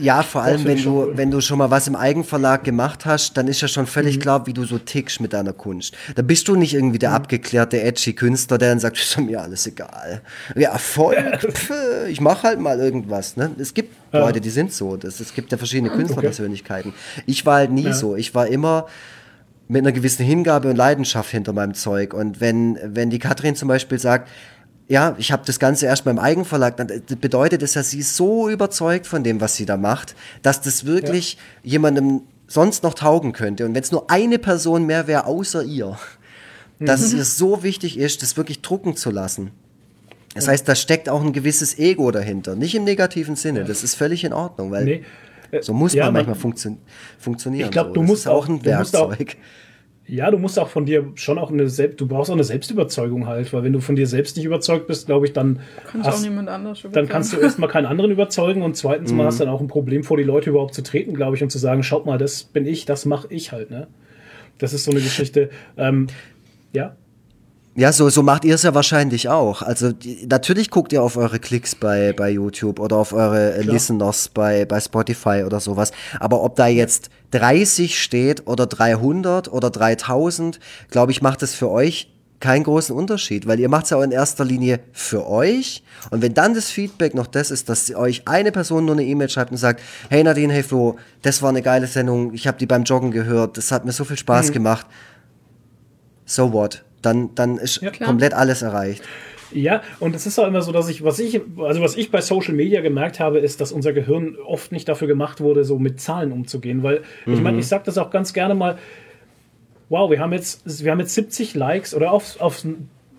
Ja, vor allem, wenn du, cool. wenn du schon mal was im Eigenverlag gemacht hast, dann ist ja schon völlig Mhm. klar, wie du so tickst mit deiner Kunst. Da bist du nicht irgendwie Mhm. der abgeklärte, edgy Künstler, der dann sagt, ist mir alles egal. Ja, Erfolg, pf, ich mach halt mal irgendwas. Ne? Es gibt Leute, die sind so. Das, es gibt ja verschiedene Künstlerpersönlichkeiten. Ich war halt nie Ja. so. Ich war immer mit einer gewissen Hingabe und Leidenschaft hinter meinem Zeug. Und wenn, wenn die Katrin zum Beispiel sagt, ja, ich habe das Ganze erst beim Eigenverlag, dann bedeutet es ja, sie ist so überzeugt von dem, was sie da macht, dass das wirklich jemandem sonst noch taugen könnte. Und wenn es nur eine Person mehr wäre außer ihr, dass es ihr so wichtig ist, das wirklich drucken zu lassen. Das heißt, da steckt auch ein gewisses Ego dahinter. Nicht im negativen Sinne. Das ist völlig in Ordnung, weil Nee. Äh, so muss ja, man man- manchmal funktio funktionieren. Ich glaub, so. du musst auch auch- ein Werkzeug. Ja, du musst auch von dir schon auch eine Selbst, du brauchst auch eine Selbstüberzeugung halt, weil wenn du von dir selbst nicht überzeugt bist, glaube ich, dann Kann ich auch hast, niemand anders dann kannst du erstmal keinen anderen überzeugen und zweitens mal hast du dann auch ein Problem vor die Leute überhaupt zu treten, glaube ich, und zu sagen, schaut mal, das bin ich, das mache ich halt, ne? Das ist so eine Geschichte. Ähm, ja, Ja, so, so macht ihr es ja wahrscheinlich auch. Also die, natürlich guckt ihr auf eure Klicks bei, bei YouTube oder auf eure äh, Klar. Listeners bei, bei Spotify oder sowas. Aber ob da jetzt 30 steht oder 300 oder 3000, glaube ich, macht es für euch keinen großen Unterschied, weil ihr macht es ja auch in erster Linie für euch. Und wenn dann das Feedback noch das ist, dass euch eine Person nur eine E-Mail schreibt und sagt, hey Nadine, hey Flo, das war eine geile Sendung, ich habe die beim Joggen gehört, das hat mir so viel Spaß gemacht. So what? Dann, dann ist Ja, komplett alles erreicht. Ja, und es ist auch immer so, dass ich, was ich, also was ich bei Social Media gemerkt habe, ist, dass unser Gehirn oft nicht dafür gemacht wurde, so mit Zahlen umzugehen. Weil, ich meine, ich sage das auch ganz gerne mal, wow, wir haben jetzt, wir haben jetzt 70 Likes oder auf, auf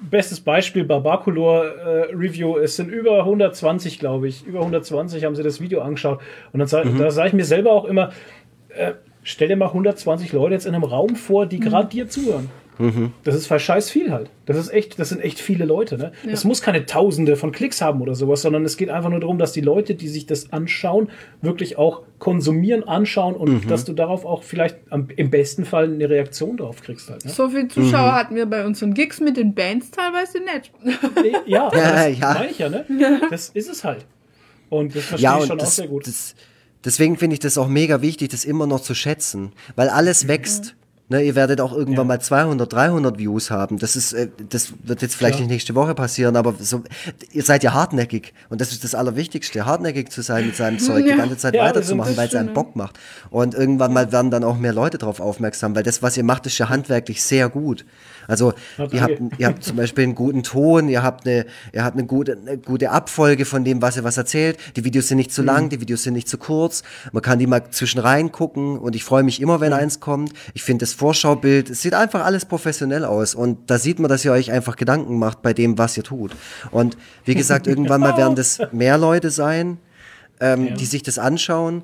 bestes Beispiel Barbaculor äh, Review, es sind über 120, glaube ich, über 120 haben sie das Video angeschaut. Und dann sag, da sage ich mir selber auch immer, äh, stell dir mal 120 Leute jetzt in einem Raum vor, die gerade dir zuhören. Das ist voll scheiß viel halt. Das ist echt, das sind echt viele Leute. Ne? Es muss keine Tausende von Klicks haben oder sowas, sondern es geht einfach nur darum, dass die Leute, die sich das anschauen, wirklich auch konsumieren, anschauen und dass du darauf auch vielleicht am, im besten Fall eine Reaktion drauf kriegst halt. Ne? So viele Zuschauer hatten wir bei unseren Gigs mit den Bands teilweise nicht. Ja, Ja, das ja. meine ich ja, ne? Das ist es halt. Und das verstehe Ja, ich schon auch das, sehr gut. das, deswegen finde ich das auch mega wichtig, das immer noch zu schätzen, weil alles wächst. Ne, ihr werdet auch irgendwann Ja. mal 200, 300 Views haben. Das ist, äh, das wird jetzt vielleicht Klar. nicht nächste Woche passieren, aber so, ihr seid ja hartnäckig und das ist das Allerwichtigste, hartnäckig zu sein mit seinem Zeug, die Ja. ganze Zeit Ja, weiterzumachen, weil es schon, Bock macht. Und irgendwann mal werden dann auch mehr Leute darauf aufmerksam, weil das, was ihr macht, ist ja handwerklich sehr gut. Also Ja, ihr habt, ihr habt zum Beispiel einen guten Ton, ihr habt eine, ihr habt eine gute, eine gute Abfolge von dem, was ihr was erzählt. Die Videos sind nicht zu lang, die Videos sind nicht zu kurz. Man kann die mal zwischen rein gucken und ich freue mich immer, wenn eins kommt. Ich finde das Vorschaubild, es sieht einfach alles professionell aus und da sieht man, dass ihr euch einfach Gedanken macht bei dem, was ihr tut. Und wie gesagt, irgendwann mal werden das mehr Leute sein, ähm, Ja. die sich das anschauen.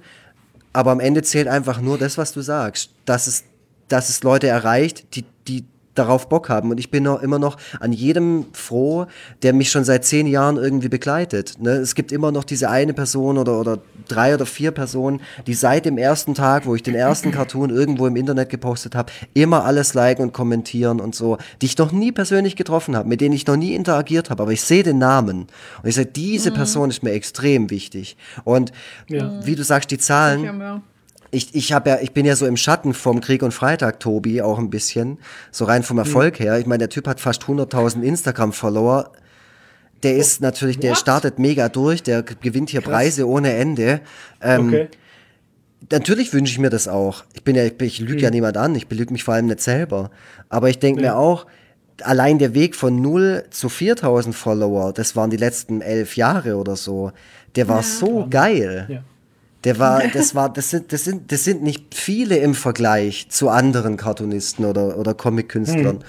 Aber am Ende zählt einfach nur das, was du sagst. Dass es, dass es Leute erreicht, die, die darauf Bock haben. Und ich bin noch, immer noch an jedem froh, der mich schon seit zehn Jahren irgendwie begleitet. Ne? Es gibt immer noch diese eine Person oder, oder drei oder vier Personen, die seit dem ersten Tag, wo ich den ersten Cartoon irgendwo im Internet gepostet habe, immer alles liken und kommentieren und so, die ich noch nie persönlich getroffen habe, mit denen ich noch nie interagiert habe, aber ich sehe den Namen. Und ich sage, diese Person ist mir extrem wichtig. Und Ja. wie du sagst, die Zahlen. Ich, ich, hab ja, ich bin ja so im Schatten vom Krieg und Freitag, Tobi, auch ein bisschen. So rein vom Erfolg her. Ich meine, der Typ hat fast 100.000 Instagram-Follower. Der ist natürlich, der What? startet mega durch, der gewinnt hier Preise ohne Ende. Ähm, Okay. Natürlich wünsche ich mir das auch. Ich bin ja, ich, ich lüge ja niemand an, ich belüge mich vor allem nicht selber. Aber ich denke Ja. mir auch, allein der Weg von 0 zu 4000 Follower, das waren die letzten elf Jahre oder so, der war so geil. Ja. Der war, das war, das sind, das sind, das sind nicht viele im Vergleich zu anderen Cartoonisten oder, oder Comic-Künstlern,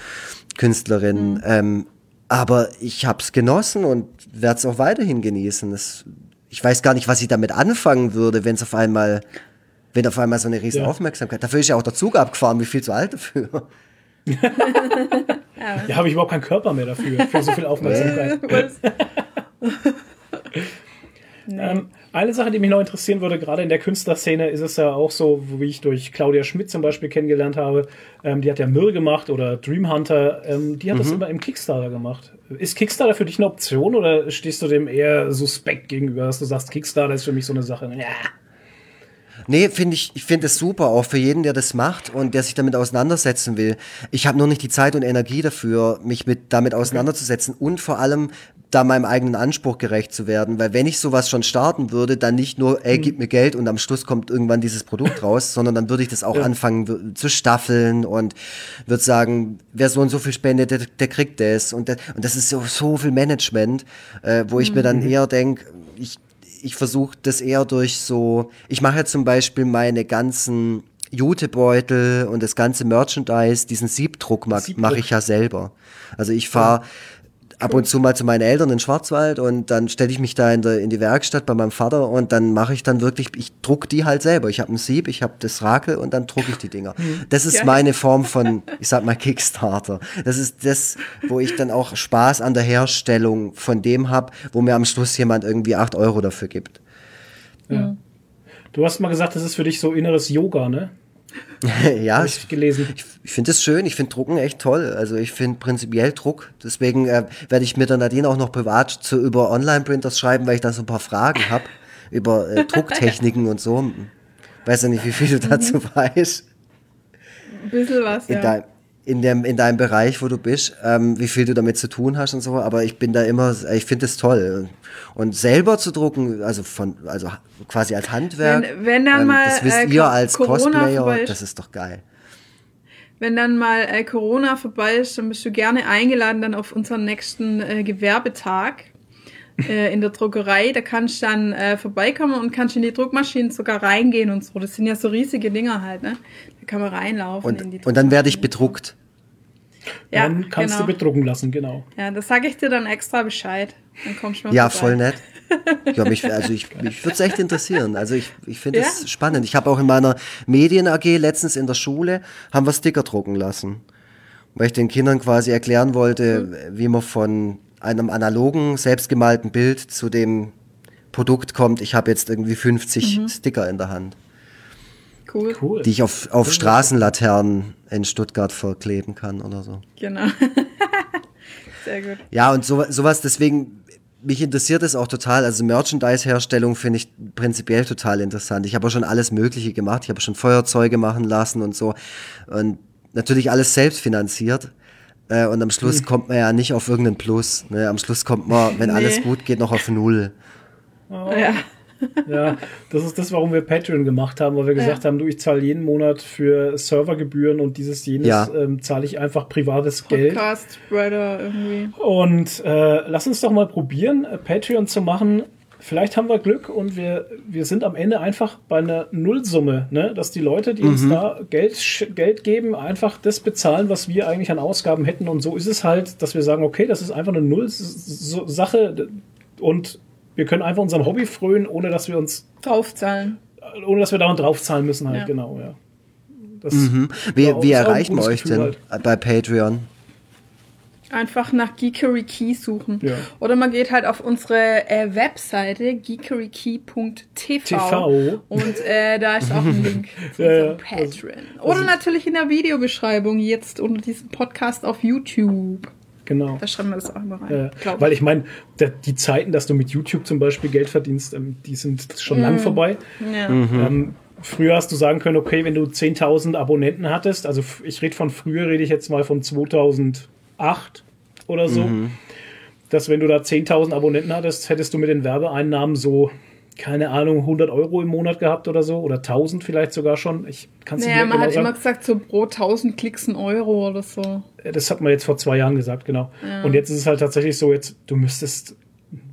Künstlerinnen. Ähm, aber ich hab's genossen und werde es auch weiterhin genießen. Das, ich weiß gar nicht, was ich damit anfangen würde, wenn es auf einmal, wenn auf einmal so eine riesen Ja. Aufmerksamkeit. Dafür ist ja auch der Zug abgefahren, wie viel zu alt dafür. Ja, habe ich überhaupt keinen Körper mehr dafür, für so viel Aufmerksamkeit. Ähm, eine Sache, die mich noch interessieren würde, gerade in der Künstlerszene ist es ja auch so, wie ich durch Claudia Schmidt zum Beispiel kennengelernt habe. Ähm, die hat ja Mirror gemacht oder Dream Hunter. Ähm, die hat das immer im Kickstarter gemacht. Ist Kickstarter für dich eine Option oder stehst du dem eher suspekt gegenüber, dass du sagst, Kickstarter ist für mich so eine Sache? Ja. Nee, finde ich, ich finde es super, auch für jeden, der das macht und der sich damit auseinandersetzen will. Ich habe nur nicht die Zeit und Energie dafür, mich mit damit auseinanderzusetzen und vor allem da meinem eigenen Anspruch gerecht zu werden, weil wenn ich sowas schon starten würde, dann nicht nur, ey, gib mir Geld und am Schluss kommt irgendwann dieses Produkt raus, sondern dann würde ich das auch anfangen w- zu staffeln und würde sagen, wer so und so viel spendet, der, der kriegt das und, das und das ist so, so viel Management, äh, wo ich mir dann eher denke, ich ich versuche das eher durch so, ich mache ja zum Beispiel meine ganzen Jutebeutel und das ganze Merchandise, diesen Siebdruck mache mach ich ja selber. Also ich fahre ab und zu mal zu meinen Eltern in Schwarzwald und dann stelle ich mich da in, der, in die Werkstatt bei meinem Vater und dann mache ich dann wirklich, ich druck die halt selber. Ich habe ein Sieb, ich habe das Rakel und dann drucke ich die Dinger. Das ist meine Form von, ich sag mal, Kickstarter. Das ist das, wo ich dann auch Spaß an der Herstellung von dem habe, wo mir am Schluss jemand irgendwie acht Euro dafür gibt. Du hast mal gesagt, das ist für dich so inneres Yoga, ne? ja, ich, ich gelesen. ich finde es schön, ich finde Drucken echt toll. Also ich finde prinzipiell Druck. Deswegen äh, werde ich mir der Nadine auch noch privat zu, über Online-Printers schreiben, weil ich da so ein paar Fragen habe über äh, Drucktechniken und so. Weiß ja nicht, wie viel du dazu weißt. Ein bisschen was, In, ja. dein, in, dem, in deinem Bereich, wo du bist, ähm, wie viel du damit zu tun hast und so. Aber ich bin da immer, ich finde es toll. Und selber zu drucken, also von, also quasi als Handwerk, Wenn- wenn dann mal, das wisst äh, ihr als Corona Cosplayer, das ist doch geil. Wenn dann mal äh, Corona vorbei ist, dann bist du gerne eingeladen dann auf unseren nächsten äh, Gewerbetag äh, in der Druckerei. Da kannst du dann äh, vorbeikommen und kannst in die Druckmaschinen sogar reingehen und so. Das sind ja so riesige Dinger halt, ne? Da kann man reinlaufen in die Und, und dann werde ich bedruckt. Ja, dann kannst genau. du bedrucken lassen, genau. Ja, das sage ich dir dann extra Bescheid. Dann kommst du mal Ja, vorbei. voll nett. Ja, mich, also ich, mich würde es echt interessieren. Also ich, ich finde es Ja? spannend. Ich habe auch in meiner Medien AG letztens in der Schule, haben wir Sticker drucken lassen. Weil ich den Kindern quasi erklären wollte, wie man von einem analogen, selbstgemalten Bild zu dem Produkt kommt. Ich habe jetzt irgendwie 50 Mhm. Sticker in der Hand, Cool. Cool. die ich auf, auf Straßenlaternen in Stuttgart verkleben kann oder so. Genau. Sehr gut. Ja, und so, sowas, deswegen, mich interessiert es auch total. Also Merchandise-Herstellung finde ich prinzipiell total interessant. Ich habe auch schon alles Mögliche gemacht. Ich habe schon Feuerzeuge machen lassen und so. Und natürlich alles selbst finanziert. Äh, und am Schluss kommt man ja nicht auf irgendeinen Plus. Ne? Am Schluss kommt man, wenn alles Nee. gut geht, noch auf Null. Ja. Ja, das ist das, warum wir Patreon gemacht haben, weil wir gesagt haben, du, ich zahle jeden Monat für Servergebühren und dieses jenes Ja. ähm, zahle ich einfach privates Geld. Podcast, Spreader irgendwie. Und äh, lass uns doch mal probieren, Patreon zu machen. Vielleicht haben wir Glück und wir, wir sind am Ende einfach bei einer Nullsumme, ne? dass die Leute, die uns da Geld, Geld geben, einfach das bezahlen, was wir eigentlich an Ausgaben hätten. Und so ist es halt, dass wir sagen, okay, das ist einfach eine Null-Sache und wir können einfach unserem Hobby frönen, ohne dass wir uns, Draufzahlen. ohne dass wir dauernd draufzahlen müssen halt, Ja. genau, ja. Das Wie, Ja, wie erreichen wir gutes euch denn bei Patreon? Einfach nach Geekery Key suchen. Ja. Oder man geht halt auf unsere äh, Webseite geekerykey.tv TV. und äh, da ist auch ein Link zu Ja, ja. unserem Patreon. Oder natürlich in der Videobeschreibung jetzt unter diesem Podcast auf YouTube. genau. Da schreiben wir das auch immer rein. Glaub weil ich meine, die Zeiten, dass du mit YouTube zum Beispiel Geld verdienst, ähm, die sind schon lang vorbei. Ja. Ähm, früher hast du sagen können, okay, wenn du 10.000 Abonnenten hattest, also ich rede von früher, rede ich jetzt mal von 2008 oder so, dass wenn du da 10.000 Abonnenten hattest, hättest du mit den Werbeeinnahmen so, keine Ahnung, 100 Euro im Monat gehabt oder so, oder 1000 vielleicht sogar schon. Ich kann es Naja, nicht man mehr hat genau immer sagen. gesagt, so pro 1000 Klicks ein Euro oder so. Das hat man jetzt vor zwei Jahren gesagt, genau. Und jetzt ist es halt tatsächlich so, jetzt, du müsstest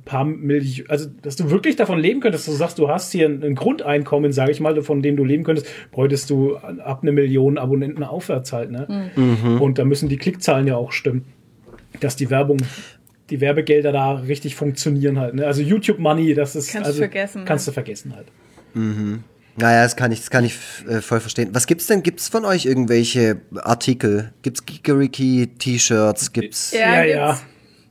paar Millionen, also dass du wirklich davon leben könntest, du sagst, du hast hier ein, ein Grundeinkommen, sage ich mal, von dem du leben könntest, bräuchtest du ab eine Million Abonnenten aufwärts halt, ne? Mhm. Und da müssen die Klickzahlen ja auch stimmen, dass die Werbung die Werbegelder da richtig funktionieren halt. Ne? Also YouTube Money, das ist Kannst du also, vergessen, Kannst ne? du vergessen halt. Naja, das kann ich, das kann ich äh, voll verstehen. Was gibt's denn? Gibt's von euch irgendwelche Artikel? Gibt's Geekeriki T-Shirts? Gibt's? Ja, ja. gibt's.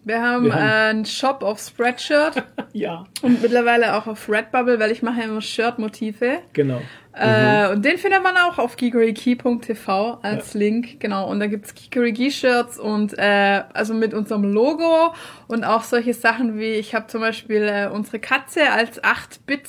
Wir haben, Wir haben- einen Shop auf Spreadshirt Ja, und mittlerweile auch auf Redbubble, weil ich mache ja immer Shirt-Motive. genau. Äh, und den findet man auch auf geekeriki.tv als Link, genau. Und da gibt's Geekeriki-Shirts und äh, also mit unserem Logo und auch solche Sachen wie, ich habe zum Beispiel äh, unsere Katze als 8-Bit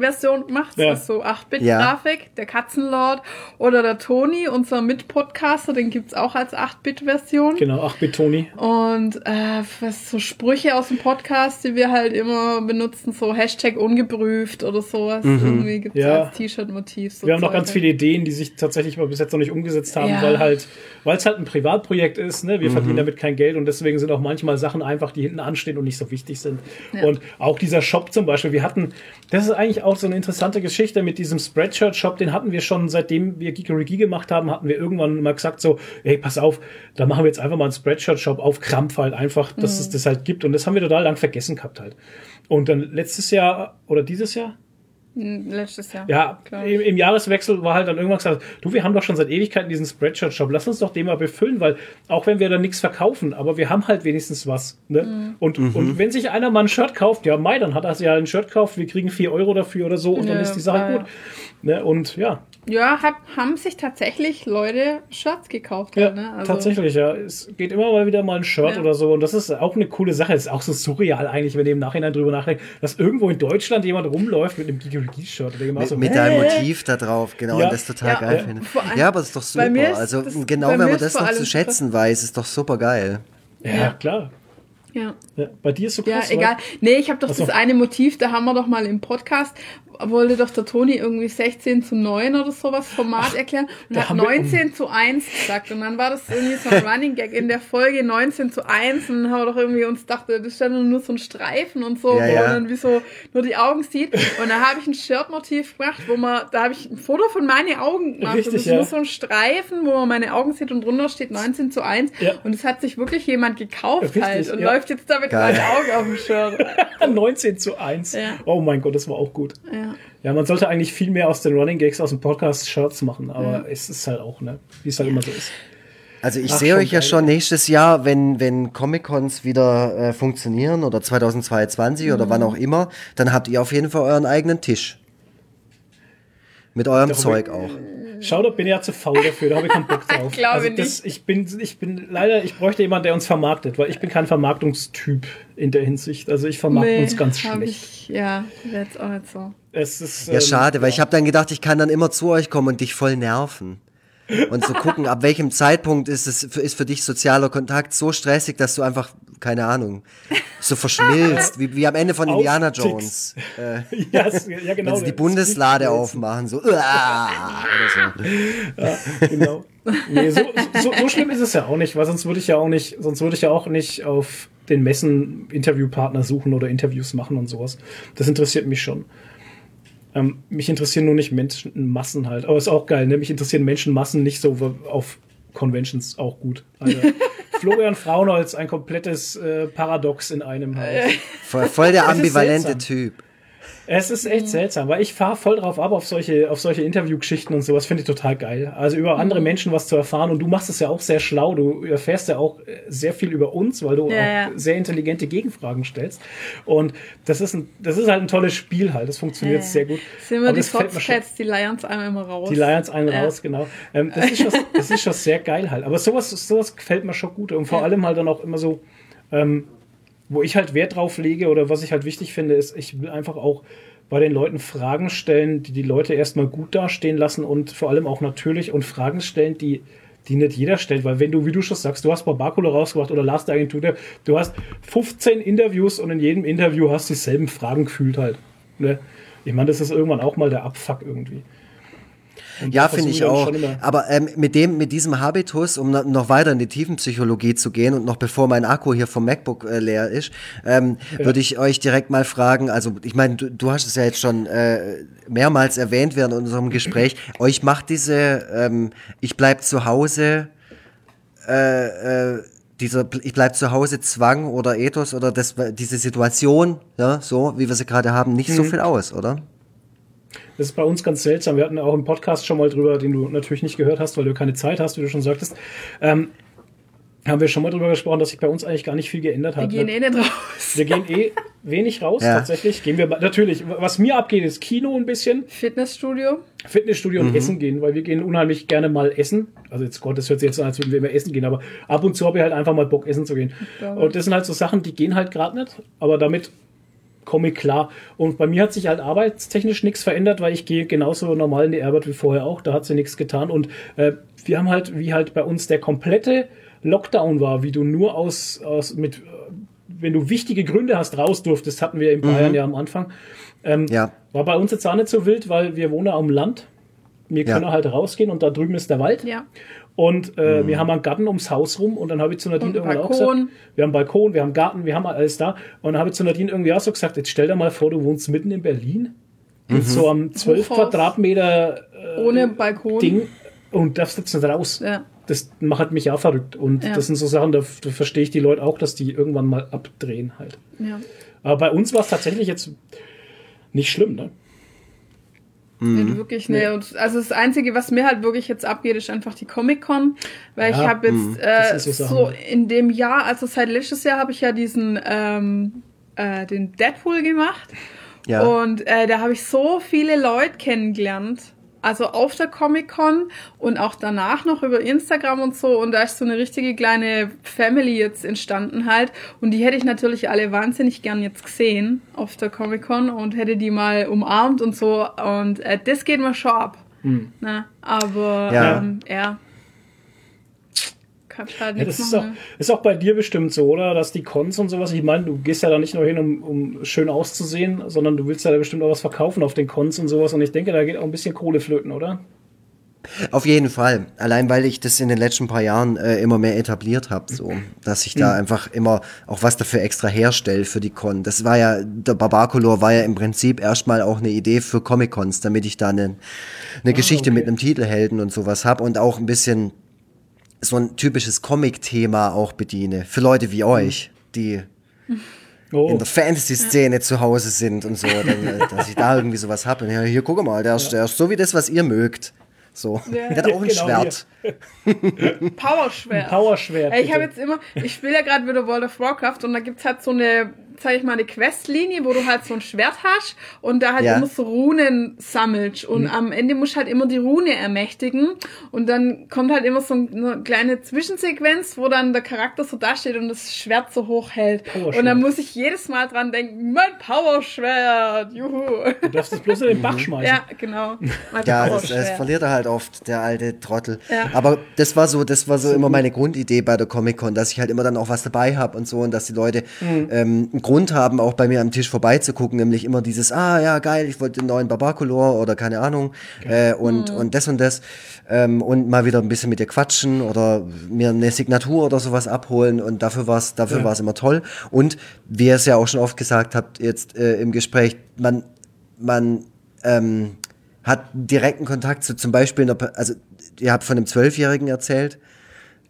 Version gemacht, Ja. das ist so 8-Bit-Grafik, der Katzenlord oder der Toni, unser Mitpodcaster, den gibt's auch als 8-Bit-Version. Genau, ach Betoni. Und äh, was so Sprüche aus dem Podcast, die wir halt immer benutzen, so Hashtag ungeprüft oder sowas. Irgendwie gibt's Mhm. Ja. als T-Shirt-Motiv. So Wir haben noch ganz viele Ideen, die sich tatsächlich mal bis jetzt noch nicht umgesetzt haben, Ja. weil halt, weil es halt ein Privatprojekt ist, ne? Wir Mhm. verdienen damit kein Geld und deswegen sind auch manchmal Sachen einfach, die hinten anstehen und nicht so wichtig sind. Ja. Und auch dieser Shop zum Beispiel, wir hatten, das ist eigentlich auch so eine interessante Geschichte mit diesem Spreadshirt-Shop, den hatten wir schon, seitdem wir Geekerigi gemacht haben, hatten wir irgendwann mal gesagt so, ey, pass auf, da machen wir jetzt einfach mal einen Spreadshirt-Shop auf Krampf halt einfach, dass Mhm. es das halt gibt und das haben wir total lang vergessen gehabt halt. Und dann letztes Jahr oder dieses Jahr, Letztes Jahr. ja, im, im Jahreswechsel war halt dann irgendwann gesagt, du, wir haben doch schon seit Ewigkeiten diesen Spreadshirt-Shop, lass uns doch den mal befüllen, weil auch wenn wir da nichts verkaufen, aber wir haben halt wenigstens was. Ne? Mhm. Und, und wenn sich einer mal ein Shirt kauft, ja, Mai, dann hat er sich ja ein Shirt gekauft, wir kriegen vier Euro dafür oder so und dann Ja, ist die Sache ja, gut. Ne? Und ja, Ja, hab, haben sich tatsächlich Leute Shirts gekauft. ja halt, ne? also, tatsächlich, ja. Es geht immer mal wieder mal ein Shirt Ja. oder so und das ist auch eine coole Sache. Es ist auch so surreal eigentlich, wenn ihr im Nachhinein drüber nachdenkt, dass irgendwo in Deutschland jemand rumläuft mit einem Geeky-Shirt. Mit, so, mit deinem Motiv da drauf, genau, Ja. und das total Ja, geil ja. finde. Ja, aber das ist doch bei mir super. ist Also das- genau, wenn man ist das noch zu schätzen weiß, ist doch super geil. Ja, klar. Ja. Ja, bei dir ist so Ja, krass. egal. oder? Nee, ich habe doch Ach so. das eine Motiv, da haben wir doch mal im Podcast, wollte doch der Toni irgendwie 16 zu 9 oder sowas Format erklären und hat haben wir 19 zu 1 gesagt. Und dann war das irgendwie so ein Running Gag in der Folge 19 zu 1 und dann haben wir doch irgendwie uns dachte, das ist dann nur so ein Streifen und so, Ja, wo ja. man dann wie so nur die Augen sieht. Und da habe ich ein Shirt-Motiv gemacht, wo man, da habe ich ein Foto von meinen Augen gemacht. Richtig, das ist ja. nur so ein Streifen, wo man meine Augen sieht und drunter steht 19 zu 1. Ja. Und es hat sich wirklich jemand gekauft Richtig, halt und ja. Läuft jetzt damit Geil. meine Augen auf dem Shirt. 19 zu 1. Ja. Oh mein Gott, das war auch gut. Ja. Ja, man sollte eigentlich viel mehr aus den Running Gags aus dem Podcast Shirts machen, aber es ist halt auch, ne, wie es halt immer so ist. Also ich Ach, sehe euch ja schon nächstes Jahr, wenn, wenn Comic-Cons wieder äh, funktionieren oder 2022 oder Mhm. wann auch immer, dann habt ihr auf jeden Fall euren eigenen Tisch. Mit eurem Darüber- Zeug auch. Schau, da bin ich ja zu faul dafür, da habe ich keinen Bock drauf. Glaube also das, ich bin, ich bin leider, ich bräuchte jemanden, der uns vermarktet, weil ich bin kein Vermarktungstyp in der Hinsicht. Also ich vermarkte uns ganz hab schlecht. Ich, ja, jetzt auch nicht so. Es ist, Ja, ähm, schade, weil ich habe dann gedacht, ich kann dann immer zu euch kommen und dich voll nerven. Und so gucken, ab welchem Zeitpunkt ist es ist für dich sozialer Kontakt so stressig, dass du einfach, keine Ahnung, so verschmilzt, wie, wie am Ende von Indiana. Jones. Äh, ja, es, ja, genau. wenn sie die Bundeslade aufmachen, so, uah, oder so. genau. Nee, so, so, so schlimm ist es ja auch nicht, weil sonst würde ich ja auch nicht, sonst würde ich ja auch nicht auf den Messen Interviewpartner suchen oder Interviews machen und sowas. Das interessiert mich schon. Ähm, mich interessieren nur nicht Menschenmassen halt. Aber ist auch geil, ne? Mich interessieren Menschenmassen nicht so auf Conventions auch gut. Also, Florian Fraunholz, ein komplettes äh, Paradox in einem halt. Voll, voll der ambivalente. Typ. Es ist echt seltsam, weil ich fahre voll drauf ab auf solche, auf solche Interviewgeschichten und sowas, finde ich total geil. Also über andere Menschen was zu erfahren und du machst es ja auch sehr schlau, du erfährst ja auch äh, sehr viel über uns, weil du Ja, auch sehr intelligente Gegenfragen stellst. Und das ist, ein, das ist halt ein tolles Spiel halt, das funktioniert sehr gut. Sind Aber die Foxcats, die Lions einmal immer raus. die Lions Ja. raus, genau. Ähm, das, ist schon, das ist schon sehr geil halt. Aber sowas, sowas gefällt mir schon gut. Und vor allem halt dann auch immer so, ähm, wo ich halt Wert drauf lege oder was ich halt wichtig finde, ist, ich will einfach auch bei den Leuten Fragen stellen, die die Leute erstmal gut dastehen lassen und vor allem auch natürlich und Fragen stellen, die die nicht jeder stellt, weil wenn du, wie du schon sagst, du hast Barbacula rausgebracht oder Last Agentur, du hast 15 Interviews und in jedem Interview hast du dieselben Fragen gefühlt halt. Ne? Ich meine, das ist irgendwann auch mal der Abfuck irgendwie. Und Ja, finde ich auch. Aber ähm, mit dem, mit diesem Habitus, um no- noch weiter in die Tiefenpsychologie zu gehen und noch bevor mein Akku hier vom MacBook äh, leer ist, ähm, würde ich euch direkt mal fragen. Also ich meine, du, du hast es ja jetzt schon äh, mehrmals erwähnt während unserem Gespräch. euch macht diese ähm, ich bleib zu Hause äh, äh, dieser ich bleib zu Hause Zwang oder Ethos oder das, diese Situation, ja, so wie wir sie gerade haben, nicht Mhm. so viel aus, oder? Das ist bei uns ganz seltsam. Wir hatten auch im Podcast schon mal drüber, den du natürlich nicht gehört hast, weil du keine Zeit hast, wie du schon sagtest. Ähm, haben wir schon mal drüber gesprochen, dass sich bei uns eigentlich gar nicht viel geändert Wir hat. gehen eh nicht raus. Wir gehen eh wenig raus, Ja. tatsächlich. Gehen wir natürlich. Was mir abgeht, ist Kino ein bisschen, Fitnessstudio. Fitnessstudio und Essen gehen, weil wir gehen unheimlich gerne mal essen. Also jetzt Gott, das hört sich jetzt an, als würden wir immer essen gehen, aber ab und zu habe ich halt einfach mal Bock, essen zu gehen. Und das sind halt so Sachen, die gehen halt gerade nicht, aber damit komme ich klar. Und bei mir hat sich halt arbeitstechnisch nichts verändert, weil ich gehe genauso normal in die Arbeit wie vorher auch. Da hat sie nichts getan. Und äh, wir haben halt, wie halt bei uns der komplette Lockdown war, wie du nur aus, aus mit, äh, wenn du wichtige Gründe hast, raus durftest, hatten wir in Bayern ja am Anfang. Ähm, Ja. War bei uns jetzt auch nicht so wild, weil wir wohnen am Land. Wir Ja. können halt rausgehen und da drüben ist der Wald. Ja. Und äh, wir haben einen Garten ums Haus rum und dann habe ich zu Nadine irgendwann auch Balkon. gesagt, wir haben Balkon, wir haben Garten, wir haben alles da. Und dann habe ich zu Nadine irgendwie auch so gesagt, jetzt stell dir mal vor, du wohnst mitten in Berlin mit so einem 12 Hochhaus. Quadratmeter äh, Ohne Balkon. Ding und darfst jetzt nicht raus. Ja. Das macht mich auch verrückt. Und Ja. das sind so Sachen, da, da verstehe ich die Leute auch, dass die irgendwann mal abdrehen halt. Ja. Aber bei uns war es tatsächlich jetzt nicht schlimm, ne? Nicht wirklich, ne. Und also das Einzige, was mir halt wirklich jetzt abgeht, ist einfach die Comic-Con. Weil Ja, ich habe jetzt äh, das sind so so, in dem Jahr, also seit letztes Jahr habe ich ja diesen ähm, äh, den Deadpool gemacht. Ja. Und äh, da habe ich so viele Leute kennengelernt. Also auf der Comic-Con und auch danach noch über Instagram und so. Und da ist so eine richtige kleine Family jetzt entstanden halt. Und die hätte ich natürlich alle wahnsinnig gern jetzt gesehen auf der Comic-Con und hätte die mal umarmt und so. Und äh, das geht mir schon ab. Ne? Aber ja. Ähm, ja. Halt Ja, das ist auch, ne? ist auch bei dir bestimmt so, oder? Dass die Cons und sowas, ich meine, du gehst ja da nicht nur hin, um, um schön auszusehen, sondern du willst ja da bestimmt auch was verkaufen auf den Cons und sowas. Und ich denke, da geht auch ein bisschen Kohle flöten, oder? Auf jeden Fall. Allein weil ich das in den letzten paar Jahren äh, immer mehr etabliert habe, so, dass ich da einfach immer auch was dafür extra herstelle für die Con. Das war ja, der Barbacolor war ja im Prinzip erstmal auch eine Idee für Comic-Cons, damit ich da eine, eine Geschichte okay. mit einem Titelhelden und sowas habe und auch ein bisschen so ein typisches Comic-Thema auch bediene. Für Leute wie euch, die Oh, in der Fantasy-Szene zu Hause sind und so, dann, äh, dass ich da irgendwie sowas habe. Ja, hier, guck mal, der ist, der ist so wie das, was ihr mögt. So. Ja. Der hat auch ein Genau Schwert. Powerschwert. Powerschwert. Ich habe jetzt immer, ich spiele ja gerade wieder World of Warcraft und da gibt's halt so eine, sag ich mal, eine Questlinie, wo du halt so ein Schwert hast und da halt Ja. immer so Runen sammelst und am Ende musst du halt immer die Rune ermächtigen und dann kommt halt immer so eine kleine Zwischensequenz, wo dann der Charakter so dasteht und das Schwert so hoch hält. Und dann muss ich jedes Mal dran denken, mein Powerschwert, juhu. Du darfst es bloß in den Bach schmeißen. Ja, genau. Mein Ja, das, das verliert er halt oft, der alte Trottel. Ja. Aber das war so, das war so immer meine Grundidee bei der Comic-Con, dass ich halt immer dann auch was dabei habe und so und dass die Leute Mhm. ähm, einen Grund haben, auch bei mir am Tisch vorbeizugucken, nämlich immer dieses, ah ja, geil, ich wollte den neuen Barbacolor oder keine Ahnung äh, und, Mhm. und das und das ähm, und mal wieder ein bisschen mit dir quatschen oder mir eine Signatur oder sowas abholen und dafür war es dafür Ja. war's immer toll. Und wie ihr es ja auch schon oft gesagt habt jetzt äh, im Gespräch, man, man ähm, hat direkten Kontakt zu zum Beispiel, einer, also ihr habt von einem Zwölfjährigen erzählt,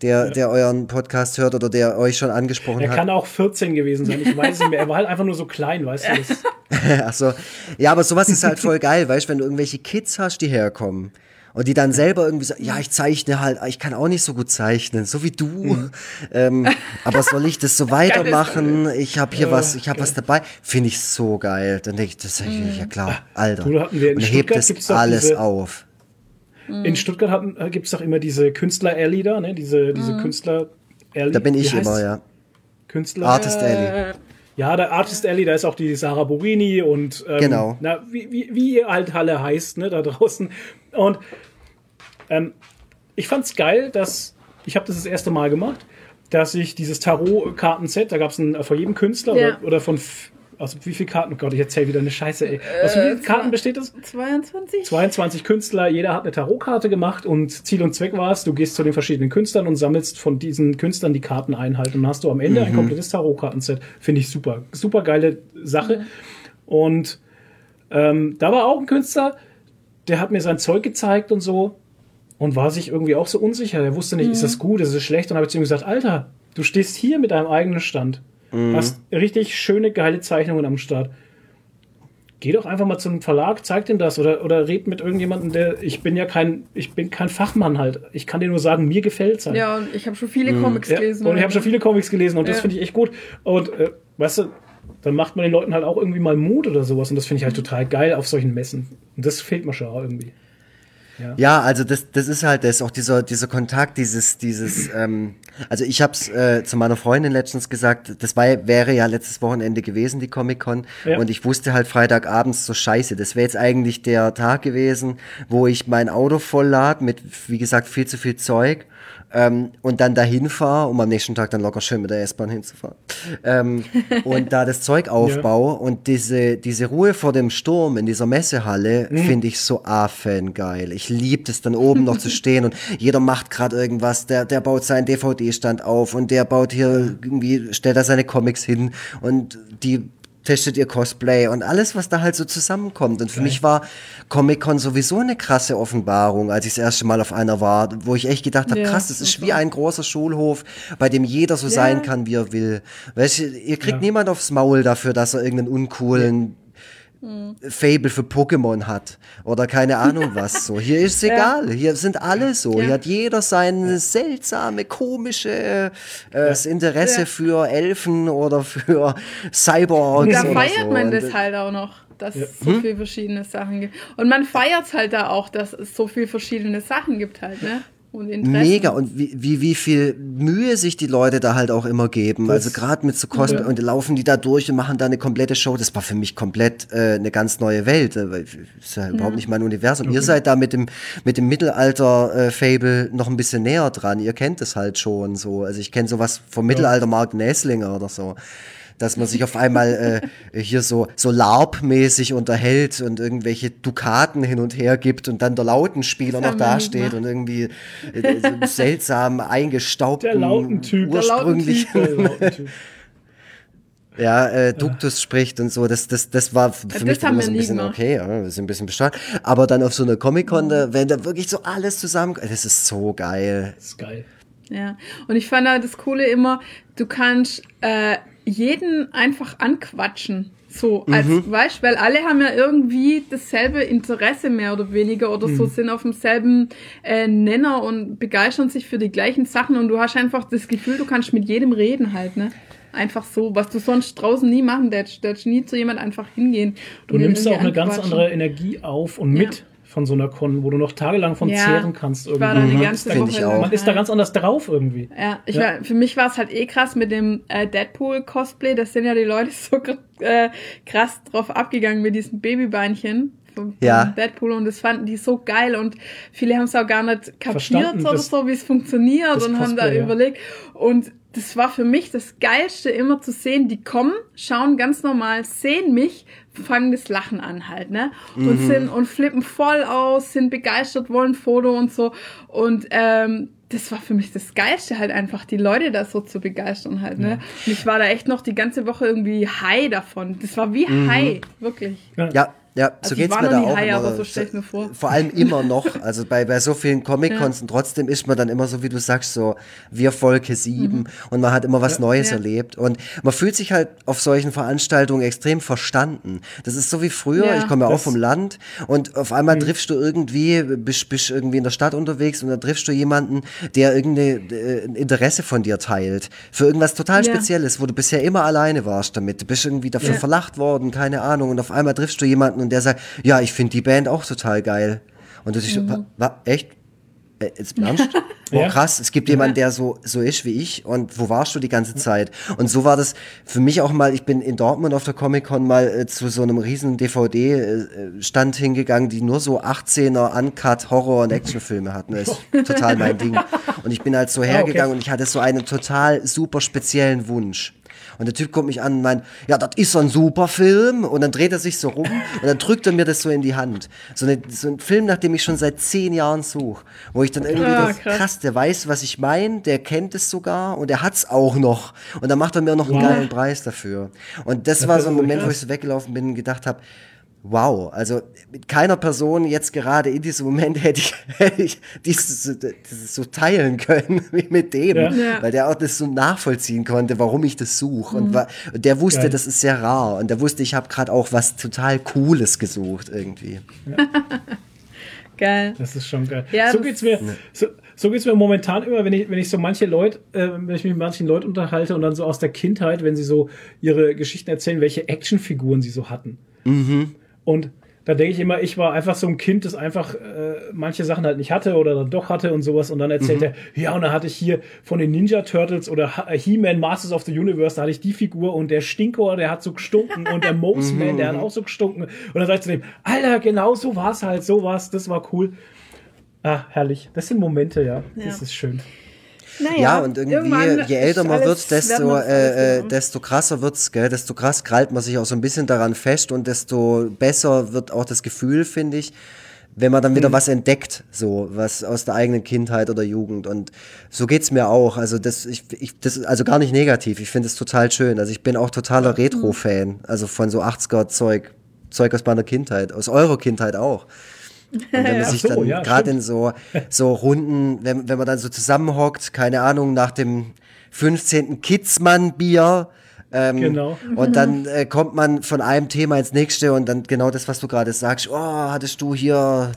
der, der euren Podcast hört oder der euch schon angesprochen Er hat. kann auch 14 gewesen sein, ich weiß es nicht mehr. Er war halt einfach nur so klein, weißt du? Das, Ach so. Ja, aber sowas ist halt voll geil, weißt du, wenn du irgendwelche Kids hast, die herkommen und die dann selber irgendwie sagen, ja, ich zeichne halt, ich kann auch nicht so gut zeichnen, so wie du. Ähm, aber soll ich das so weitermachen? Ich habe hier was, ich habe was dabei. Finde ich so geil. Dann denke ich, das ich, ja klar, Alter. Du, hatten wir in und er hebt das alles diese- auf. In Stuttgart hatten- äh, gibt's doch immer diese Künstler-Alley da, ne? Diese, diese Künstler-Alley. Da bin ich Wie immer, es? ja. Künstler. Artist Alley. Ja, der Artist Alley, da ist auch die Sarah Borini und ähm, Genau. na, wie, wie, wie ihr halt Halle heißt, ne, da draußen. Und ähm, ich fand's geil, dass ich habe das das erste Mal gemacht, dass ich dieses Tarot-Kartenset, da gab's ein äh, von jedem Künstler Ja. oder, oder von aus wie viel Karten, oh Gott, ich erzähle wieder eine Scheiße, ey. Aus wie vielen Karten besteht das? 22? 22 Künstler, jeder hat eine Tarotkarte gemacht und Ziel und Zweck war es, du gehst zu den verschiedenen Künstlern und sammelst von diesen Künstlern die Karten ein halt und dann hast du am Ende ein komplettes Tarotkartenset. Finde ich super. Super geile Sache. Und ähm, da war auch ein Künstler, der hat mir sein Zeug gezeigt und so und war sich irgendwie auch so unsicher. Er wusste nicht, ist das gut, ist es schlecht? Und habe ich zu ihm gesagt, Alter, du stehst hier mit deinem eigenen Stand. Hast richtig schöne, geile Zeichnungen am Start. Geh doch einfach mal zum Verlag, zeig ihm das oder, oder red mit irgendjemandem, der, ich bin ja kein, ich bin kein Fachmann halt. Ich kann dir nur sagen, mir gefällt's halt. Ja, und ich habe schon viele Comics Ja, gelesen. und ich habe schon viele Comics gelesen und das Ja. finde ich echt gut. Und äh, weißt du, dann macht man den Leuten halt auch irgendwie mal Mut oder sowas und das finde ich halt total geil auf solchen Messen. Und das fehlt mir schon auch irgendwie. Ja, also das, das ist halt das, auch dieser, dieser Kontakt, dieses, dieses, ähm, also ich hab's äh, zu meiner Freundin letztens gesagt, das war, wäre ja letztes Wochenende gewesen, die Comic-Con, Ja. und ich wusste halt Freitagabends so scheiße, das wäre jetzt eigentlich der Tag gewesen, wo ich mein Auto voll lad mit, wie gesagt, viel zu viel Zeug ähm, und dann dahin fahre, um am nächsten Tag dann locker schön mit der S-Bahn hinzufahren. Ähm, und da das Zeug aufbaue und diese, diese Ruhe vor dem Sturm in dieser Messehalle finde ich so affengeil. Ich liebe es dann oben noch zu stehen und jeder macht gerade irgendwas. Der, der baut seinen DVD-Stand auf und der baut hier irgendwie, stellt da seine Comics hin und die testet ihr Cosplay und alles, was da halt so zusammenkommt. Und für mich war Comic-Con sowieso eine krasse Offenbarung, als ich das erste Mal auf einer war, wo ich echt gedacht habe, Ja, krass, das ist wie ein großer Schulhof, bei dem jeder so sein kann, wie er will. Weißt du, ihr kriegt Ja. niemand aufs Maul dafür, dass er irgendeinen uncoolen Fable für Pokémon hat oder keine Ahnung was so. Hier ist egal. Hier sind alle so. Ja. Hier hat jeder sein seltsame, komische äh, Interesse Ja. für Elfen oder für Cyborgs. Da feiert so. man das halt auch noch, dass es so viele verschiedene Sachen gibt. Und man feiert halt da auch, dass es so viele verschiedene Sachen gibt halt, ne? Und Interessen. Mega und wie, wie, wie viel Mühe sich die Leute da halt auch immer geben. also gerade mit so Cosplay und laufen die da durch und machen da eine komplette Show. Das war für mich komplett äh, eine ganz neue Welt. äh, das ist ja überhaupt nicht mein Universum. Ihr seid da mit dem, mit dem Mittelalter-Fable noch ein bisschen näher dran. Ihr kennt es halt schon so. Also ich kenne sowas vom Mittelalter Mark Näslinger oder so. Dass man sich auf einmal äh, hier so, so LARP-mäßig unterhält und irgendwelche Dukaten hin und her gibt und dann der Lautenspieler noch dasteht und irgendwie äh, so seltsam eingestaubten, Der Lautentyp. Der ursprünglich, Der Lautentyp. ja, äh, Duktus spricht und so. Das, das, das war für Das mich immer so ein bisschen gemacht. okay, ja, wir sind ein bisschen besteuert. Aber dann auf so einer Comic-Con, da, wenn da wirklich so alles zusammen, das ist so geil. Das ist geil. Ja, und ich fand halt das Coole immer, du kannst äh, jeden einfach anquatschen. So, als, Mhm. weißt, weil alle haben ja irgendwie dasselbe Interesse mehr oder weniger oder Mhm. so, sind auf demselben äh, Nenner und begeistern sich für die gleichen Sachen und du hast einfach das Gefühl, du kannst mit jedem reden halt, ne? Einfach so, was du sonst draußen nie machen darfst, darfst nie zu jemand einfach hingehen. Du nimmst auch eine ganz andere Energie auf und mit Ja. Von so einer Con, wo du noch tagelang von Ja, zehren kannst. ich war da irgendwie. die ganze Find Woche. Man ist da ganz anders drauf irgendwie. Ja, ich Ja. War, für mich war es halt eh krass mit dem äh, Deadpool-Cosplay. Das sind ja die Leute so äh, krass drauf abgegangen mit diesem Babybeinchen Ja. Deadpool und das fanden die so geil und viele haben es auch gar nicht kapiert Verstanden, oder das- so, wie es funktioniert und haben da Cosplay, ja. überlegt. Und das war für mich das Geilste, immer zu sehen, die kommen, schauen ganz normal, sehen mich, fangen das Lachen an halt, ne? Und sind und flippen voll aus, sind begeistert, wollen ein Foto und so. Und ähm, das war für mich das Geilste, halt einfach die Leute da so zu begeistern halt, ne? Und ich war da echt noch die ganze Woche irgendwie high davon. Das war wie high, wirklich. Ja, ja, so Also geht's war mir da auch high, immer. aber so stell ich mir vor. Vor allem immer noch, also bei, bei so vielen Comic-Cons und trotzdem ist man dann immer so, wie du sagst, so wir Volke sieben und man hat immer was Neues Ja. erlebt und man fühlt sich halt auf solchen Veranstaltungen extrem verstanden. Das ist so wie früher, Ja. ich komme ja auch vom Land und auf einmal triffst du irgendwie, bist, bist irgendwie in der Stadt unterwegs und dann triffst du jemanden, der irgendein äh, ein Interesse von dir teilt für irgendwas total Ja. Spezielles, wo du bisher immer alleine warst damit. Du bist irgendwie dafür Ja. verlacht worden, keine Ahnung und auf einmal triffst du jemanden und der sagt, ja, ich finde die Band auch total geil. Und du siehst, Mhm. wa, echt? Äh, Jetzt ernst? Ja. krass, es gibt jemanden, der so, so ist wie ich. Und wo warst du die ganze Zeit? Und so war das für mich auch mal, ich bin in Dortmund auf der Comic-Con mal äh, zu so einem riesen DVD-Stand hingegangen, die nur so 18er Uncut Horror- und Actionfilme hatten. Das ist total mein Ding. Und ich bin halt so hergegangen und ich hatte so einen total super speziellen Wunsch. Und der Typ kommt mich an und meint, ja, das ist so ein super Film. Und dann dreht er sich so rum und dann drückt er mir das so in die Hand. So, eine, so ein Film, nach dem ich schon seit zehn Jahren suche. Wo ich dann irgendwie, Ah, das, krass. krass, der weiß, was ich meine, der kennt es sogar und der hat's auch noch. Und dann macht er mir noch einen Wow. geilen Preis dafür. Und das war ist so ein Moment, wo krass. ich so weggelaufen bin und gedacht habe, Wow, also mit keiner Person jetzt gerade in diesem Moment hätte ich, hätte ich dieses, so- dieses so teilen können wie mit dem, Ja. Ja. weil der auch das so nachvollziehen konnte, warum ich das suche und, wa- und der wusste, Geil. das ist sehr rar und der wusste, ich habe gerade auch was total Cooles gesucht irgendwie. Geil. Das ist schon geil. Ja, so geht's mir, so, so geht's mir momentan immer, wenn ich, wenn ich so manche Leute, äh, wenn ich mich mit manchen Leuten unterhalte und dann so aus der Kindheit, wenn sie so ihre Geschichten erzählen, welche Actionfiguren sie so hatten. Und da denke ich immer, ich war einfach so ein Kind, das einfach äh, manche Sachen halt nicht hatte oder dann doch hatte und sowas. Und dann erzählt er, ja, und dann hatte ich hier von den Ninja Turtles oder Ha- He-Man Masters of the Universe, da hatte ich die Figur und der Stinkor, der hat so gestunken und der Moseman, der hat auch so gestunken. Und dann sag ich zu dem, Alter, genau so war's halt, so war's, das war cool. Ah, herrlich. Das sind Momente, ja. Das Ja. ist schön. Naja, Ja, und irgendwie, je älter man wird, desto, äh, äh, desto krasser wird's, gell? Desto krass krallt man sich auch so ein bisschen daran fest und desto besser wird auch das Gefühl, finde ich, wenn man dann Mhm. wieder was entdeckt, so, was aus der eigenen Kindheit oder Jugend. Und so geht's mir auch. Also das, ich, ich, das also gar nicht negativ. Ich finde es total schön. Also ich bin auch totaler Mhm. Retro-Fan. Also von so 80er-Zeug, Zeug aus meiner Kindheit, aus eurer Kindheit auch. Und wenn man sich so, dann ja, gerade in so, so Runden, wenn, wenn man dann so zusammenhockt, keine Ahnung, nach dem 15. Kitzmann-Bier, ähm, Genau. und dann äh, kommt man von einem Thema ins nächste und dann genau das, was du gerade sagst, oh, hattest du hier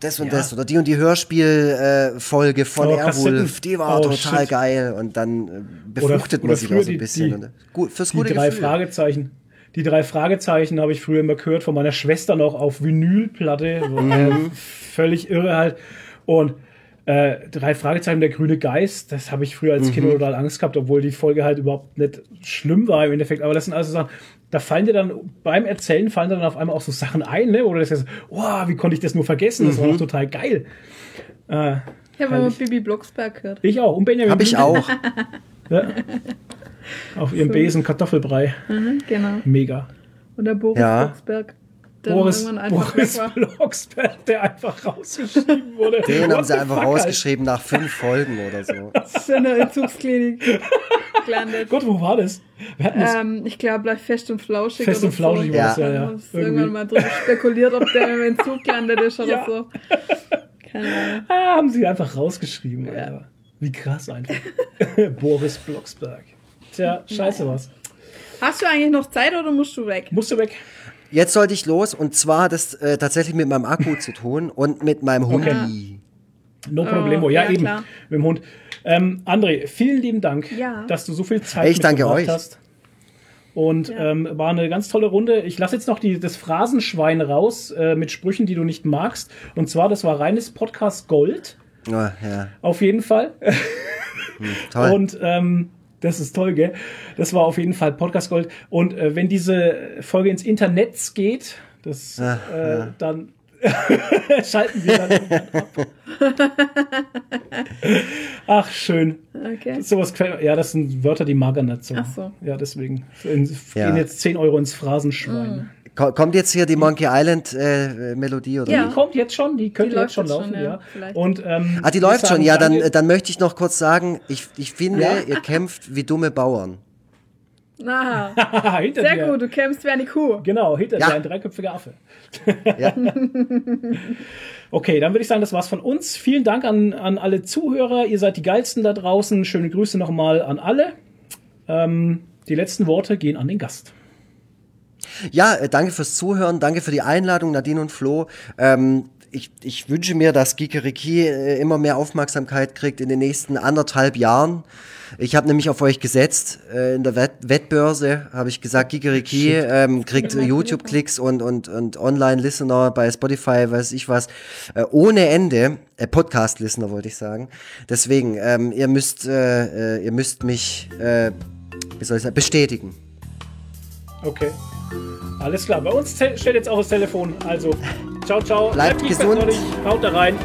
das und Ja. das oder die und die Hörspielfolge äh, von Oh, Airwolf, die war Oh, total shit. geil und dann äh, befruchtet oder man sich früher auch so ein bisschen. die- und, äh, gut, fürs Die gute drei Gefühl. Fragezeichen. Die drei Fragezeichen habe ich früher immer gehört von meiner Schwester noch auf Vinylplatte. Mhm. völlig irre halt. Und äh, drei Fragezeichen, der grüne Geist, das habe ich früher als Mhm. Kind total Angst gehabt, obwohl die Folge halt überhaupt nicht schlimm war im Endeffekt. Aber das sind also Sachen, da fallen dir dann beim Erzählen fallen dir dann auf einmal auch so Sachen ein, ne? Oder das ist, oh, wie konnte ich das nur vergessen? Das war Mhm. doch total geil. Äh, Ich habe immer Bibi Blocksberg gehört. ich auch. Und Benjamin Hab ich auch. Ja. Auf ihrem Besen Kartoffelbrei. Mhm, genau. Mega. Und der Boris Ja. Blocksberg, der Boris, Boris. Blocksberg, der einfach rausgeschrieben wurde. Den What haben sie einfach fuck, rausgeschrieben nach fünf Folgen oder so. Das ist in der Entzugsklinik gelandet. Gott, wo war das? Das Ähm, ich glaube, bleib fest und flauschig. Fest oder und flauschig so. war es, ja, ja. Irgendwie. irgendwann mal drüber spekuliert, ob der im Entzug gelandet ist oder Ja. so. Keine Ahnung. ah, haben sie einfach rausgeschrieben. Ja. Alter. Wie krass einfach. Boris Blocksberg. Tja, scheiße was. Hast du eigentlich noch Zeit oder musst du weg? Musst du weg? Jetzt sollte ich los und zwar hat es äh, tatsächlich mit meinem Akku zu tun und mit meinem Hundi. No problemo. Ja, ja, eben. klar. Mit dem Hund. Ähm, André, vielen lieben Dank, Ja. dass du so viel Zeit Ich danke euch. hast. Und ähm, war eine ganz tolle Runde. Ich lasse jetzt noch die, das Phrasenschwein raus äh, mit Sprüchen, die du nicht magst. Und zwar, das war reines Podcast Gold. Oh, ja, Auf jeden Fall. toll. Und ähm, das ist toll, gell? Das war auf jeden Fall Podcast Gold. Und äh, wenn diese Folge ins Internet geht, das Ah, äh, dann schalten wir dann ab. Ach, schön. Okay. Sowas gefällt mir. Ja, das sind Wörter, die mag er nicht so. Ach so. Ja, deswegen in, Ja. gehen jetzt 10 Euro ins Phrasenschwein. Ko- Kommt jetzt hier die Monkey Island äh, Melodie oder Ja. Die kommt jetzt schon, die könnte Die jetzt schon laufen, schon, ja. Und, ähm, Ah, die läuft sagen, schon. Ja, dann, dann möchte ich noch kurz sagen, ich, ich finde, Ja? ihr kämpft wie dumme Bauern. Aha. hinter Sehr dir. gut, du kämpfst wie eine Kuh. Genau, hinter Ja. dir ein dreiköpfiger Affe. Ja. Okay, dann würde ich sagen, das war's von uns. Vielen Dank an, an alle Zuhörer. Ihr seid die geilsten da draußen. Schöne Grüße nochmal an alle. Ähm, die letzten Worte gehen an den Gast. Ja, äh, danke fürs Zuhören, danke für die Einladung, Nadine und Flo. Ähm, ich, ich wünsche mir, dass Gikeriki äh, immer mehr Aufmerksamkeit kriegt in den nächsten anderthalb Jahren. Ich habe nämlich auf euch gesetzt. Äh, in der Wett Wettbörse habe ich gesagt, Gikeriki ähm, kriegt YouTube-Klicks und, und, und Online-Listener bei Spotify, weiß ich was, äh, ohne Ende. Äh, Podcast-Listener wollte ich sagen. Deswegen, ähm, ihr müsst, äh, ihr müsst mich, wie soll ich sagen, bestätigen. Okay. Alles klar. Bei uns te- steht jetzt auch das Telefon. Also, ciao, ciao. Bleibt nicht gesund. Haut da rein.